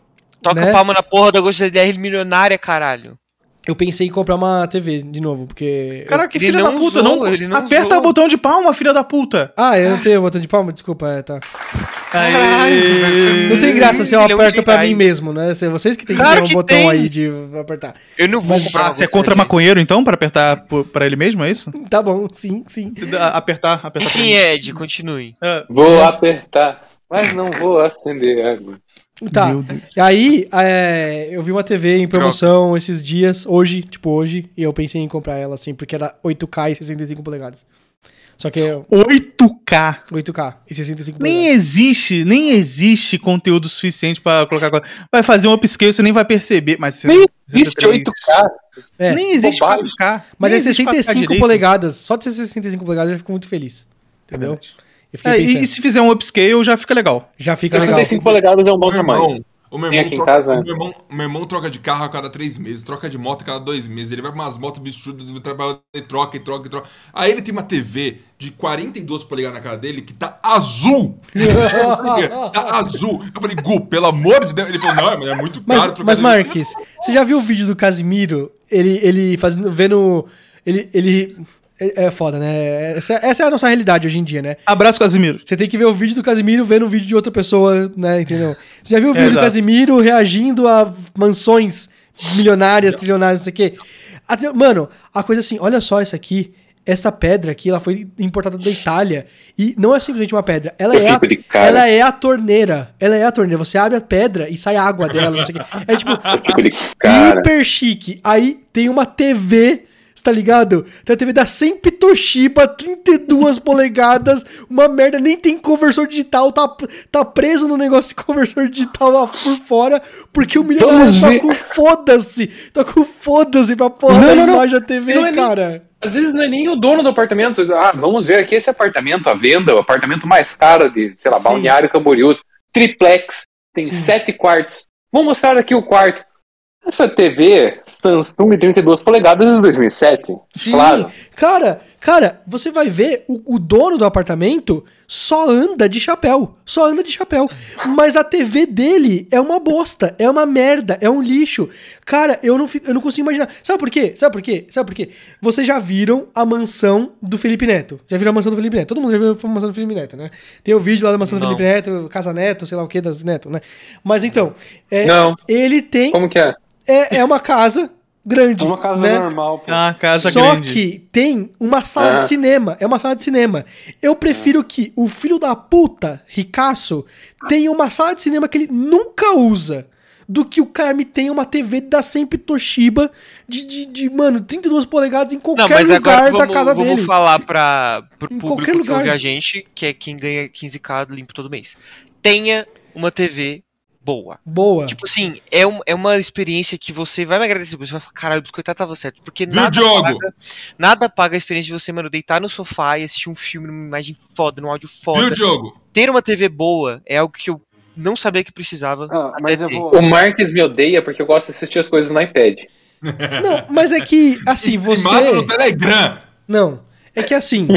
Toca né? palma na porra da Ghost DR milionária, caralho. Eu pensei em comprar uma TV de novo, porque. Caraca, que filha da puta, usou, não. ele não Aperta usou. o botão de palma, filha da puta. Ah, eu não tenho botão de palma? Desculpa, é, tá. Aê. Não tem graça se eu Ele é um aperto pra mim mesmo, né? Se Vocês que tem que Claro ter um que botão tem. aí de apertar. Eu não vou comprar Ah, você é contra DR. maconheiro, então, pra apertar pra ele mesmo, é isso? Tá bom, sim, sim. Apertar, apertar. ele. Ed, continue. É. Vou apertar, mas não vou acender água. Tá. E aí, é, eu vi uma TV em promoção esses dias, hoje, tipo hoje, e eu pensei em comprar ela, assim, porque era 8K e 65 polegadas. Só que é 8K. 8K e 65 Nem polegadas. existe, nem existe conteúdo suficiente pra colocar. Vai fazer um upscale, você nem vai perceber. Mas você- Nem existe você- 8K. É, Nem existe bobagem. 4K. mas nem é existe 4K 65 direito. polegadas. Só de ser 65 polegadas eu fico muito feliz. Entendeu? É, e, se fizer um upscale, já fica legal. Já fica legal. 65 polegadas é um bom Meu tamanho. O meu irmão, aqui em troca, casa, né? meu, irmão, meu irmão troca de carro a cada três meses, troca de moto a cada dois meses. Ele vai pra umas motos bichudas do trabalho e troca, e troca, e troca. Aí ele tem uma TV de 42 polegadas na cara dele que tá azul. tá azul. Eu falei, Gu, pelo amor de Deus. Ele falou, não, mas é muito caro Mas, trocar mas Marques, você já viu o vídeo do Casimiro? Ele, ele fazendo, vendo. Ele. ele é é foda, né? Essa, essa é a nossa realidade hoje em dia, né? Abraço, Casimiro. Você tem que ver o vídeo do Casimiro vendo o vídeo de outra pessoa, né? Entendeu? Você já viu o vídeo do exato. Casimiro reagindo a mansões milionárias, trilionárias, não sei o quê? Até- mano, a coisa assim, olha só essa aqui. Essa pedra aqui, ela foi importada da Itália. E não é simplesmente uma pedra. Ela, é a, cara. ela é a torneira. Ela é a torneira. Você abre a pedra e sai água dela, não sei o quê. É tipo, cara. hiper chique. Aí tem uma TV, tá ligado? Tem a TV da Sempre Toshiba, 32 polegadas, uma merda, nem tem conversor digital, tá, tá preso no negócio de conversor digital lá por fora, porque o milionário Vamos tá ver. com foda-se, tá com foda-se pra porra Não, da não, não. imagem da TV, Não é nem- cara. Às vezes não é nem o dono do apartamento. Ah, vamos ver aqui esse apartamento à venda, o apartamento mais caro de, sei lá, Sim. Balneário Camboriú, triplex, tem sete quartos. Vou mostrar aqui o quarto. Essa TV Samsung de 32 polegadas de 2007. Sim, Claro. cara, cara, você vai ver o, o dono do apartamento só anda de chapéu, só anda de chapéu. Mas a TV dele é uma bosta, é uma merda, é um lixo. Cara, eu não, fico- eu não consigo imaginar. Sabe por quê? Sabe por quê? Sabe por quê? Vocês já viram a mansão do Felipe Neto? Já viram a mansão do Felipe Neto? Todo mundo já viu a mansão do Felipe Neto, né? Tem o vídeo lá da mansão do Não. Felipe Neto, Casa Neto, sei lá o que, das Neto, né? Mas então, é, Não. ele tem. Como que é? É, é uma casa grande. É uma casa né? normal, pô. É uma casa Só grande. que tem uma sala Ah. de cinema. É uma sala de cinema. Eu prefiro que o filho da puta, ricaço, tenha uma sala de cinema que ele nunca usa. Do que o cara me tenha uma TV da sempre Toshiba de, de, de, mano, 32 polegadas em qualquer Não, mas lugar agora da vamos, casa vamos dele. falar pra, pro Em público que ouve a gente, que é quem ganha 15k limpo todo mês. Tenha uma TV boa. Boa. Tipo assim, é, um- é uma experiência que você vai me agradecer, você vai falar, caralho, o biscoitado tava certo. Porque Viu, nada paga, nada paga a experiência de você, mano, deitar no sofá e assistir um filme numa imagem foda, num áudio foda. Viu, Diogo? Ter uma TV boa é algo que eu não sabia que precisava. Ah, mas eu ter. vou. O Marques me odeia porque eu gosto de assistir as coisas no iPad. Não, mas é que, assim, você. No Telegram. Não. É que assim.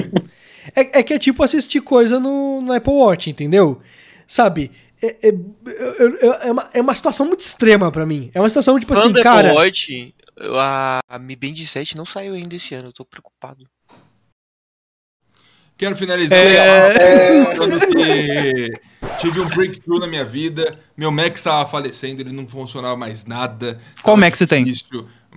é, é que é tipo assistir coisa no, no Apple Watch, entendeu? Sabe? É, é, eu- eu- é uma, é uma situação muito extrema pra mim. É uma situação tipo assim, cara. Watch, a, a Mi Band 7 não saiu ainda esse ano, eu tô preocupado. Quero finalizar É. falando que tive um breakthrough na minha vida. Meu Mac estava falecendo, ele não funcionava mais nada. Qual Mac você tem?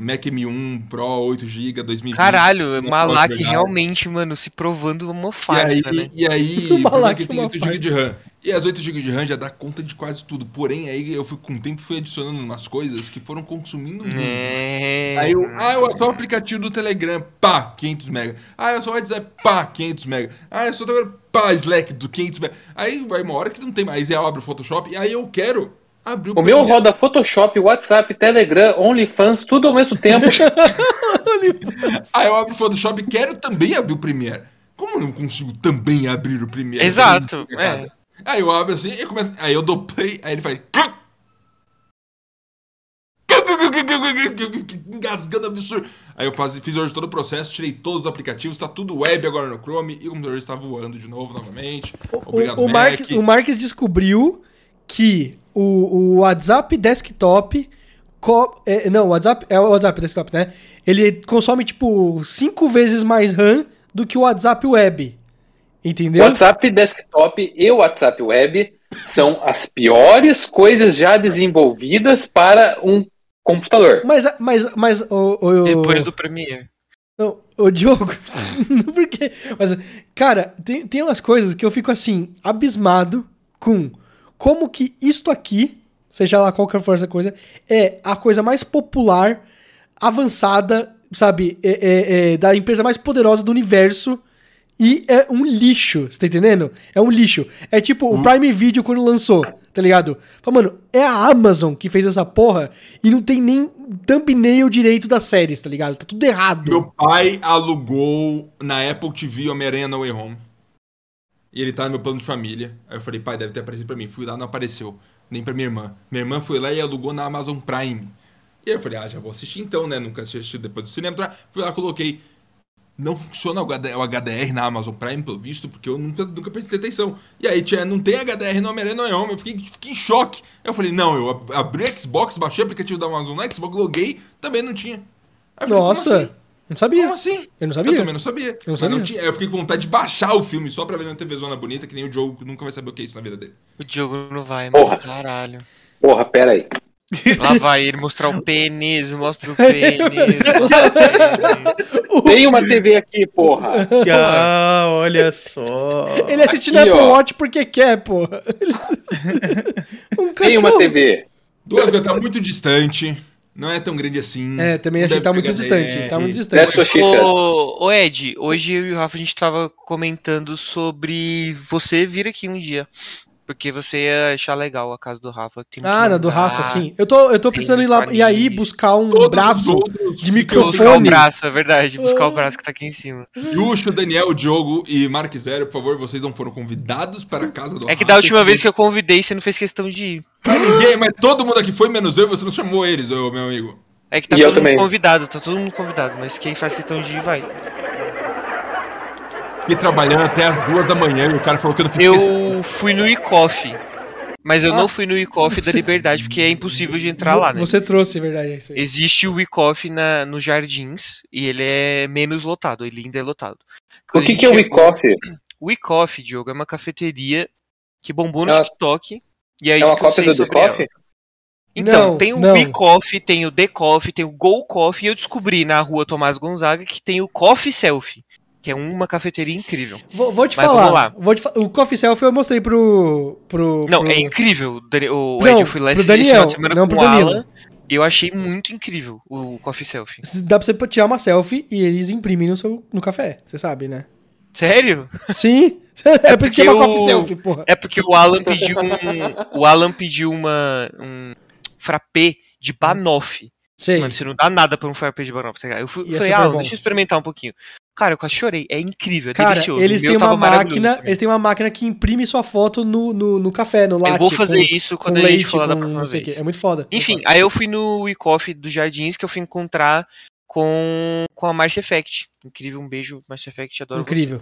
Mac M1 Pro 8GB 2020. Caralho, Malak realmente, mano, se provando uma E farsa, aí, né? e aí O o é Malak tem é uma 8 GB de RAM. E as 8 GB de RAM já dá conta de quase tudo. Porém, aí eu fui com o tempo fui adicionando umas coisas que foram consumindo muito. É. Aí eu, ah, eu só o aplicativo do Telegram, pá, 500 mega. Ah, eu só o WhatsApp, pá, 500 mega. Ah, eu só tô pá, Slack do 500 mega. Aí vai uma hora que não tem mais. Aí eu abro o Photoshop e aí eu quero abrir O meu roda Photoshop, WhatsApp, Telegram, OnlyFans, tudo ao mesmo tempo. Aí eu abro o Photoshop e quero também abrir o Premiere. Como eu não consigo também abrir o Premiere? Exato, é. Aí eu abro assim, eu começo, aí eu dou play, aí ele faz. Engasgando absurdo. Aí eu faz, fiz hoje todo o processo, tirei todos os aplicativos, tá tudo web agora no Chrome e o computador está voando de novo, novamente. Obrigado, o, o, Mac. Mark, o Marques descobriu que o, o WhatsApp desktop. co- é, não, o WhatsApp é o WhatsApp desktop, né? Ele consome tipo cinco vezes mais RAM do que o WhatsApp web. Entendeu? WhatsApp desktop e WhatsApp web são as piores coisas já desenvolvidas para um computador. Mas, mas, mas, o, o, Depois do Premiere. Não, ô Diogo, por quê? Mas, cara, tem, tem umas coisas que eu fico assim, abismado com como que isto aqui, seja lá qual que for essa coisa, é a coisa mais popular, avançada, sabe, é- é- é da empresa mais poderosa do universo. E é um lixo, você tá entendendo? É um lixo. É tipo o Prime Video quando lançou, tá ligado? Fala, mano, é a Amazon que fez essa porra e não tem nem thumbnail direito das séries, tá ligado? Tá tudo errado. Meu pai alugou na Apple TV Homem-Aranha No Way Home. E ele tá no meu plano de família. Aí eu falei, pai, deve ter aparecido pra mim. Fui lá, não apareceu. Nem pra minha irmã. Minha irmã foi lá e alugou na Amazon Prime. E aí eu falei, ah, já vou assistir então, né? Nunca assisti depois do cinema. Fui lá, coloquei. Não funciona o HD o HDR na Amazon Prime, pelo visto, porque eu nunca, nunca prestei atenção. E aí, tinha, não tem HDR no Homem-Aranha No Way Home. Eu fiquei, fiquei em choque. Aí eu falei, não, eu ab- abri o Xbox, baixei o aplicativo da Amazon no Xbox, loguei, também não tinha. Falei, Nossa, assim? Não sabia. Como assim? Eu não sabia. Eu também não sabia. não Mas sabia. não tinha. Eu fiquei com vontade de baixar o filme só pra ver na TV Zona Bonita, que nem o Joe nunca vai saber o que é isso na vida dele. O Diogo não vai, Porra. mano. Caralho. Porra, pera aí. Lá vai ele mostrar o pênis, mostra o pênis. mostra o pênis. Tem uma TV aqui, porra. Ah, olha só. Ele assiste Aqui, Apple ó. Watch porque quer, porra. Ele- um Tem uma. TV. Duas tá muito distante. Não é tão grande assim. É, também achei que tá muito distante. DR. Tá muito distante. Ô, ô Ed, hoje eu e o Rafa a gente tava comentando sobre você vir aqui um dia. Porque você ia achar legal a casa do Rafa. que Ah, na do. Rafa, sim. Eu tô, eu tô precisando ir lá e aí buscar um Todos os braço de microfone. Buscar o braço, é verdade. Buscar o braço que tá aqui em cima. Yuxo, Daniel, Diogo e Mark Zero, por favor, vocês não foram convidados para a casa do É que Rafa. da última vez que eu convidei, você não fez questão de ir. Mas ninguém, mas todo mundo aqui foi, menos eu, você não chamou eles, meu amigo. É que tá E todo mundo convidado, tá todo mundo convidado. Mas quem faz questão de ir, vai. Fiquei trabalhando até as duas da manhã e o cara falou que eu não fiz questão. Eu fui no iCoffee. Mas eu Ah. não fui no iCoffee da Liberdade, porque é impossível de entrar lá, né? Você trouxe, é verdade. é isso aí. Existe o iCoffee na, nos Jardins e ele é menos lotado, ele ainda é lotado. O Quando a que, que é o chegou- WeCoffee? O iCoffee, Diogo, é uma cafeteria que bombou no É TikTok. E é É isso uma que eu cópia sei do sobre. Então, Não, tem o não. WeCoffee, tem o The Coffee, tem o Go Coffee e eu descobri na rua Tomás Gonzaga que tem o Coffee Selfie, que é uma cafeteria incrível. Vou, vou te Mas falar. Vou te fa- o Coffee Selfie eu mostrei pro. pro Não, pro- é incrível. O Dani- O Não, Ed, eu fui lá esse, Daniel, final de semana não com o. Alan e eu achei muito incrível o Coffee Selfie. Dá pra você tirar uma selfie e eles imprimem no, seu, no café. Você sabe, né? Sério? Sim. É, porque porque o- Coffee Selfie, porra. É porque o Alan pediu um. O Alan pediu uma. um frappé de banoffee. Sei. Mano, você não dá nada pra um frappé de banoffee, tá? Eu fui, E é falei, Alan, bom. deixa eu experimentar um pouquinho. Cara, eu quase chorei. É incrível, é Cara, delicioso. eles têm uma máquina. também. Eles têm uma máquina que imprime sua foto no, no, no café, no latte. Eu vou fazer com- isso quando a gente lá da próxima vez. É muito foda. Enfim, aí eu fui no WeCoffee dos Jardins que eu fui encontrar com, com a Mars Effect. Incrível, um beijo, Mars Effect, adoro você. Incrível.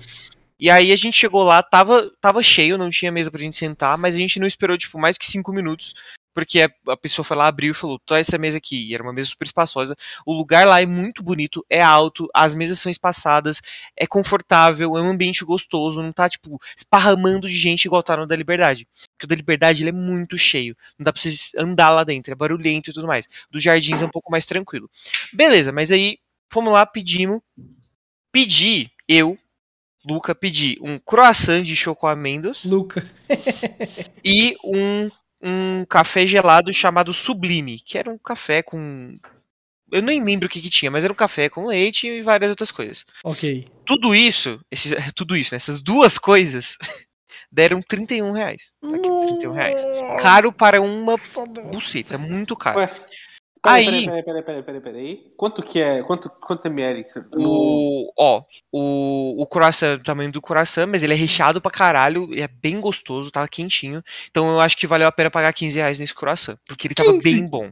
E aí a gente chegou lá, tava, tava cheio, não tinha mesa pra gente sentar, mas a gente não esperou, tipo, mais que cinco minutos, porque a, a pessoa foi lá, abriu e falou, tô essa mesa aqui, e era uma mesa super espaçosa. O lugar lá é muito bonito, é alto, as mesas são espaçadas, é confortável, é um ambiente gostoso, não tá, tipo, esparramando de gente igual tá no da Liberdade. Porque o da Liberdade, ele é muito cheio, não dá pra você andar lá dentro, é barulhento e tudo mais. Do Jardins é um pouco mais tranquilo. Beleza, mas aí, fomos lá, pedimos, pedi, eu, Luca, pedi um croissant de choco amêndoas Luca. e um, um café gelado chamado Sublime, que era um café com. Eu nem lembro o que, que tinha, mas era um café com leite e várias outras coisas. Ok. Tudo isso, esses, tudo isso, né, essas duas coisas, deram 31 reais. Tá aqui, 31 reais. Caro para uma buceta, muito caro. Ué, Peraí, Aí- peraí, peraí, peraí, peraí, peraí. Quanto que é? Quanto, quanto ml? que você- O, ó, o, o croissant, o tamanho do croissant, mas ele é recheado pra caralho, e é bem gostoso, tava quentinho. Então eu acho que valeu a pena pagar 15 reais nesse croissant, porque ele tava 15? bem bom.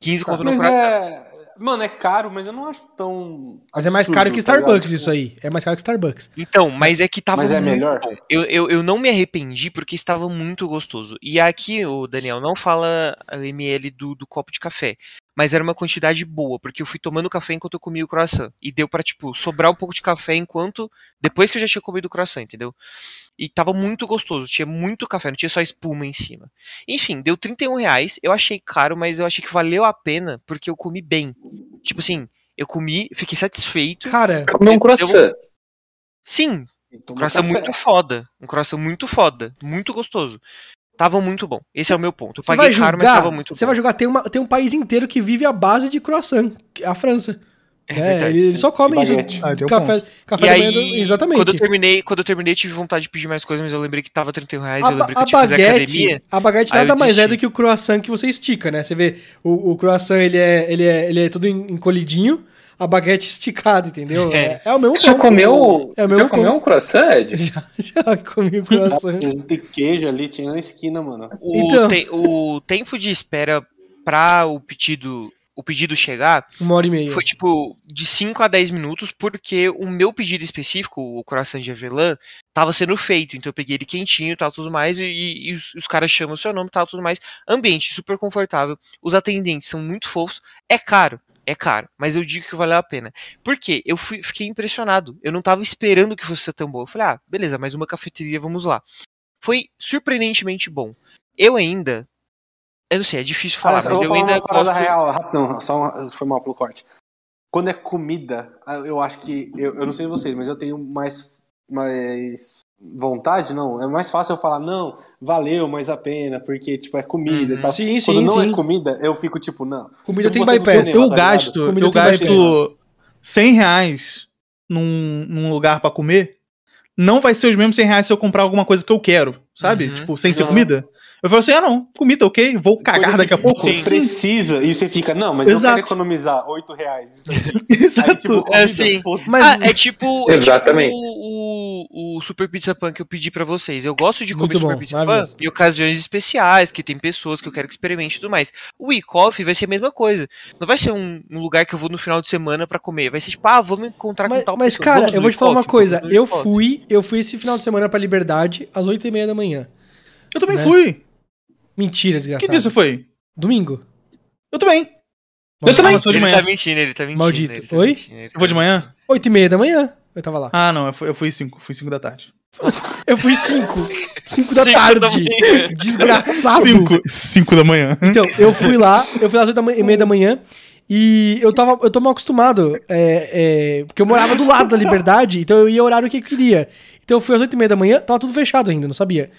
15 conto no Mas croissant. é. Mano, é caro, mas eu não acho tão. Mas é mais caro que tá? Starbucks Tipo, isso aí. É mais caro que Starbucks. Então, mas é que tava Mas é muito melhor? bom. Eu, eu, eu não me arrependi porque estava muito gostoso. E aqui, o Daniel, não fala o ml do, do copo de café. Mas era uma quantidade boa, porque eu fui tomando café enquanto eu comia o croissant. E deu pra, tipo, sobrar um pouco de café enquanto. Depois que eu já tinha comido o croissant, entendeu? E tava muito gostoso, tinha muito café, não tinha só espuma em cima. Enfim, deu 31 reais. Eu achei caro, mas eu achei que valeu a pena porque eu comi bem. Tipo assim, eu comi, fiquei satisfeito. Cara, Comer um croissant. Sim, um croissant café. muito foda. Um croissant muito foda. Muito gostoso. Tava muito bom. Esse é o meu ponto. Eu você vai paguei caro, mas tava muito você bom. vai jogar, tem, uma, tem um país inteiro que vive à base de croissant, é a França. É É, verdade. eles só comem isso. Baguete. Ah, café, café E da manhã aí, exatamente. quando eu terminei, quando eu terminei, tive vontade de pedir mais coisas, mas eu lembrei que tava 31 reais, a, eu lembrei que a eu tinha que fazer baguete, academia. a baguete aí nada mais é do que o croissant que você estica, né? Você vê, o, o croissant ele é, ele é, ele é todo en- encolhidinho, a baguete esticada, entendeu? É, É. é o mesmo Você já um comeu, É o já mesmo comeu pão. um croissant, Ed? Já, já comi o croissant. Tem queijo ali, tinha na esquina, mano. O, Então. te- o tempo de espera pra o pedido, o pedido chegar Uma hora e meia. foi tipo de 5 a 10 minutos, porque o meu pedido específico, o croissant de avelã, tava sendo feito. Então eu peguei ele quentinho e tal, tudo mais, e, e os, os caras chamam o seu nome e tal, tudo mais. Ambiente super confortável. Os atendentes são muito fofos. É caro. É caro, mas eu digo que valeu a pena. Por quê? Eu fui- fiquei impressionado. Eu não tava esperando que fosse ser tão bom. Eu falei, ah, beleza, mais uma cafeteria, vamos lá. Foi surpreendentemente bom. Eu ainda. Eu não sei, é difícil falar, só, mas eu eu falar ainda uma gosto. real, rapidão, só uma, foi mal pelo corte. Quando é comida, eu acho que, eu, eu não sei vocês, mas eu tenho mais, mais vontade, não, é mais fácil eu falar, não, valeu mais a pena, porque, tipo, é comida Uhum. e tal. Sim, Quando sim, não sim. é comida, eu fico, tipo, não. Comida Tipo, tem bypass. cinema, Eu tá gasto, eu gasto 100 reais num, num lugar pra comer. Não vai ser os mesmos 100 reais se eu comprar alguma coisa que eu quero, sabe? Uhum. Tipo, sem ser Uhum. comida. Eu falo assim, ah não, comida, ok, vou cagar Coisa daqui a pouco. Você precisa, e você fica, não, mas eu Exato. quero economizar 8 reais. Isso aqui. Exato. Aí, tipo, comida, É, sim. foda-se. Mas- ah, é tipo, é Exatamente. tipo o, o, o Super Pizza Pan que eu pedi pra vocês. Eu gosto de comer Muito Super bom, Pizza Pan em ocasiões especiais, que tem pessoas que eu quero que experimente e tudo mais. O e-coffee vai ser a mesma coisa. Não vai ser um, um lugar que eu vou no final de semana pra comer. Vai ser tipo, ah, vamos encontrar Mas, com tal mas, pessoa. cara, Vamos eu vou te falar uma coisa. Eu fui, eu fui esse final de semana pra Liberdade às 8 e meia da manhã. Eu também Né? fui. Mentira, Que desgraçado. dia você foi? Domingo. Eu também. Eu também. Ah, mas foi de Ele manhã. tá mentindo, ele tá mentindo. Maldito. ele tá Oi? mentindo, ele Eu tá vou de manhã? 8 e meia da manhã. Eu tava lá. Ah, não, eu fui, eu fui 5, fui 5 da tarde. Eu fui 5. 5 da Cinco tarde. da. Desgraçado. 5, 5 da manhã. Então, eu fui lá, eu fui às 8 e meia da manhã. E eu tava, eu tô mal acostumado, é, é, porque eu morava do lado da Liberdade, então eu ia o horário que eu queria. Então eu fui às 8 e meia da manhã, tava tudo fechado ainda, não sabia.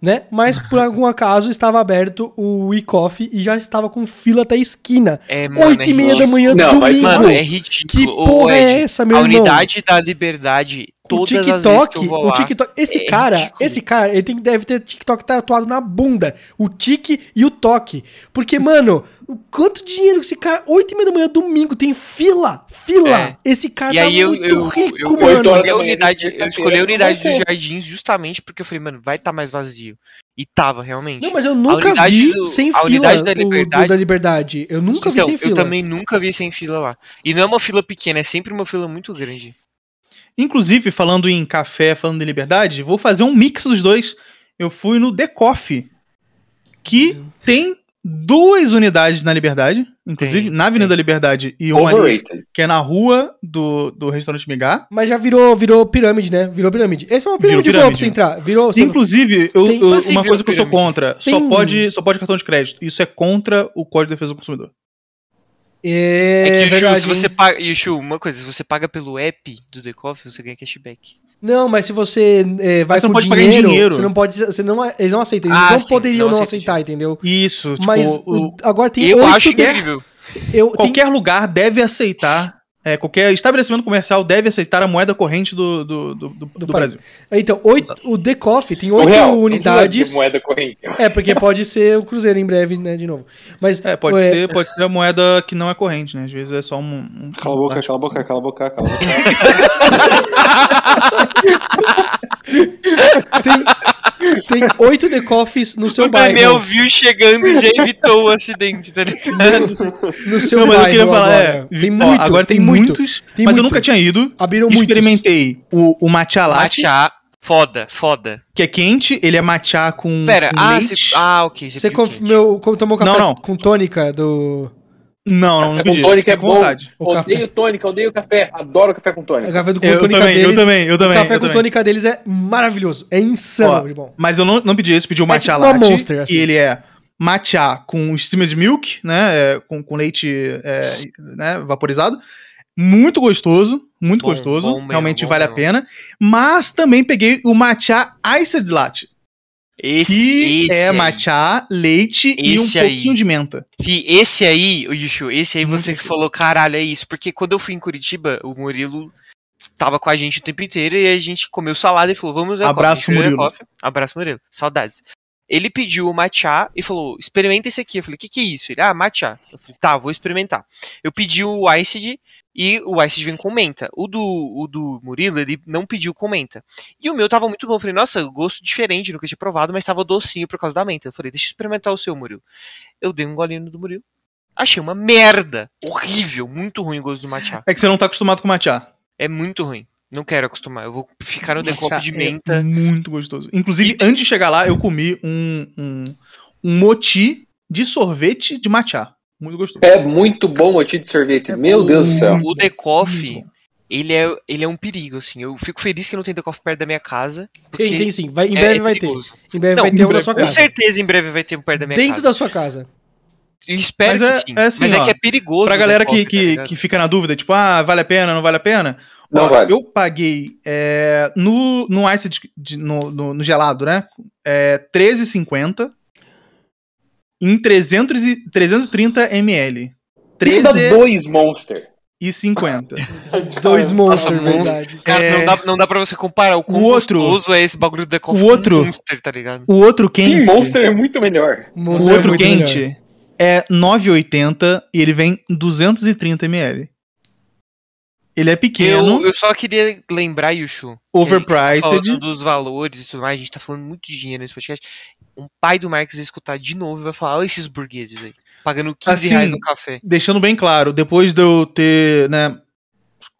Né? Mas por algum acaso estava aberto o e-coffee e já estava com fila até a esquina. É, mano, 8 é e meia da manhã do Não, mas, domingo. Mano, é ridículo. que Ô, porra Ed, é essa, meu a irmão? unidade da liberdade, todas as vezes TikTok, que eu vou o. TikTok, esse é cara, ridículo. esse cara, ele tem, deve ter TikTok tatuado na bunda, o tique e o toque, porque, mano, o quanto dinheiro que esse cara, 8 e meia da manhã, domingo, tem fila, fila, É. esse cara E tá aí eu, muito eu, rico, eu, eu mano. horas escolhi a unidade, eu escolhi a unidade dos jardins justamente porque eu falei, mano, vai estar mais vazio. E tava, realmente. Não, mas eu nunca vi do- sem a fila unidade da o do- liberdade- da liberdade, eu nunca vi então, sem fila. eu também nunca vi sem fila lá. E não é uma fila pequena, é sempre uma fila muito grande. Inclusive, falando em café, falando em liberdade, vou fazer um mix dos dois. Eu fui no The Coffee, que tem duas unidades na Liberdade, inclusive Tem, na Avenida tem. Liberdade e uma ali, que é na rua do, do restaurante Migá. Mas já virou, virou pirâmide, né? Virou pirâmide. Essa é uma pirâmide, boa pra pirâmide. você entrar. Virou. Inclusive, eu- eu- uma coisa que eu sou contra, só pode, só pode cartão de crédito. Isso é contra o Código de Defesa do Consumidor. É, É, que, Yushu, verdade, se você hein? paga. Yushu, uma coisa, se você paga pelo app do The Coffee, você ganha cashback. Não, mas se você é, vai você com dinheiro, dinheiro. você não pode. Você não, eles não aceitam. Eles Ah, não sim, poderiam não não aceitar, entendeu? Isso, tipo, Mas o- o- agora tem eu acho incrível. eu, tem- qualquer lugar deve aceitar é, qualquer estabelecimento comercial deve aceitar a moeda corrente do, do, do, do- do. Brasil. Então, oito, o The Coffee tem oito real, não unidades. de moeda corrente. É, porque pode ser o Cruzeiro em breve, né, de novo. Mas É, pode, é, ser, pode ser a moeda que não é corrente, né? Às vezes é só um. um Cala a boca, cala a boca, cala a boca, cala a boca. tem oito The Coffees no seu o Daniel bairro. viu chegando e já evitou o acidente, tá ligado? No seu Não, mas eu bairro queria falar, agora. é. Tem ó, muito, agora tem, muito. muitos, Tem mas eu muito. nunca tinha ido. Abriram muitos. Experimentei o, o matcha latte, Matcha, foda, foda. que é quente, ele é matcha com, Pera, com ah, leite. você, ah, ok. Você meu, tomou café Não, não. com tônica do. Não, não, não Café pedi. com tônica é com bom. vontade. O café. Odeio tônica, odeio café. Adoro café com O tônica. café do com Eu tônica também, eu deles. também, eu também, O café eu com também. tônica deles é maravilhoso. É insano Ó, de bom. Mas eu não, não pedi esse, pedi o matcha tipo uma latte. Monster, assim. E ele é matcha com steamed milk, né? é, com, com leite é, né, vaporizado. Muito gostoso, muito Bom, gostoso. bom mesmo, realmente bom vale a mesmo. pena. Mas também peguei o matcha iced latte. Esse, Que esse é aí. matcha, leite e um Esse aí. pouquinho de menta. Fi, esse aí, o Yushu, esse aí você que falou, caralho, é isso. Porque quando eu fui em Curitiba, o Murilo tava com a gente o tempo inteiro e a gente comeu salada e falou, vamos ver Abraço, Murilo. Abraço, Murilo. Saudades. Ele pediu o matcha e falou, experimenta esse aqui. Eu falei, o que que é isso? Ele, ah, matcha. Eu falei, tá, vou experimentar. Eu pedi o iced e o iced vem com menta. O do, o do Murilo, ele não pediu com menta. E o meu tava muito bom. Eu falei, nossa, gosto diferente, nunca tinha provado, mas tava docinho por causa da menta. Eu falei, deixa eu experimentar o seu, Murilo. Eu dei um golinho no do Murilo. Achei uma merda. Horrível. Muito ruim o gosto do matcha. É que você não tá acostumado com matcha. É muito ruim. Não quero acostumar. Eu vou ficar no decopo de é menta. muito gostoso. Inclusive, E- antes de chegar lá, eu comi um, um, um moti de sorvete de matcha. Muito gostoso. É muito bom o motivo de sorvete. Meu Deus do céu. O The Coffee, ele é, ele é um perigo, assim. Eu fico feliz que não tem The Coffee perto da minha casa. Tem, tem sim. Vai, em é- breve é vai ter. Em breve Não, vai ter um na breve, sua Com casa. certeza em breve vai ter um perto da minha Dentro casa. da sua casa. Eu espero Mas que é- sim. é assim, Mas é ó, que é perigoso. Pra galera que, Coffee, tá que, ligado? que fica na dúvida, tipo, ah, vale a pena, não vale a pena? Não Ó, vale. Eu paguei é, no, no ice de- de- no, no, no gelado, né? É, 13,50 em 300 e, 330 ml. Isso dá 13 dois Monster. e 50. Dois monstros, monstro. verdade. Cara, É. não, dá, não dá pra você comparar o quão O outro- gostoso é esse bagulho do The Coffee o outro- o Monster, tá ligado? O outro quente, Sim, Monster é muito melhor. o Monster é outro muito quente melhor. é 9,80 e ele vem 230 ml. Ele é pequeno. Eu, eu só queria lembrar, Yushu. que Overpriced. tá falando dos valores e tudo mais, a gente tá falando muito de dinheiro nesse podcast. Um pai do Marcos vai escutar de novo e vai falar: olha esses burgueses aí, pagando 15 Assim, reais no café. deixando bem claro, depois de eu ter, né,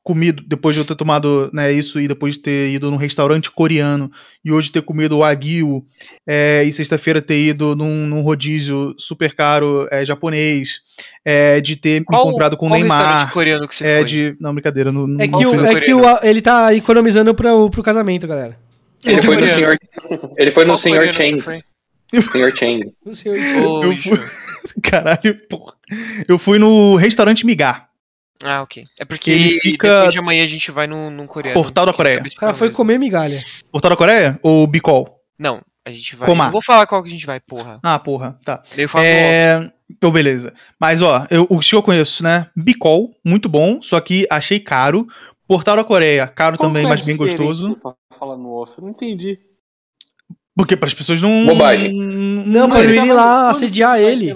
comido, depois de eu ter tomado, né, isso e depois de ter ido num restaurante coreano e hoje ter comido o Wagyu é, e sexta-feira ter ido num, num rodízio super caro é, japonês, é, de ter me encontrado com o qual restaurante Neymar, coreano que você é foi? de... Não, brincadeira. No, no- É não que, o, não. é que o, ele tá economizando pro, pro casamento, galera. Ele foi no senhor. Ele foi no Qual senhor Chains. Senhor Chains. O senhor-. Caralho, porra. Eu fui no restaurante Migar, Ah, ok. É porque Ele fica- depois de amanhã a gente vai num, num coreano. Portal da Coreia. O cara é foi mesmo. comer migalha. Portal da Coreia ou Bicol? Não, a gente vai. Comar. Não vou falar qual que a gente vai, porra. Ah, porra, tá. Daí eu falo. É. Então, beleza. Mas, ó, eu, o que eu conheço, né? Bicol, muito bom, só que achei caro. Portal da Coreia, caro Qual também, é mas bem gostoso. Pra falar no off, eu não entendi. Porque para as pessoas não. Bobagem. Não, pra mas- ele já ir vai- lá assediar ele.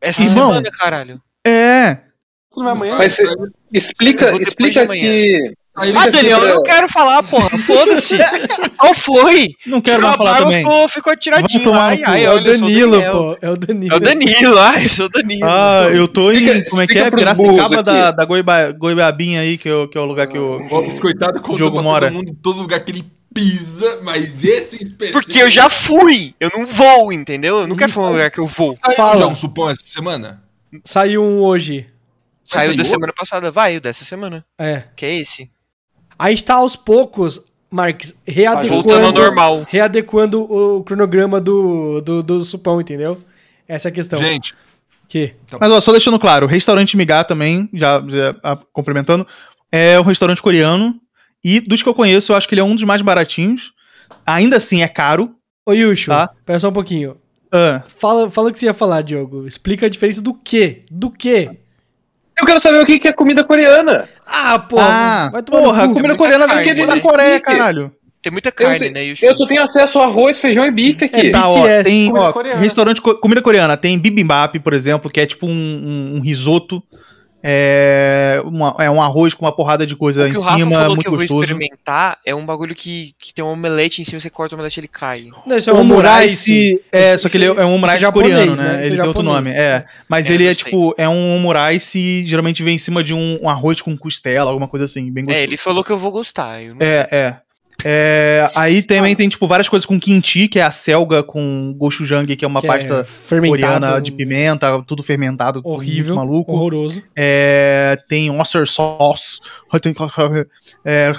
Essa Irmão. semana, caralho. É. Isso não vai amanhã? Mas Eu explica, explica que. Ah, Daniel, eu não quero falar, porra. Foda-se. Qual foi? Não quero mais a falar também. ficou, ficou tiradinho. tomar Ai, ai, É o Danilo, pô. É o Danilo. É o Danilo, ai, sou o Danilo. Ah, eu tô em. Como é que é? Piracicaba da, da Goiba, Goiabinha aí, que, eu, que é o lugar que eu. O coitado contou Diogo pra Mora. todo mundo, todo lugar que ele pisa, mas esse específico... Porque eu já fui. Eu não vou, entendeu? Eu não quero falar um lugar que eu vou. Fala. já um supão essa semana? Saiu um hoje. Saiu da semana passada. Vai, o dessa semana. É. Que é esse. A gente tá aos poucos, Marques, readequando, Voltando ao normal. readequando o cronograma do, do, do supão, entendeu? Essa é a questão. Gente, Que? Mas ó, só deixando claro, o restaurante Migá também, já, já ah, complementando, é um restaurante coreano. E dos que eu conheço, eu acho que ele é um dos mais baratinhos. Ainda assim é caro. Ô, Yushu, Tá. pera só um pouquinho. Ah, Fala, fala o que você ia falar, Diogo. Explica a diferença do quê? Do quê? Eu quero saber o que que é comida coreana. Ah, porra. Ah, vai tomar no porra, cu. comida coreana vem né? da Coreia, caralho. Tem muita Eu, carne, sei- né? E o eu só tenho acesso a arroz, feijão e bife aqui. É, Tá, ó, tem comida ó, coreana. restaurante co- comida coreana, tem bibimbap, por exemplo, que é tipo um, um- um risoto, é, uma- é um arroz com uma porrada de coisa O em que o Rafa cima, falou muito que eu vou gostoso. experimentar é um bagulho que, que tem um omelete em cima, você corta o omelete e ele cai. Não, isso é um Omurice, é, Isso- só que ele é isso um é coreano, japonês, né? Isso Ele é tem outro nome, é. Mas É, ele é tipo, é um omurice, geralmente vem em cima de um, um arroz com costela, alguma coisa assim, bem gostoso. É, ele falou que eu vou gostar. Eu não... É, é. É, aí também tem, tipo, várias coisas com kimchi, que é a selga com gochujang, que é uma Que é pasta fermentado, coreana de pimenta, tudo fermentado, Horrível. maluco. Horroroso. É, tem oyster sauce, tem, é,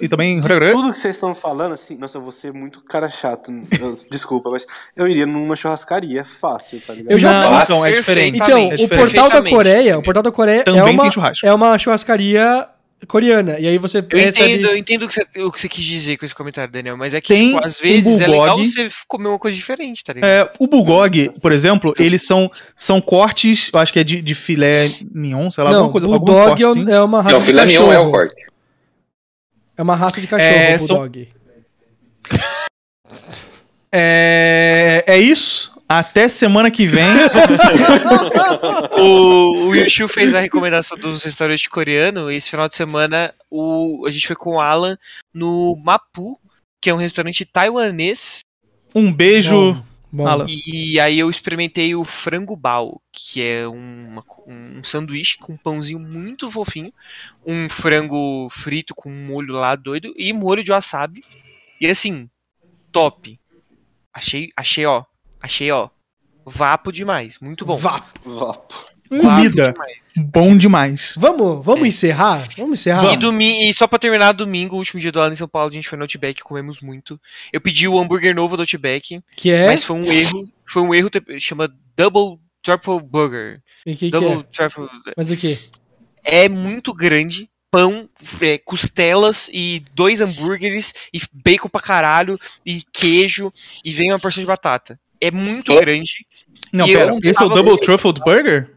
e também... Tudo que vocês estão falando, assim, nossa, eu vou ser muito cara chato. desculpa, mas eu iria numa churrascaria fácil, tá ligado? Eu já Não, então, é diferente. Então, é o diferente. portal da. Coreia, o portal da Coreia é Também uma, tem churrasco. é uma churrascaria coreana. E aí você Eu recebe... entendo, eu entendo o que, você, o que você quis dizer com esse comentário, Daniel, mas é que, Tem tipo, às um vezes é legal bulgogi. você comer uma coisa diferente, tá ligado? É, o bulgogi, por exemplo, eles são, são cortes, eu acho que é de, de filé mignon, sei lá, Não, alguma coisa. bulldog corte, é assim. é uma raça Não, de filé mignon é o cachorro. corte. É uma raça de cachorro, É, o são- bulldog. É, é isso. Até semana que vem. O, o Yushu fez a recomendação dos restaurantes coreanos. E esse final de semana o, a gente foi com o Alan no Mapu, que é um restaurante taiwanês. Um beijo. Bom, Alan. E aí eu experimentei o frango bao, que é uma- um sanduíche com um pãozinho muito fofinho, um frango frito com um molho lá doido e molho de wasabi. E assim, top. Achei, achei ó, achei ó, vapo demais, muito bom. Vapo. Vapo. Comida. demais. Bom demais. Vamos, vamos É. encerrar? Vamos encerrar? E, domi- e só pra terminar, domingo, o último dia do Alan em São Paulo, a gente foi no Outback, comemos muito. Eu pedi o hambúrguer novo do Outback, Que é... mas foi um erro, foi um erro, chama Double Triple Burger. E que, que Double é? Triple Mas o quê? é muito grande. Pão, é, costelas e dois hambúrgueres e bacon pra caralho e queijo e vem uma porção de batata. É muito Oh. grande. Não, E pera. eu Esse é o Double Truffled Burger?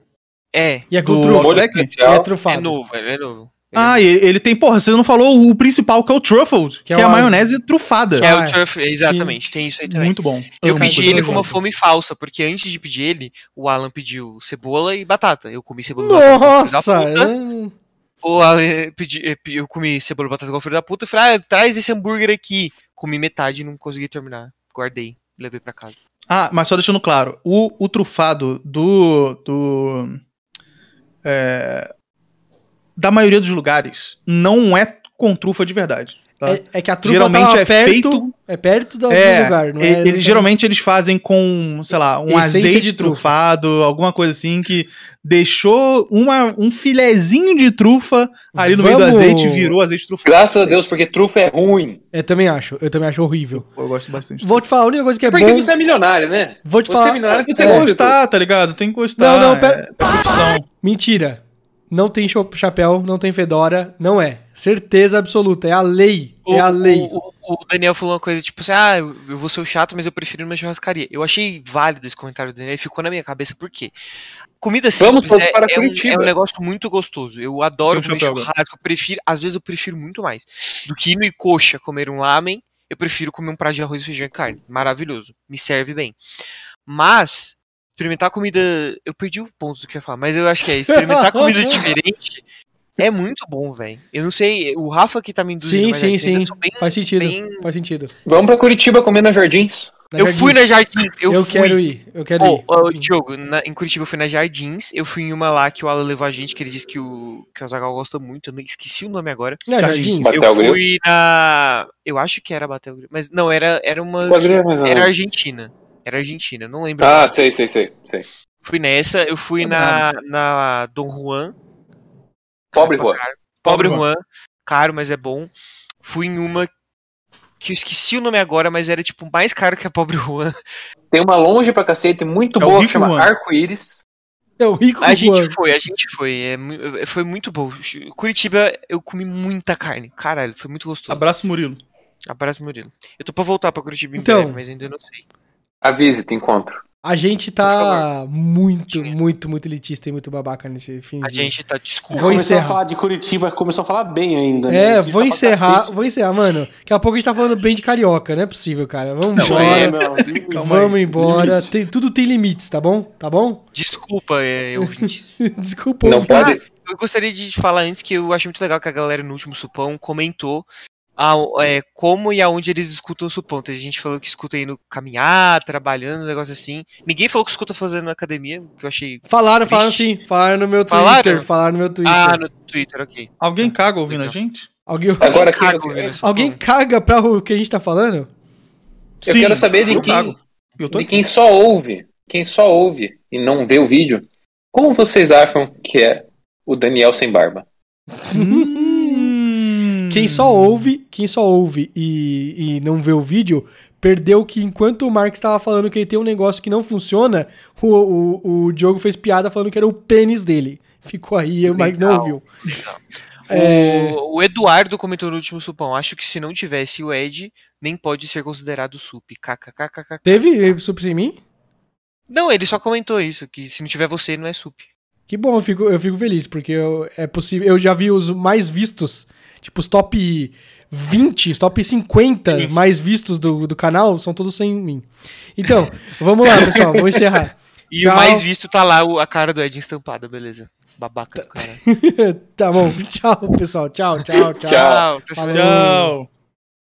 É, E é com. Molho Outback? É especial. trufado. é novo, ele é novo. Ele Ah, e ele tem, porra, você não falou o principal, que é o Truffled, que, é é, a maionese trufada. Que é Ah, o é. turf, exatamente, tem isso aí também. Muito bom. Eu Amo pedi ele com uma fome falsa, porque antes de pedir ele, o Alan pediu cebola e batata. Eu comi cebola e batata. igual filho Nossa! da puta. O Alan pedi, eh, eu comi cebola e batata igual filho da puta. Eu falei, ah, traz esse hambúrguer aqui. Comi metade e não consegui terminar. Guardei, levei pra casa. Ah, mas só deixando claro, o, o trufado do. do é, da maioria dos lugares não é com trufa de verdade. Tá? É, é que a trufa Geralmente tava é perto, feito- É perto do, É, lugar, não é? tem- geralmente eles fazem com, sei lá, um azeite de trufa. trufado, alguma coisa assim que deixou uma, um filezinho de trufa ali no meio do Vamos- azeite e virou azeite trufado. Graças a Deus, porque trufa é ruim. Eu também acho. Eu também acho horrível. Eu gosto bastante. Vou te falar, a única coisa que é Porque bom... você é milionário, né? Vou te Você falar... é milionário, Tem que de gostar, tá ligado? Tem que gostar. Não, não, pera- é, é. Mentira. Não tem chapéu, não tem fedora, não é. Certeza absoluta, é a lei. é a lei. O, o Daniel falou uma coisa tipo assim: ah, eu vou ser o chato, mas eu prefiro uma churrascaria. Eu achei válido esse comentário do Daniel e ficou na minha cabeça, por quê? Comida Vamos simples todos é, para é um, é um negócio muito gostoso. Eu adoro comer chapéu churrasco. Eu prefiro, às vezes eu prefiro muito mais do que ir no Icoxa comer um lamen. Eu prefiro comer um prato de arroz, feijão e carne. Maravilhoso. Me serve bem. Mas, experimentar comida. Eu perdi o ponto do que eu ia falar, mas eu acho que é experimentar comida diferente é muito bom, velho. Eu não sei, o Rafa que tá me induzindo, Sim, mas sim, assim, sim. bem- Faz sentido. bem- Faz sentido. Vamos pra Curitiba comer na Jardins. Na Eu Jardins. fui na Jardins, eu, Eu, fui. quero ir, eu quero Ô, ir. ô, Diogo, na- em Curitiba eu fui na Jardins, eu fui em uma lá que o Alan levou a gente, que ele disse que o, que o Azagal gosta muito, eu não esqueci o nome agora. Na Jardins? Batel eu Grilo? fui na. Eu acho que era Batel Grilo, mas não, era, era uma. Era Argentina. Era Argentina, não lembro. Ah, sei, sei, sei. sei. Fui nessa, eu fui na, na Dom Juan. Pobre Juan. Pobre Pobre Juan. Caro, mas é bom. Fui em uma que eu esqueci o nome agora, mas era tipo mais caro que a Pobre Juan. Tem uma longe pra cacete, muito É boa, que chama Juan. Arco-Íris. É o rico A gente Juan. foi, a gente foi. É, foi muito bom. Curitiba, eu comi muita carne. Caralho, foi muito gostoso. Abraço, Murilo. Abraço, Murilo. Eu tô pra voltar pra Curitiba em Então. breve, mas ainda não sei. Avise, te encontro. A gente tá muito, muito, muito elitista e muito babaca nesse fim. A gente tá. Desculpa. Vou começou encerrar. a falar de Curitiba, começou a falar bem ainda. né? É, Elitista vou encerrar, vou encerrar, mano. Daqui a pouco a gente tá falando bem de carioca, não é possível, cara. Vamos Não, embora. é, não. Vamos embora. Tem- tudo tem limites, tá bom? Tá bom? Desculpa, é, ouvintes. Desculpa. Não ouvinte. pode. Eu gostaria de falar antes que eu achei muito legal que a galera no último supão comentou a- é, como e aonde eles escutam o supão. Tem gente falou que escuta indo caminhar, trabalhando, um negócio assim. Ninguém falou que escuta fazendo na academia, que eu achei. Falaram, falaram Vixe. sim. Falaram no meu Twitter. Falaram? Falaram no meu Twitter. Ah, no Twitter, ok. Alguém caga ouvindo a Legal. gente? Alguém, Agora Cago aqui, ouvindo supão. alguém caga pra o que a gente tá falando? eu quero saber de eu quem, cago. Eu tô de quem só ouve, quem só ouve e não vê o vídeo. Como vocês acham que é o Daniel sem barba? Hum. Quem só ouve, quem só ouve e, e não vê o vídeo, perdeu que enquanto o Marx tava falando que ele tem um negócio que não funciona, o, o, o Diogo fez piada falando que era o pênis dele. Ficou aí e o Marx não Legal. ouviu. Legal. É. O, o Eduardo comentou no último supão. Acho que se não tivesse o Ed, nem pode ser considerado sup. KKKKK. Teve super em mim? Não, ele só comentou isso, que se não tiver você, não é sup. Que bom, eu fico, eu fico feliz, porque eu, é possível. Eu já vi os mais vistos, tipo, os top 20, os top 50 mais vistos do, do canal, são todos sem mim. Então, vamos lá, pessoal, vamos encerrar. E Tchau. o mais visto tá lá a cara do Ed estampada, beleza. Babaca do cara. tá bom, tchau, pessoal. Tchau, tchau, tchau. Tchau. Tchau.